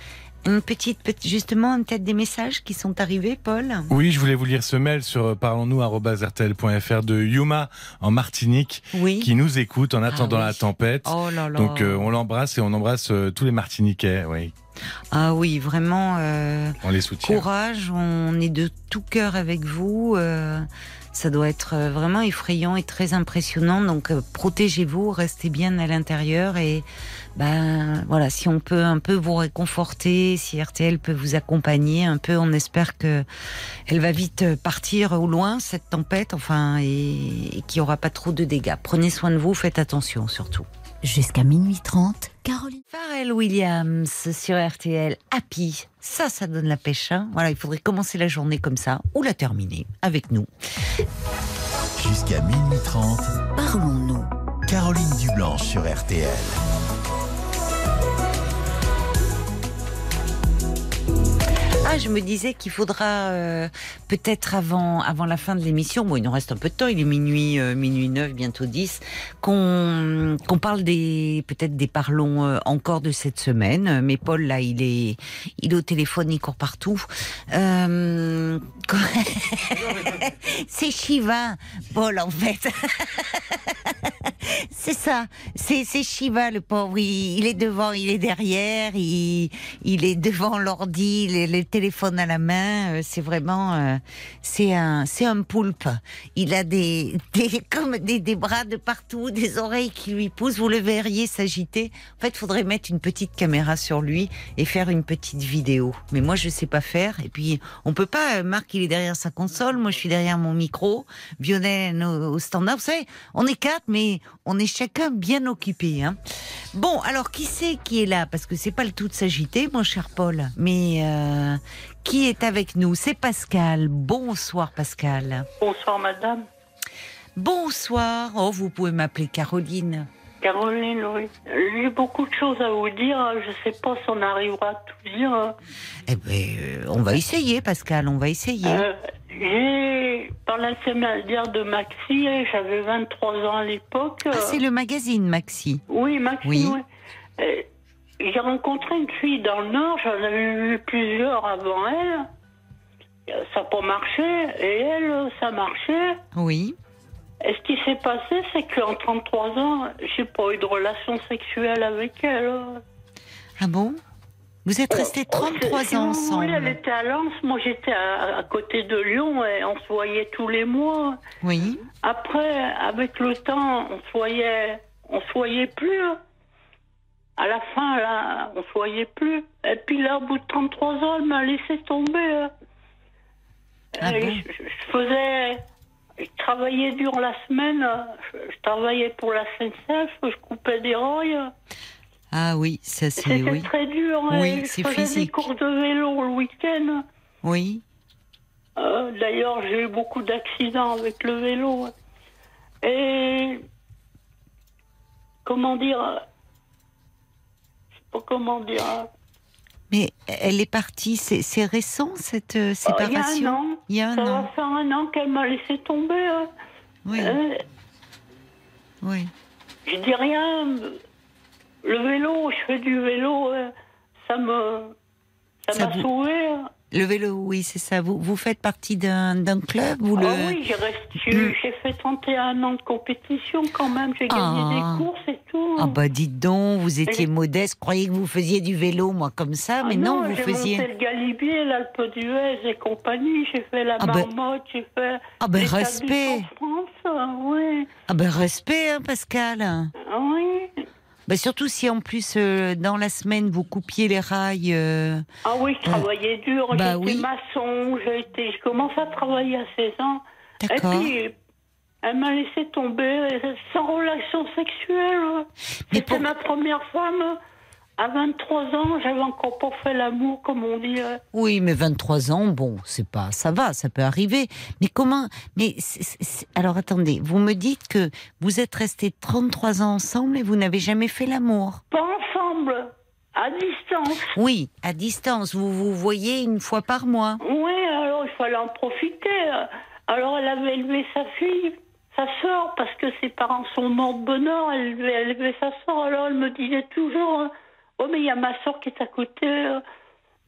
Une petite, justement, peut-être des messages qui sont arrivés, Paul Oui, je voulais vous lire ce mail sur euh, parlons-nous.rtl.fr de Yuma en Martinique, qui nous écoute en attendant ah la tempête. Oh là là. Donc euh, on l'embrasse et on embrasse euh, tous les Martiniquais, oui. Ah oui, vraiment. on les soutient. Courage, on est de tout cœur avec vous. Ça doit être vraiment effrayant et très impressionnant. Donc protégez-vous, restez bien à l'intérieur et ben voilà, si on peut un peu vous réconforter, si RTL peut vous accompagner un peu, on espère que elle va vite partir au loin cette tempête, enfin, et, qu'il n'y aura pas trop de dégâts. Prenez soin de vous, faites attention surtout. Jusqu'à minuit 30, Caroline. Pharrell Williams sur RTL, Happy. Ça, ça donne la pêche. Hein. voilà, il faudrait commencer la journée comme ça ou la terminer avec nous. Jusqu'à minuit 30, parlons-nous. Caroline Dublanche sur RTL. Ah, je me disais qu'il faudra euh, peut-être avant, avant la fin de l'émission, bon, il nous reste un peu de temps, il est minuit, euh, minuit 9, bientôt 10, qu'on qu'on parle des peut-être des parlons euh, encore de cette semaine. Mais Paul, là, il est, il est au téléphone, il court partout. <laughs> C'est Shiva, Paul, en fait. <laughs> C'est ça, c'est Shiva, le pauvre. Il, est devant, il est derrière, il, il est devant l'ordi, les, les téléphone à la main. Euh, c'est vraiment, euh, c'est un, c'est un poulpe. Il a des, <laughs> des comme des, bras de partout, des oreilles qui lui poussent. Vous le verriez s'agiter. En fait, il faudrait mettre une petite caméra sur lui et faire une petite vidéo. Mais moi, je sais pas faire. Et puis, on peut pas. Euh, Marc, il est derrière sa console. Moi, je suis derrière mon micro. Violaine au, standard. Vous savez, on est quatre, mais on est chacun bien occupé. Hein. Bon, alors qui c'est qui est là? Parce que c'est pas le tout de s'agiter, mon cher Paul. Mais qui est avec nous? C'est Pascal. Bonsoir Pascal. Bonsoir madame. Bonsoir. Oh, vous pouvez m'appeler Caroline. Caroline, oui. J'ai beaucoup de choses à vous dire. Je ne sais pas si on arrivera à tout dire. Eh bien, euh, on va essayer, Pascal, on va essayer. Euh, j'ai, par l'intermédiaire de Maxi, j'avais 23 ans à l'époque. Ah, c'est le magazine Maxi Oui, Maxi, oui. oui. J'ai rencontré une fille dans le Nord, j'en avais vu plusieurs avant elle. Ça n'a pas marché, et elle, ça marchait. Oui. Et ce qui s'est passé, c'est qu'en 33 ans, j'ai pas eu de relation sexuelle avec elle. Ah bon? Vous êtes restés 33 ans ensemble Oui, elle était à Lens, moi j'étais à, côté de Lyon et on se voyait tous les mois. Oui. Après, avec le temps, on se voyait, on se voyait plus. À la fin, là, on ne voyait plus. Et puis là, au bout de 33 ans, elle m'a laissé tomber. Hein. Ah je, faisais. Je travaillais durant la semaine. Je, travaillais pour la SNCF. Je coupais des rails. Ah oui, ça c'est. C'était très dur. Hein. Oui, c'est physique. Je faisais des cours de vélo le week-end. Oui. Euh, d'ailleurs, j'ai eu beaucoup d'accidents avec le vélo. Et. Comment dire comment dire. Hein. Mais elle est partie, c'est récent cette séparation euh, Il y a un an. ça va faire un an qu'elle m'a laissé tomber. Hein. Oui. Euh, oui. Je dis rien. Le vélo, je fais du vélo, euh, ça me. Ça m'a sauvé. Le vélo, oui, c'est ça. Vous, vous faites partie d'un club ou le... Ah oui, hmm. j'ai fait 31 ans de compétition quand même. J'ai gagné des ah. courses et tout. Ah bah dites donc, vous étiez modeste. Croyez que vous faisiez du vélo, moi, comme ça, mais ah non, vous faisiez... J'ai monté le Galibier, l'Alpe d'Huez et compagnie. J'ai fait la ah bah Marmotte, j'ai fait... Ah ben respect France, oui. Ah ben respect, hein, Pascal. Ah oui. Bah surtout si en plus euh, dans la semaine vous coupiez les rails. Euh, ah oui, je travaillais dur. Bah j'étais maçon. Je commençais à travailler à 16 ans. Et puis elle m'a laissé tomber sans relation sexuelle. C'était ma première femme. À 23 ans, j'avais encore pas fait l'amour, comme on dit. Oui, mais 23 ans, bon, c'est pas, ça va, ça peut arriver. Mais comment Mais alors attendez, vous me dites que vous êtes restés 33 ans ensemble et vous n'avez jamais fait l'amour Pas ensemble, à distance. Oui, à distance. Vous vous voyez une fois par mois. Oui, alors il fallait en profiter. Alors elle avait élevé sa fille sa sœur, parce que ses parents sont morts de bonheur, elle, elle élevait sa sœur, alors elle me disait toujours, hein, Oh, mais il y a ma soeur qui est à côté. Euh,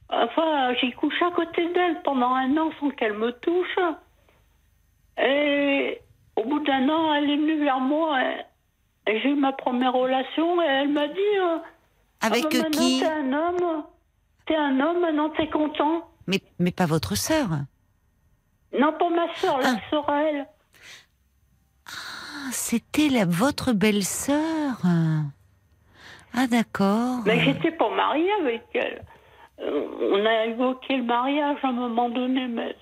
enfin, j'ai couché à côté d'elle pendant un an sans qu'elle me touche. Et au bout d'un an, elle est venue vers moi. Et, j'ai eu ma première relation et elle m'a dit euh, Avec ah bah, qui T'es un homme. T'es un homme, maintenant t'es content. Mais, mais pas votre sœur Non, pas ma soeur, la ah. sœur à elle. Ah, c'était la, votre belle-sœur. Ah d'accord. Mais j'étais pas mariée avec elle. Euh, on a évoqué le mariage à un moment donné, mais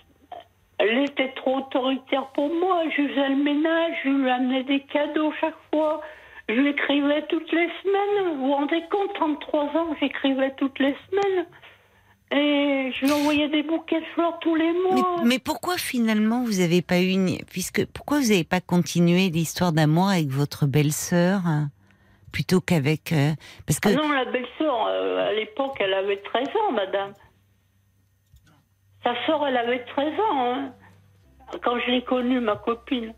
elle était trop autoritaire pour moi. Je faisais le ménage, je lui amenais des cadeaux chaque fois. Je lui écrivais toutes les semaines. Vous vous rendez compte, 33 ans, j'écrivais toutes les semaines. Et je lui envoyais des bouquets de fleurs tous les mois. Mais, pourquoi finalement vous n'avez pas eu puisque pourquoi vous n'avez pas continué l'histoire d'amour avec votre belle-sœur? Plutôt qu'avec. Euh, parce que... Ah non, la belle-sœur, euh, à l'époque, elle avait 13 ans, madame. Sa sœur, elle avait 13 ans, hein, quand je l'ai connue, ma copine.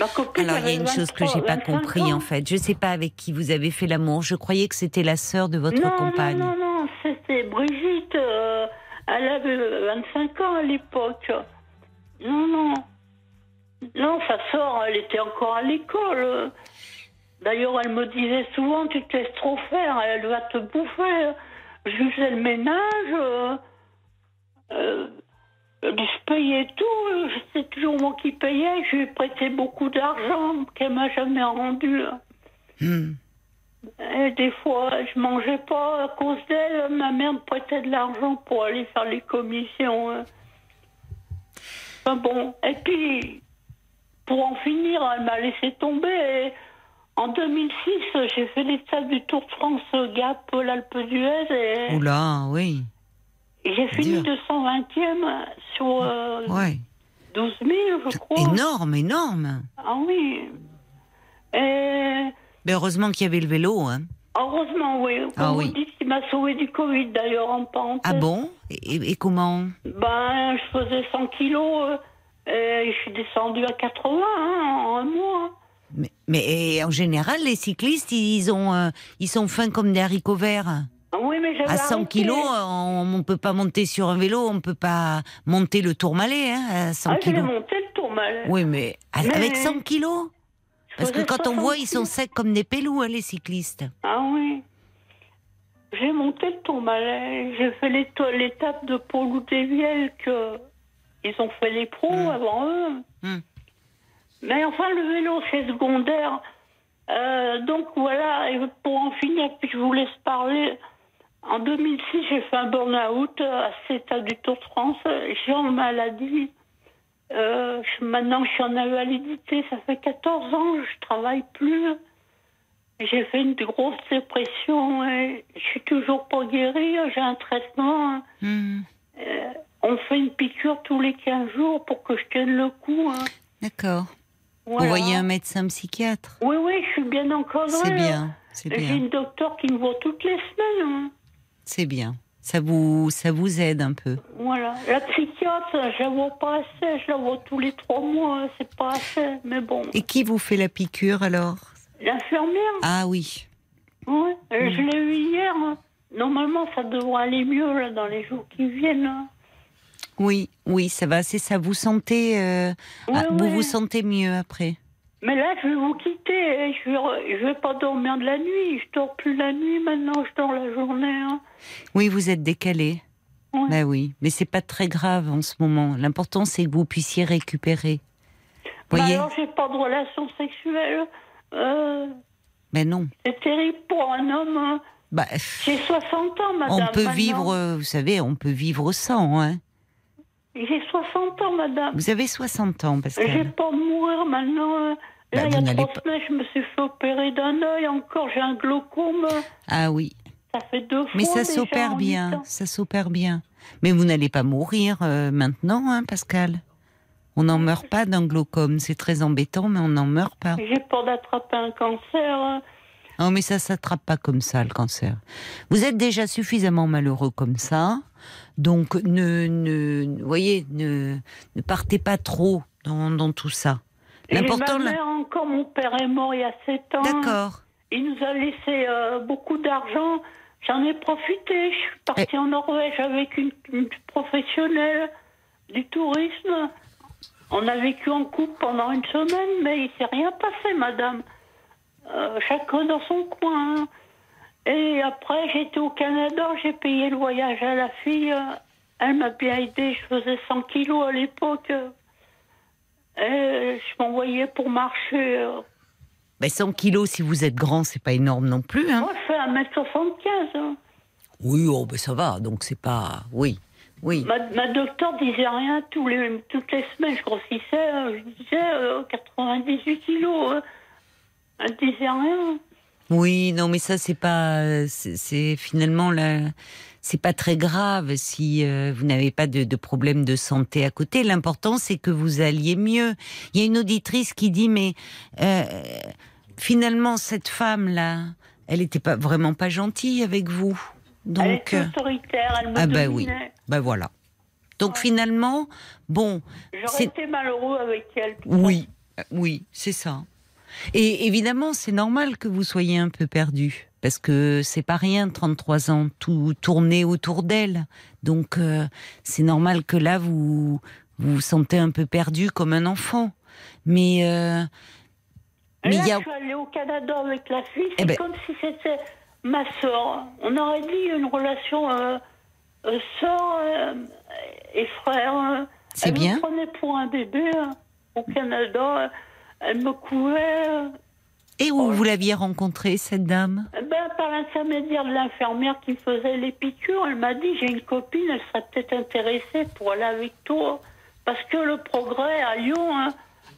Ma copine Alors, il y a une chose que j'ai pas compris, en fait. Je sais pas avec qui vous avez fait l'amour. Je croyais que c'était la sœur de votre compagne. Non, non, non, c'était Brigitte. Euh, elle avait 25 ans à l'époque. Non, non. Non, sa sœur, elle était encore à l'école. D'ailleurs, elle me disait souvent, tu te laisses trop faire, elle va te bouffer. Je faisais le ménage, euh, euh, je payais tout, c'était toujours moi qui payais, je lui ai prêté beaucoup d'argent qu'elle m'a jamais rendu. Hmm. Et des fois, je mangeais pas à cause d'elle, ma mère me prêtait de l'argent pour aller faire les commissions. Enfin bon, et puis, pour en finir, elle m'a laissé tomber. En 2006, j'ai fait l'étape du Tour de France Gap l'Alpe d'Huez. Et... Oula, oui. J'ai fini 220e sur 12 000, je crois. Énorme, énorme. Ah oui. Et... Mais heureusement qu'il y avait le vélo. Hein. Heureusement, oui. ah, oui. Vous dites m'a sauvé du Covid, d'ailleurs, en pente. Ah bon? Et, comment? Ben, je faisais 100 kilos euh, et je suis descendue à 80 hein, en un mois. Mais, en général, les cyclistes, ils, ont, euh, ils sont fins comme des haricots verts. Oui, mais à 100 kilos, on ne peut pas monter sur un vélo, on ne peut pas monter le tourmalet hein, à 100 ah, kilos. monter le tourmalet. Oui, mais, avec 100 kilos? Parce que quand on voit, ils sont secs comme des pélous, hein, les cyclistes. Ah oui. J'ai monté le tourmalet. J'ai fait l'étape de Paul Outéviel que ils ont fait les pros hmm. avant eux. Hmm. Mais enfin, le vélo, c'est secondaire. Euh, donc voilà, et pour en finir, puis je vous laisse parler. En 2006, j'ai fait un burn-out à cet état du Tour de France. J'ai en maladie. Euh, maintenant, je suis en invalidité. Ça fait 14 ans, je travaille plus. J'ai fait une grosse dépression et je suis toujours pas guérie. J'ai un traitement. Hmm. Euh, on fait une piqûre tous les 15 jours pour que je tienne le coup. Hein. D'accord. Vous voyez un médecin psychiatre Oui, oui, je suis bien encadrée. C'est bien, c'est bien. J'ai une docteur qui me voit toutes les semaines. Hein. C'est bien. Ça vous, ça vous aide un peu. Voilà. La psychiatre, je la vois pas assez. Je la vois tous les trois mois. C'est pas assez, mais bon. Et qui vous fait la piqûre alors? L'infirmière. Ah oui. Oui, je l'ai eu hier. Hein. Normalement, ça devrait aller mieux là, dans les jours qui viennent. Oui, oui, ça va. C'est ça. Vous sentez, euh, ah, vous vous sentez mieux après. Mais là, je vais vous quitter. Je vais, je vais pas dormir de la nuit. Je dors plus la nuit maintenant. Je dors la journée. Hein. Oui, vous êtes décalé. Oui. Ben oui, mais c'est pas très grave en ce moment. L'important c'est que vous puissiez récupérer. Bah voyez. alors j'ai pas de relation sexuelle. Euh, mais non. C'est terrible pour un homme. Hein. Bah, j'ai 60 ans, madame. On peut vivre, vous savez, on peut vivre sans, hein. J'ai 60 ans, madame. Vous avez 60 ans, parce que. J'ai peur de mourir maintenant. Hein. Là, bah, il y a trois semaines, je me suis fait opérer d'un œil. Encore, j'ai un glaucome. Ah oui. Ça fait deux fois. Mais ça s'opère bien. Ça s'opère bien. Mais vous n'allez pas mourir euh, maintenant, hein, Pascal On n'en meurt pas d'un glaucome. C'est très embêtant, mais on n'en meurt pas. J'ai peur d'attraper un cancer. Hein. Non, mais ça s'attrape pas comme ça, le cancer. Vous êtes déjà suffisamment malheureux comme ça. Donc, ne, ne, voyez, ne, ne partez pas trop dans, dans tout ça. L'important. Ma mère, encore, mon père est mort il y a 7 ans. D'accord. Il nous a laissé euh, beaucoup d'argent. J'en ai profité. Je suis partie en Norvège avec une, professionnelle du tourisme. On a vécu en couple pendant une semaine, mais il s'est rien passé, madame. Euh, chacun dans son coin. Et après, j'étais au Canada, j'ai payé le voyage à la fille. Elle m'a bien aidé, je faisais 100 kilos à l'époque. Et je m'envoyais pour marcher. Mais 100 kilos, si vous êtes grand, c'est pas énorme non plus. Hein. Moi, je fais 1m75. Hein. Oui, oh, ben ça va, donc c'est pas. Oui. Oui. Ma, ma docteur disait rien tous les, toutes les semaines. Je grossissais, euh, je disais 98 euh, kilos. Hein. Elle disait rien. Oui, non, mais ça, c'est pas. C'est finalement là. C'est pas très grave si euh, vous n'avez pas de, de, problème de santé à côté. L'important, c'est que vous alliez mieux. Il y a une auditrice qui dit, mais euh, finalement, cette femme-là, elle n'était pas vraiment pas gentille avec vous. Donc, elle euh, autoritaire, elle me Ah bah oui, bah voilà. Donc finalement, bon. J'aurais été malheureux avec elle. Oui, oui, c'est ça. Et évidemment, c'est normal que vous soyez un peu perdu. Parce que c'est pas rien, 33 ans, tout tourner autour d'elle. Donc, euh, c'est normal que là, vous, vous sentez un peu perdu comme un enfant. Mais, euh, mais là, y a... je suis allée au Canada avec la fille, c'est eh ben comme si c'était ma soeur. On aurait dit une relation euh, euh soeur et frère. C'est bien. Me prenait pour un bébé au Canada. Elle me couvait. Et où vous l'aviez rencontrée, cette dame? Eh ben, Par l'intermédiaire de l'infirmière qui faisait les piqûres. Elle m'a dit, j'ai une copine, elle serait peut-être intéressée pour aller avec toi. Parce que le progrès à Lyon, hein,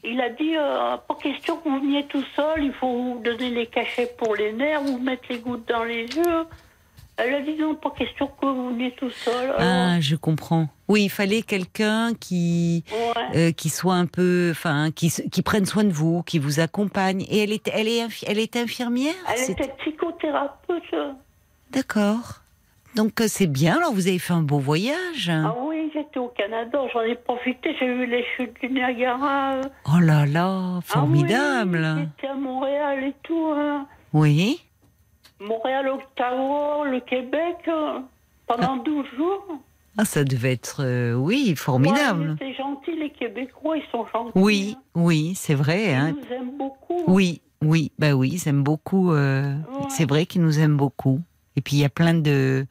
il a dit, euh, pas question que vous veniez tout seul, il faut vous donner les cachets pour les nerfs, vous mettre les gouttes dans les yeux. Elle a dit non, pas question que vous veniez tout seul. Ah, je comprends. Oui, il fallait quelqu'un qui euh, qui soit un peu, enfin, qui, qui prenne soin de vous, qui vous accompagne. Et elle était, elle est, elle est infirmière. Elle était psychothérapeute. D'accord. Donc euh, c'est bien. Alors vous avez fait un beau voyage. Ah oui, j'étais au Canada. J'en ai profité. J'ai vu les chutes du Niagara. Oh là là, formidable. Ah oui, j'étais à Montréal et tout. Hein. Oui. Montréal, Ottawa, le Québec, euh, pendant 12 ah. jours. Ah, ça devait être, euh, oui, formidable. C'est gentil, les Québécois, ils sont gentils. Oui, hein. oui, c'est vrai. Hein. Ils nous aiment beaucoup. Oui, oui, bah oui, ils aiment beaucoup. Euh, c'est vrai qu'ils nous aiment beaucoup. Et puis il y a plein de.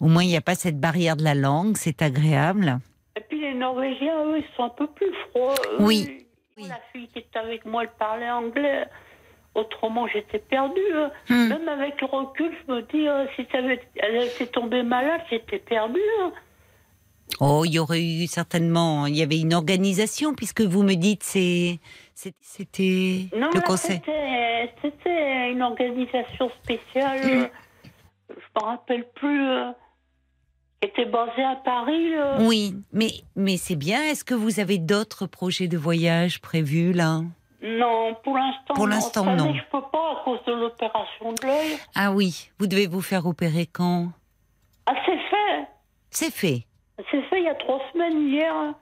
Au moins, il n'y a pas cette barrière de la langue, c'est agréable. Et puis les Norvégiens, eux, ils sont un peu plus froids. Oui. La fille qui était avec moi, elle parlait anglais. Autrement, j'étais perdue. Hein. Hmm. Même avec le recul, je me dis, euh, si elle était tombée malade, j'étais perdue. Hein. Oh, il y aurait eu certainement, il y avait une organisation, puisque vous me dites, c'est, c'était le conseil. C'était une organisation spéciale, hmm. je ne me rappelle plus, euh, qui était basée à Paris. Oui, mais, mais c'est bien. Est-ce que vous avez d'autres projets de voyage prévus là? Non, pour l'instant. Pour l'instant, non. Je peux pas à cause de l'opération de l'œil. Ah oui, vous devez vous faire opérer quand? Ah, c'est fait. C'est fait. C'est fait il y a trois semaines hier.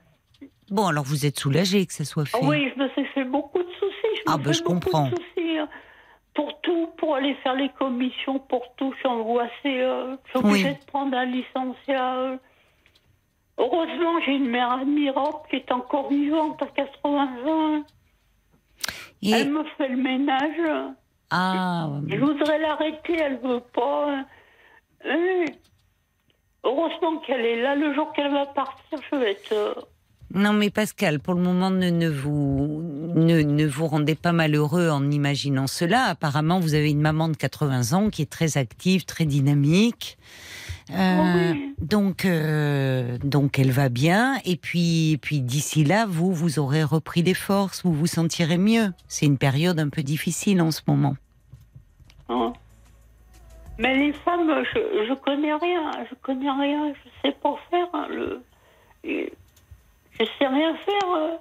Bon, alors vous êtes soulagé que ça soit fait. Ah oui, je me suis fait beaucoup de soucis. Je ah ben, je comprends. Hein. Pour tout, pour aller faire les commissions, pour tout, je suis angoissée. Euh, je suis obligée de prendre un licenciat. Euh. Heureusement, j'ai une mère admirable qui est encore vivante à 80 ans. Elle me fait le ménage. Ah. Je voudrais l'arrêter, elle veut pas. Euh, heureusement qu'elle est là. Le jour qu'elle va partir, je vais être. Euh, non, mais Pascal, pour le moment, ne, ne vous ne, ne, vous rendez pas malheureux en imaginant cela. Apparemment, vous avez une maman de 80 ans qui est très active, très dynamique. Euh, donc, euh, donc elle va bien. Et puis, puis d'ici là, vous, vous aurez repris des forces, vous vous sentirez mieux. C'est une période un peu difficile en ce moment. Oh. Mais les femmes, je, je connais rien, je connais rien, je sais pas faire. Hein, le, je sais rien faire. Euh,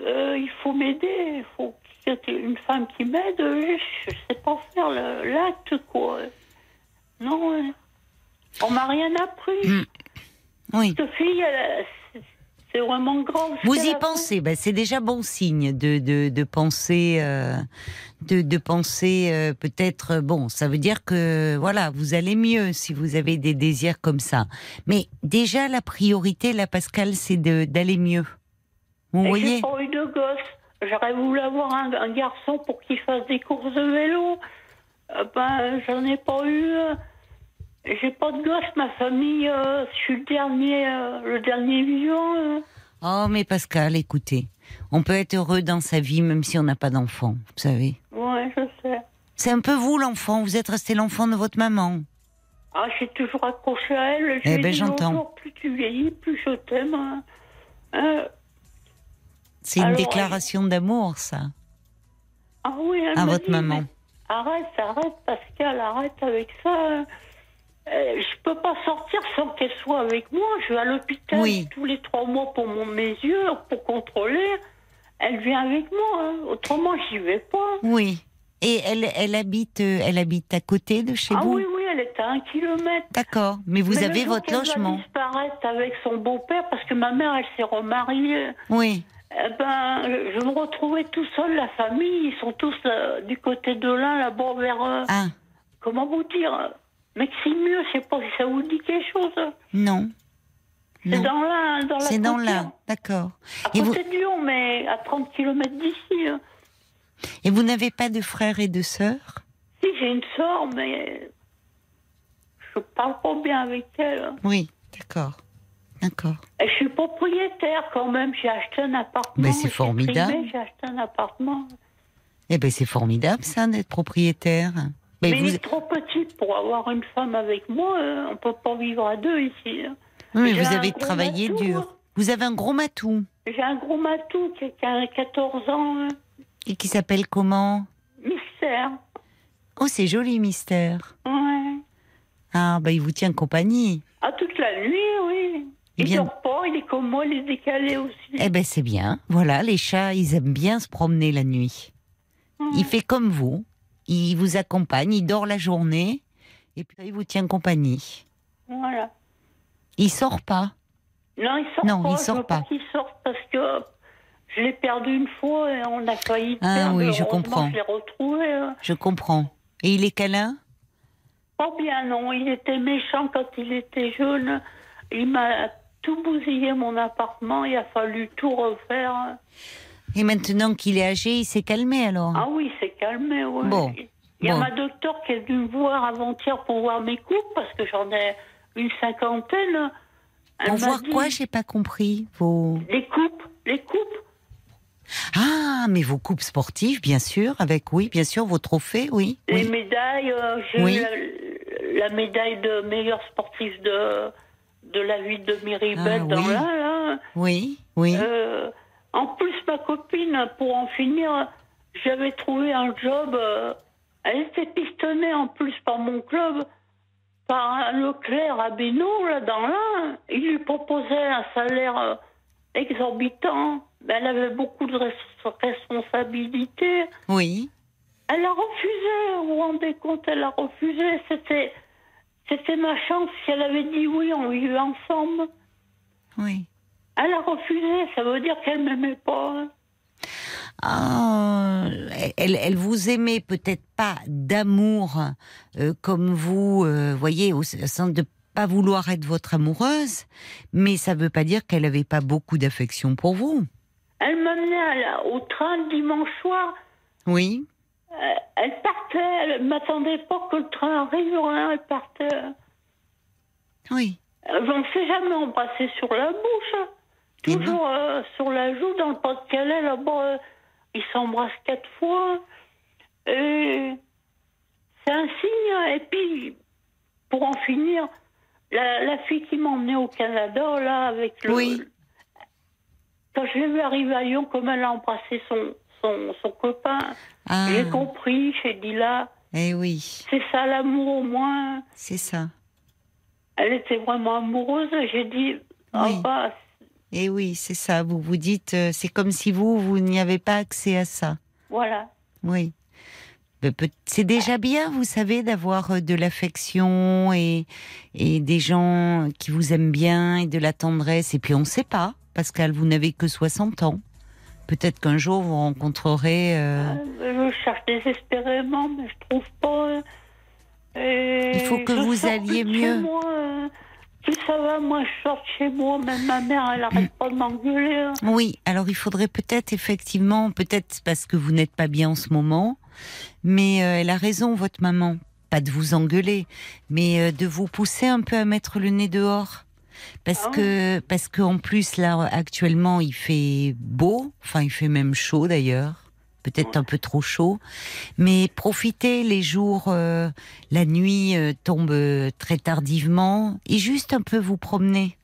euh, il faut m'aider, il faut qu'il y ait une femme qui m'aide. Je sais pas faire l'acte, quoi. Non, on m'a rien appris. Hmm. Oui. Cette fille, c'est vraiment grand. Vous y pensez, ben, c'est déjà bon signe de, de, de penser, euh, de, de penser euh, peut-être. Bon, ça veut dire que voilà, vous allez mieux si vous avez des désirs comme ça. Mais déjà, la priorité, la Pascal, c'est d'aller mieux. Vous voyez. J'ai pas eu de gosse. J'aurais voulu avoir un, un garçon pour qu'il fasse des courses de vélo. Euh, ben, j'en ai pas eu. J'ai pas de gosse, ma famille, euh, je suis le dernier, euh, le dernier vivant. Euh. Oh, mais Pascal, écoutez, on peut être heureux dans sa vie même si on n'a pas d'enfant, vous savez. Ouais, je sais. C'est un peu vous l'enfant, vous êtes resté l'enfant de votre maman. Ah, j'ai toujours accroché à elle. eh ben, j'entends. Plus tu vieillis, plus je t'aime. Hein. C'est une déclaration d'amour, ça. Ah oui, À votre maman. Arrête, arrête, Pascal, arrête avec ça. Euh, je peux pas sortir sans qu'elle soit avec moi. Je vais à l'hôpital tous les trois mois pour mon mesure, pour contrôler. Elle vient avec moi. Hein. Autrement, j'y vais pas. Oui. Et elle, elle habite, euh, elle habite à côté de chez ah vous. Ah oui, oui, elle est à un kilomètre. D'accord. Mais vous avez votre logement. Elle disparaître avec son beau-père parce que ma mère, elle s'est remariée. Oui. Eh ben, je me retrouvais tout seul, la famille, ils sont tous euh, du côté de l'un, là-bas vers. ah. Comment vous dire mais c'est mieux, je sais pas si ça vous dit quelque chose. Non. C'est dans la, dans C'est dans là, d'accord. À côté vous... de Lyon, mais à 30 km d'ici. Hein. Et vous n'avez pas de frères et de sœurs? Si, j'ai une sœur, mais je parle pas bien avec elle. Oui, d'accord. D'accord. Et je suis propriétaire quand même, j'ai acheté un appartement. Mais c'est formidable. J'ai acheté un appartement. Eh bien, c'est formidable ça d'être propriétaire. Mais, vous... il est trop petit pour avoir une femme avec moi. Hein. On peut pas vivre à deux ici. Hein. Oui, mais vous avez travaillé dur. Hein. Vous avez un gros matou. J'ai un gros matou qui a 14 ans. Et qui s'appelle comment? Mystère. Oh, c'est joli, Mystère. Ouais. Ah, bah il vous tient compagnie. Ah, toute la nuit, oui. Il ne dort pas, il est comme moi, il est décalé aussi. Eh ben c'est bien. Voilà, les chats, ils aiment bien se promener la nuit. Il fait comme vous il vous accompagne, il dort la journée, et puis il vous tient compagnie. Voilà. Il sort pas Non, il sort non, pas. il sort pas. Il sort parce que je l'ai perdu une fois et on a failli ah, perdre. oui, je comprends. Je l'ai retrouvé. Hein. Je comprends. Et il est câlin? Pas bien, non. Il était méchant quand il était jeune. Il m'a tout bousillé mon appartement. Il a fallu tout refaire. Et maintenant qu'il est âgé, il s'est calmé alors Ah oui, il s'est calmé, oui. Bon. Il y a ma docteur qui est venue me voir avant-hier pour voir mes coupes, parce que j'en ai une cinquantaine. pour voir quoi J'ai pas compris. Vos... Les coupes, les coupes. Ah, mais vos coupes sportives, bien sûr, avec, oui, bien sûr, vos trophées, oui. Les médailles, euh, j'ai eu la, médaille de meilleur sportif de, de la ville de Miribel ah, dans oui. là, Oui, oui. Euh, en plus, ma copine, pour en finir, j'avais trouvé un job. Euh, elle était pistonnée en plus par mon club, par Leclerc à Bénaud, là, dans l'un. Il lui proposait un salaire euh, exorbitant. Elle avait beaucoup de responsabilités. Oui. Elle a refusé, vous vous rendez compte, elle a refusé. C'était, c'était ma chance. Si elle avait dit oui, on vivait ensemble. Oui. Elle a refusé, ça veut dire qu'elle m'aimait pas. Ah, elle, elle vous aimait peut-être pas d'amour euh, comme vous, euh, voyez, au sens de pas vouloir être votre amoureuse, mais ça ne veut pas dire qu'elle n'avait pas beaucoup d'affection pour vous. Elle m'amenait au train le dimanche soir. Oui. Euh, elle partait, elle m'attendait pas que le train arrive, rien, elle partait. Oui. Euh, on ne s'est jamais embrassé sur la bouche. Toujours euh, sur la joue, dans le Pas-de-Calais, là-bas, ils s'embrassent quatre fois. Et c'est un signe. Et puis, pour en finir, la, fille qui m'a emmenée au Canada, là, avec le. Oui. Quand je l'ai vu arriver à Lyon, comme elle a embrassé son, son, son copain, ah. j'ai compris, j'ai dit là. Eh oui. C'est ça l'amour au moins. C'est ça. Elle était vraiment amoureuse, j'ai dit. Ah oui. bah, eh oui, c'est ça. Vous vous dites, euh, c'est comme si vous, vous n'y avez pas accès à ça. Voilà. Oui. C'est déjà bien, vous savez, d'avoir euh, de l'affection et, et des gens qui vous aiment bien et de la tendresse. Et puis on ne sait pas, Pascal, vous n'avez que 60 ans. Peut-être qu'un jour vous rencontrerez. Euh, je cherche désespérément, mais je trouve pas. Il faut que vous alliez mieux. Ça va, moi je sors chez moi, même ma mère, elle arrête pas de m'engueuler. Hein. Oui, alors il faudrait peut-être effectivement, peut-être parce que vous n'êtes pas bien en ce moment, mais euh, elle a raison, votre maman. Pas de vous engueuler, mais euh, de vous pousser un peu à mettre le nez dehors. Parce ah que, parce qu'en plus, là, actuellement, il fait beau, enfin, il fait même chaud d'ailleurs peut-être un peu trop chaud, mais profitez les jours, euh, la nuit euh, tombe euh, très tardivement, et juste un peu vous promener.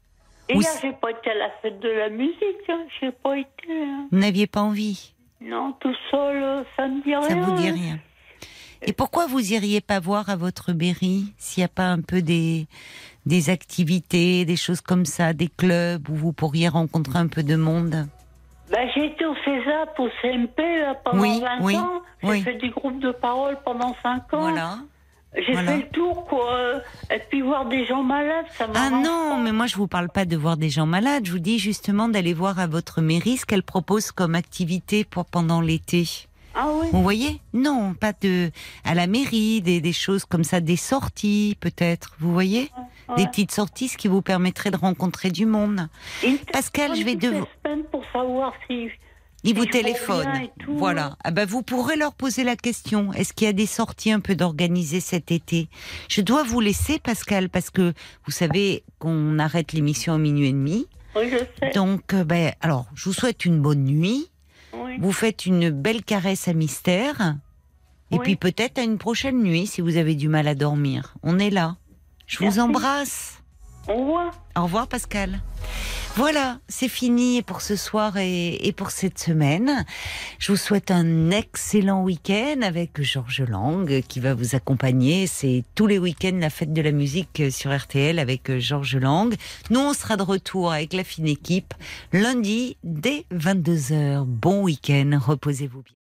Et là, j'ai pas été à la fête de la musique, hein. j'ai pas été. Hein. Vous n'aviez pas envie? Non, tout seul, ça me dit rien. Ça vous dit rien. Et pourquoi vous iriez pas voir à votre mairie s'il n'y a pas un peu des, des activités, des choses comme ça, des clubs où vous pourriez rencontrer un peu de monde? Ben, j'ai été au César pour CMP pendant 20 ans. J'ai fait des groupes de parole pendant 5 ans. Voilà. J'ai fait le tour, quoi. Et puis voir des gens malades, ça Ah non, mais moi je vous parle pas de voir des gens malades. Je vous dis justement d'aller voir à votre mairie ce qu'elle propose comme activité pour pendant l'été. Ah oui. Vous voyez Non, pas de à la mairie, des, des choses comme ça, des sorties peut-être. Vous voyez Des petites sorties, ce qui vous permettrait de rencontrer du monde. Pascal, je vais devoir. pour savoir si. Il vous téléphone. Voilà. Ah ben vous pourrez leur poser la question. Est-ce qu'il y a des sorties un peu d'organiser cet été? Je dois vous laisser, Pascal, parce que vous savez qu'on arrête l'émission à minuit et demi. Oui, je sais. Donc, euh, ben, alors, je vous souhaite une bonne nuit. Vous faites une belle caresse à mystère. Et puis peut-être à une prochaine nuit si vous avez du mal à dormir. On est là. Je vous embrasse. Au revoir. Au revoir Pascal. Voilà, c'est fini pour ce soir et, pour cette semaine. Je vous souhaite un excellent week-end avec Georges Lang qui va vous accompagner. C'est tous les week-ends la fête de la musique sur RTL avec Georges Lang. Nous, on sera de retour avec la fine équipe lundi dès 22h. Bon week-end, reposez-vous bien.